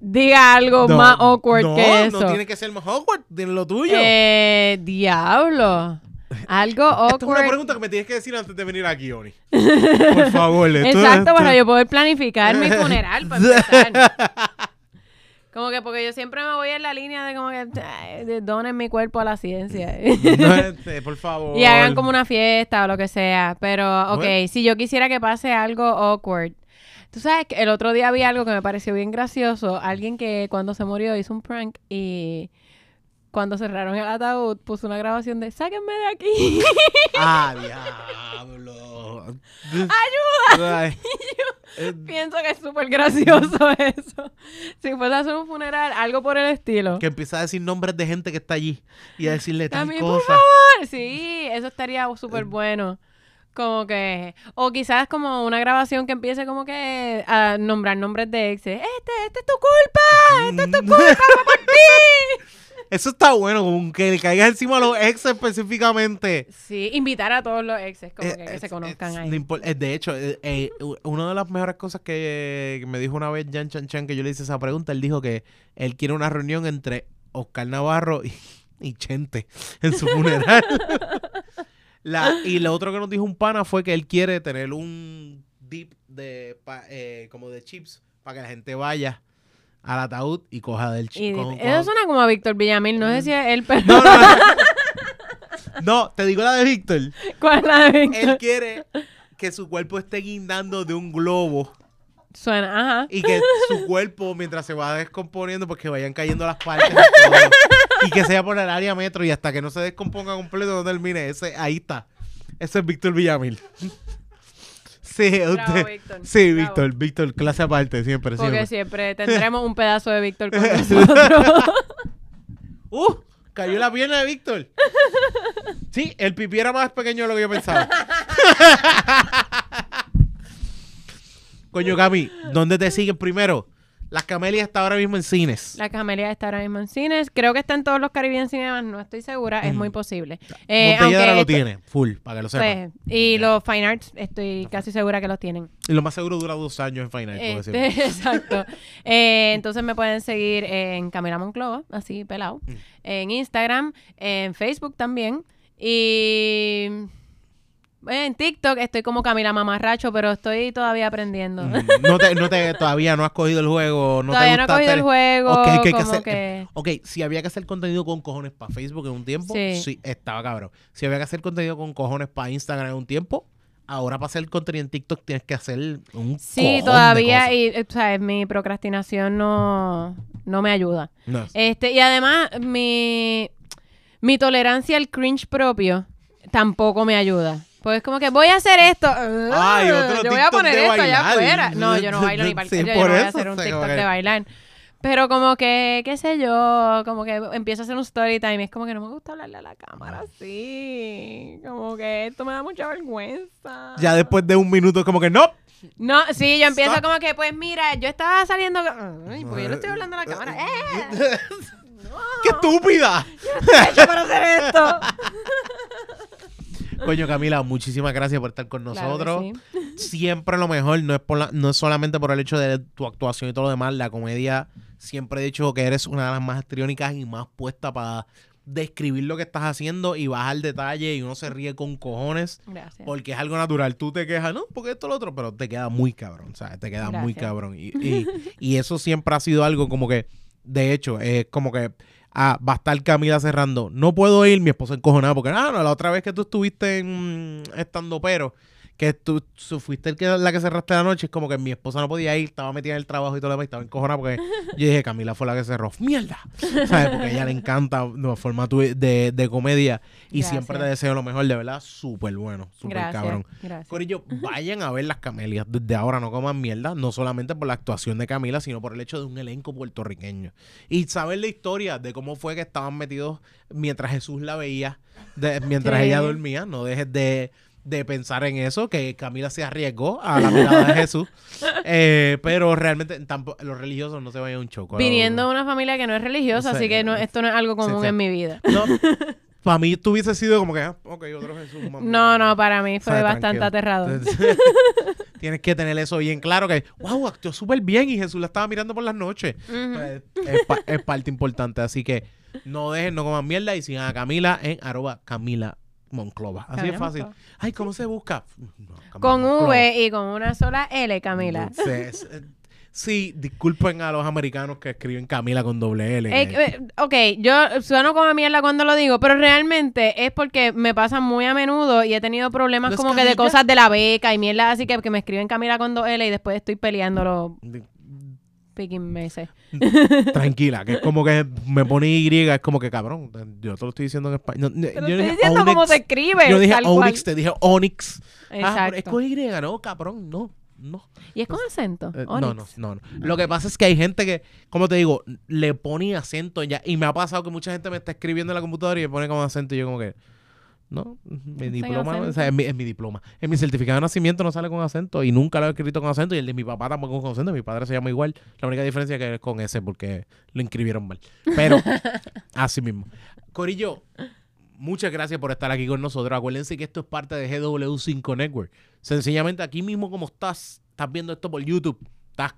Speaker 2: diga algo
Speaker 1: No,
Speaker 2: más awkward
Speaker 1: no,
Speaker 2: que eso?
Speaker 1: No tiene que ser más awkward. Tiene lo tuyo.
Speaker 2: Eh, diablo. Algo
Speaker 1: Esta es una
Speaker 2: awkward.
Speaker 1: pregunta que me tienes que decir antes de venir aquí, Oni. Por favor. esto-
Speaker 2: Exacto,
Speaker 1: esto-
Speaker 2: para yo poder planificar mi funeral, para empezar. Como que porque yo siempre me voy en la línea de como que donen mi cuerpo a la ciencia.
Speaker 1: No, este, por favor.
Speaker 2: y hagan como una fiesta o lo que sea. Pero, ok,
Speaker 1: Bueno.
Speaker 2: si yo quisiera que pase algo awkward. Tú sabes que el otro día vi algo que me pareció bien gracioso. Alguien que cuando se murió hizo un prank y cuando cerraron el ataúd puso una grabación de ¡Sáquenme de aquí!
Speaker 1: Ah, diablo. Ayuda. Eh,
Speaker 2: Pienso que es súper gracioso eso. Si fuese a hacer un funeral, algo por el estilo.
Speaker 1: que empieza a decir nombres de gente que está allí y a decirle tal
Speaker 2: También, por
Speaker 1: cosa.
Speaker 2: favor. Sí, eso estaría súper bueno. Como que, o quizás como una grabación que empiece como que a nombrar nombres de exes. Este, este es tu culpa, este es tu culpa, fue por ti.
Speaker 1: Eso está bueno, como que le caigas encima a los ex específicamente.
Speaker 2: Sí, invitar a todos los exes, como
Speaker 1: Eh,
Speaker 2: que, se conozcan ahí.
Speaker 1: eh, De hecho, eh, una de las mejores cosas que, que me dijo una vez Jan Chan Chan, que yo le hice esa pregunta, él dijo que él quiere una reunión entre Oscar Navarro y, y Chente en su funeral. La- y lo otro que nos dijo un pana fue que él quiere tener un dip de eh, como de chips para que la gente vaya al ataúd y coja del chip.
Speaker 2: eso suena como a Víctor Villamil, no sé si es él, pero
Speaker 1: No, no, no. No, te digo la de Víctor.
Speaker 2: ¿cuál es la de Víctor?
Speaker 1: Él quiere que su cuerpo esté guindando de un globo
Speaker 2: Suena, ajá.
Speaker 1: y que su cuerpo, mientras se va descomponiendo, pues que vayan cayendo las partes y, que sea por el área metro y hasta que no se descomponga completo no termine. Ese, ahí está. Ese es Víctor Villamil. Sí,
Speaker 2: Bravo,
Speaker 1: usted.
Speaker 2: Víctor.
Speaker 1: Sí,
Speaker 2: Bravo.
Speaker 1: Víctor, Víctor, clase aparte, siempre,
Speaker 2: Porque
Speaker 1: siempre.
Speaker 2: siempre tendremos un pedazo de Víctor con nosotros.
Speaker 1: ¡Uh! Cayó la pierna de Víctor. Sí, el pipí era más pequeño de lo que yo pensaba. Coño, Cami, ¿dónde te siguen primero? Las Camelias está ahora mismo en cines.
Speaker 2: La Camelia está ahora mismo en cines. Creo que está en todos los Caribbean Cinemas, no estoy segura, es muy posible. Eh,
Speaker 1: lo
Speaker 2: esto-
Speaker 1: tiene, full, para que lo sepan.
Speaker 2: pues, y los Fine Arts, estoy casi segura que los tienen.
Speaker 1: Y lo más seguro dura dos años en Final. puedo
Speaker 2: Este, exacto. Eh, entonces me pueden seguir en Camila Monclova, así pelado.
Speaker 1: Mm.
Speaker 2: En Instagram, en Facebook también. Y en TikTok estoy como Camila Mamarracho, pero estoy todavía aprendiendo.
Speaker 1: Mm, No te, no te, todavía no has cogido el juego. No
Speaker 2: todavía
Speaker 1: te
Speaker 2: no he cogido el juego.
Speaker 1: Ok, que hay que
Speaker 2: como
Speaker 1: hacer-
Speaker 2: que-
Speaker 1: Ok, si había que hacer contenido con cojones para Facebook en un tiempo,
Speaker 2: Sí.
Speaker 1: sí. estaba cabrón. Si había que hacer contenido con cojones para Instagram en un tiempo, ahora para hacer contenido en TikTok tienes que hacer un
Speaker 2: Sí,
Speaker 1: de
Speaker 2: todavía,
Speaker 1: cosas.
Speaker 2: y, o sea, mi procrastinación no, no me ayuda.
Speaker 1: No.
Speaker 2: Este, y además, mi, mi tolerancia al cringe propio tampoco me ayuda. Pues es como que voy a hacer esto.
Speaker 1: Ay, otro
Speaker 2: yo voy a poner esto allá afuera. No, yo no bailo ni para el
Speaker 1: Sí,
Speaker 2: yo no voy a hacer un TikTok de bailar. Pero como que, qué sé yo, como que empiezo a hacer un story time y es como que no me gusta hablarle a la cámara así. Como que esto me da mucha vergüenza.
Speaker 1: Ya después de un minuto, como que no.
Speaker 2: No, sí, yo empiezo
Speaker 1: Stop.
Speaker 2: como que, pues mira, yo estaba saliendo. Ay, porque yo le estoy hablando a la cámara. ¡Eh!
Speaker 1: ¡Qué estúpida!
Speaker 2: hecho para hacer esto.
Speaker 1: Coño, Camila, muchísimas gracias por estar con
Speaker 2: Claro
Speaker 1: nosotros.
Speaker 2: sí.
Speaker 1: Siempre lo mejor, no es, por la- no es solamente por el hecho de tu actuación y todo lo demás. La comedia, siempre he dicho que eres una de las más histriónicas y más puesta para describir lo que estás haciendo y bajar detalle y uno se ríe con cojones
Speaker 2: Gracias.
Speaker 1: porque es algo natural. Tú te quejas, no, porque esto lo otro, pero te queda muy cabrón, ¿sabes? Te queda muy cabrón. Y, y- y eso siempre ha sido algo como que, de hecho, es como que ah, va a estar Camila cerrando. No puedo ir, mi esposa encojonada, porque ah, no, la otra vez que tú estuviste en estando pero, que tú, tú fuiste el que, la que cerraste la noche, es como que mi esposa no podía ir, estaba metida en el trabajo y todo lo demás, estaba encojonada porque yo dije, Camila fue la que cerró. ¡Mierda! ¿Sabes? Porque a ella le encanta no, formato de, de comedia y
Speaker 2: Gracias.
Speaker 1: siempre te deseo lo mejor, de verdad, súper bueno, súper cabrón.
Speaker 2: Gracias.
Speaker 1: Corillo, vayan a ver las camelias. Desde ahora no coman mierda, no solamente por la actuación de Camila, sino por el hecho de un elenco puertorriqueño. Y saber la historia de cómo fue que estaban metidos mientras Jesús la veía, de- mientras ella dormía. No dejes de, de pensar en eso, que Camila se arriesgó a la mirada de Jesús. Eh, pero realmente tampoco, los religiosos no se vayan a un choco.
Speaker 2: Viniendo de una familia que no es religiosa,
Speaker 1: Sí.
Speaker 2: así que no, esto no es algo común
Speaker 1: Sí, sí.
Speaker 2: en mi vida.
Speaker 1: No, para mí tú hubiese sido como que, ah, ok, otro Jesús.
Speaker 2: No, no, para mí fue bastante
Speaker 1: Tranquilo.
Speaker 2: aterrador.
Speaker 1: Entonces, Tienes que tener eso bien claro, que, wow, actuó súper bien y Jesús la estaba mirando por las noches. Pues, es, pa- es parte importante, así que no dejen, no coman mierda y sigan a Camila en arroba Camila Monclova. Así
Speaker 2: Camila
Speaker 1: es fácil.
Speaker 2: Monclova.
Speaker 1: Ay, ¿cómo se busca? No,
Speaker 2: Con
Speaker 1: Monclova.
Speaker 2: V y con una sola L, Camila.
Speaker 1: Eh, sí, disculpen a los americanos que escriben Camila con doble L.
Speaker 2: Eh, eh, ok, yo sueno como mierda cuando lo digo, pero realmente es porque me pasa muy a menudo y he tenido problemas
Speaker 1: ¿No es
Speaker 2: como que de cosas de la beca y mierda así que, que me escriben Camila con dos L y después estoy peleándolo picking meses.
Speaker 1: Tranquila, que es como que me pone Y, es como que cabrón. Yo te lo estoy diciendo en español. No, yo
Speaker 2: estoy
Speaker 1: dije
Speaker 2: diciendo cómo se escribe.
Speaker 1: Yo dije. Onyx, te dije Onyx. Ah, pero es
Speaker 2: Exacto.
Speaker 1: con Y, no, cabrón, no. no.
Speaker 2: ¿Y es con acento?
Speaker 1: Eh, no, no, no, no. Lo que pasa es que hay gente que, como te digo, le pone acento ya. Y me ha pasado que mucha gente me está escribiendo en la computadora y me pone como acento y yo como que, no, mi diploma, no, o sea, es mi, es mi diploma. En mi certificado de nacimiento no sale con acento y nunca lo he escrito con acento y el de mi papá tampoco con acento. Mi padre se llama igual. La única diferencia es que es con ese porque lo inscribieron mal. Pero, así mismo. Corillo, muchas gracias por estar aquí con nosotros. Acuérdense que esto es parte de GW5 Network. Sencillamente aquí mismo como estás, estás viendo esto por YouTube, estás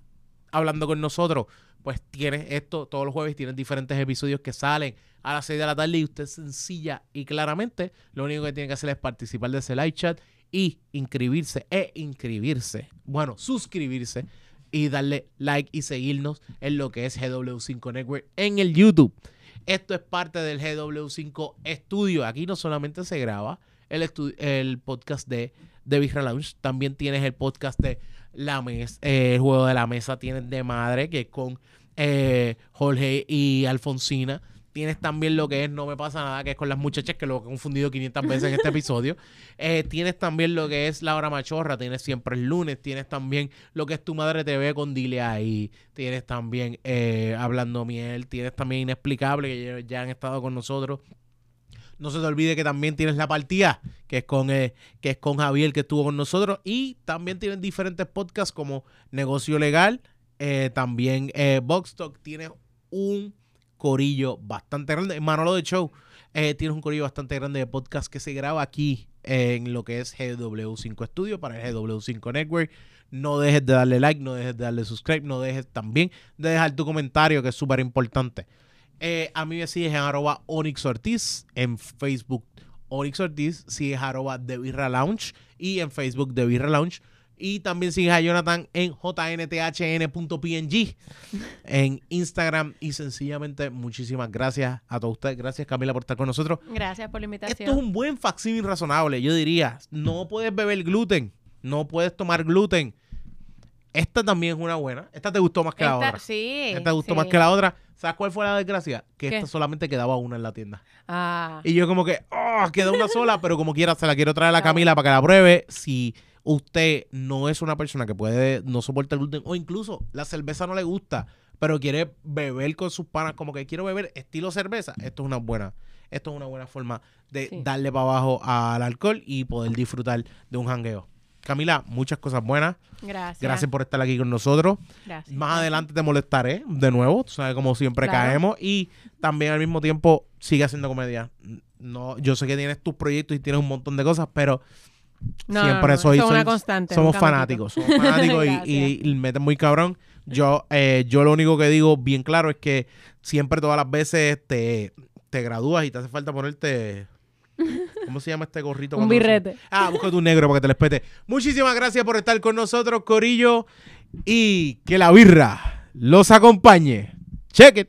Speaker 1: hablando con nosotros, pues tienes esto todos los jueves, tienes diferentes episodios que salen a las 6 de la tarde y usted sencilla y claramente lo único que tiene que hacer es participar de ese live chat y inscribirse e inscribirse, bueno, suscribirse y darle like y seguirnos en lo que es GW5 Network en el YouTube. Esto es parte del GW5 Studio. Aquí no solamente se graba el, el podcast de, de Birra Lounge, también tienes el podcast de La Mesa, eh, el juego de la mesa tienes de madre, que es con eh, Jorge y Alfonsina. Tienes también lo que es No Me Pasa Nada, que es con las muchachas, que lo he confundido 500 veces en este episodio. Eh, tienes también lo que es La Hora Machorra, tienes siempre el lunes. Tienes también lo que es Tu Madre TV con Dile ahí. Tienes también eh, Hablando Miel. Tienes también Inexplicable, que ya, ya han estado con nosotros. No se te olvide que también tienes La Partida, que es con, eh, que es con Javier, que estuvo con nosotros. Y también tienes diferentes podcasts como Negocio Legal. eh, también eh, Box Talk tiene un corillo bastante grande. Manolo de Show eh, tienes un corillo bastante grande de podcast que se graba aquí en lo que es GW5 Studio para el GW5 Network. No dejes de darle like, no dejes de darle subscribe, no dejes también de dejar tu comentario, que es súper importante. Eh, a mí me sigues en arroba Onyx Ortiz, en Facebook Onyx Ortiz, sigues arroba The Birra Lounge y en Facebook The Birra Lounge. Y también sigues a Jonathan en jnthn.png en Instagram. Y sencillamente, muchísimas gracias a todos ustedes. Gracias, Camila, por estar con nosotros.
Speaker 2: Gracias por la invitación.
Speaker 1: Esto es un buen facsímil razonable, yo diría. No puedes beber gluten, no puedes tomar gluten. Esta también es una buena. Esta te gustó más que la
Speaker 2: Esta-
Speaker 1: otra.
Speaker 2: Sí.
Speaker 1: Esta te gustó
Speaker 2: sí.
Speaker 1: más que la otra. ¿Sabes cuál fue la desgracia? Que
Speaker 2: ¿Qué?
Speaker 1: esta solamente quedaba una en la tienda.
Speaker 2: Ah,
Speaker 1: Y yo como que, oh, queda una sola, pero como quiera se la quiero traer a la
Speaker 2: Está
Speaker 1: Camila para que la pruebe. Si usted no es una persona que puede, no soporta el gluten, o incluso la cerveza no le gusta, pero quiere beber con sus panas, como que quiero beber estilo cerveza, esto es una buena, esto es una buena forma de
Speaker 2: Sí.
Speaker 1: darle para abajo al alcohol y poder disfrutar de un jangueo. Camila, muchas cosas buenas.
Speaker 2: gracias.
Speaker 1: Gracias por estar aquí con nosotros.
Speaker 2: Gracias.
Speaker 1: Más adelante te molestaré de nuevo, tú sabes, como siempre
Speaker 2: Claro.
Speaker 1: caemos. Y también al mismo tiempo sigue haciendo comedia. No, yo sé que tienes tus proyectos y tienes un montón de cosas, pero
Speaker 2: No,
Speaker 1: siempre
Speaker 2: no, no,
Speaker 1: soy, soy-
Speaker 2: una constante.
Speaker 1: somos fanáticos, somos fanáticos y, y meten muy cabrón. Yo, eh, yo lo único que digo bien claro es que siempre todas las veces te, te gradúas y te hace falta ponerte... ¿Cómo se llama este gorrito?
Speaker 2: Un
Speaker 1: se-
Speaker 2: birrete.
Speaker 1: Ah, busca tu negro para que te les pete. Muchísimas gracias por estar con nosotros, Corillo. Y que la birra los acompañe. Check it.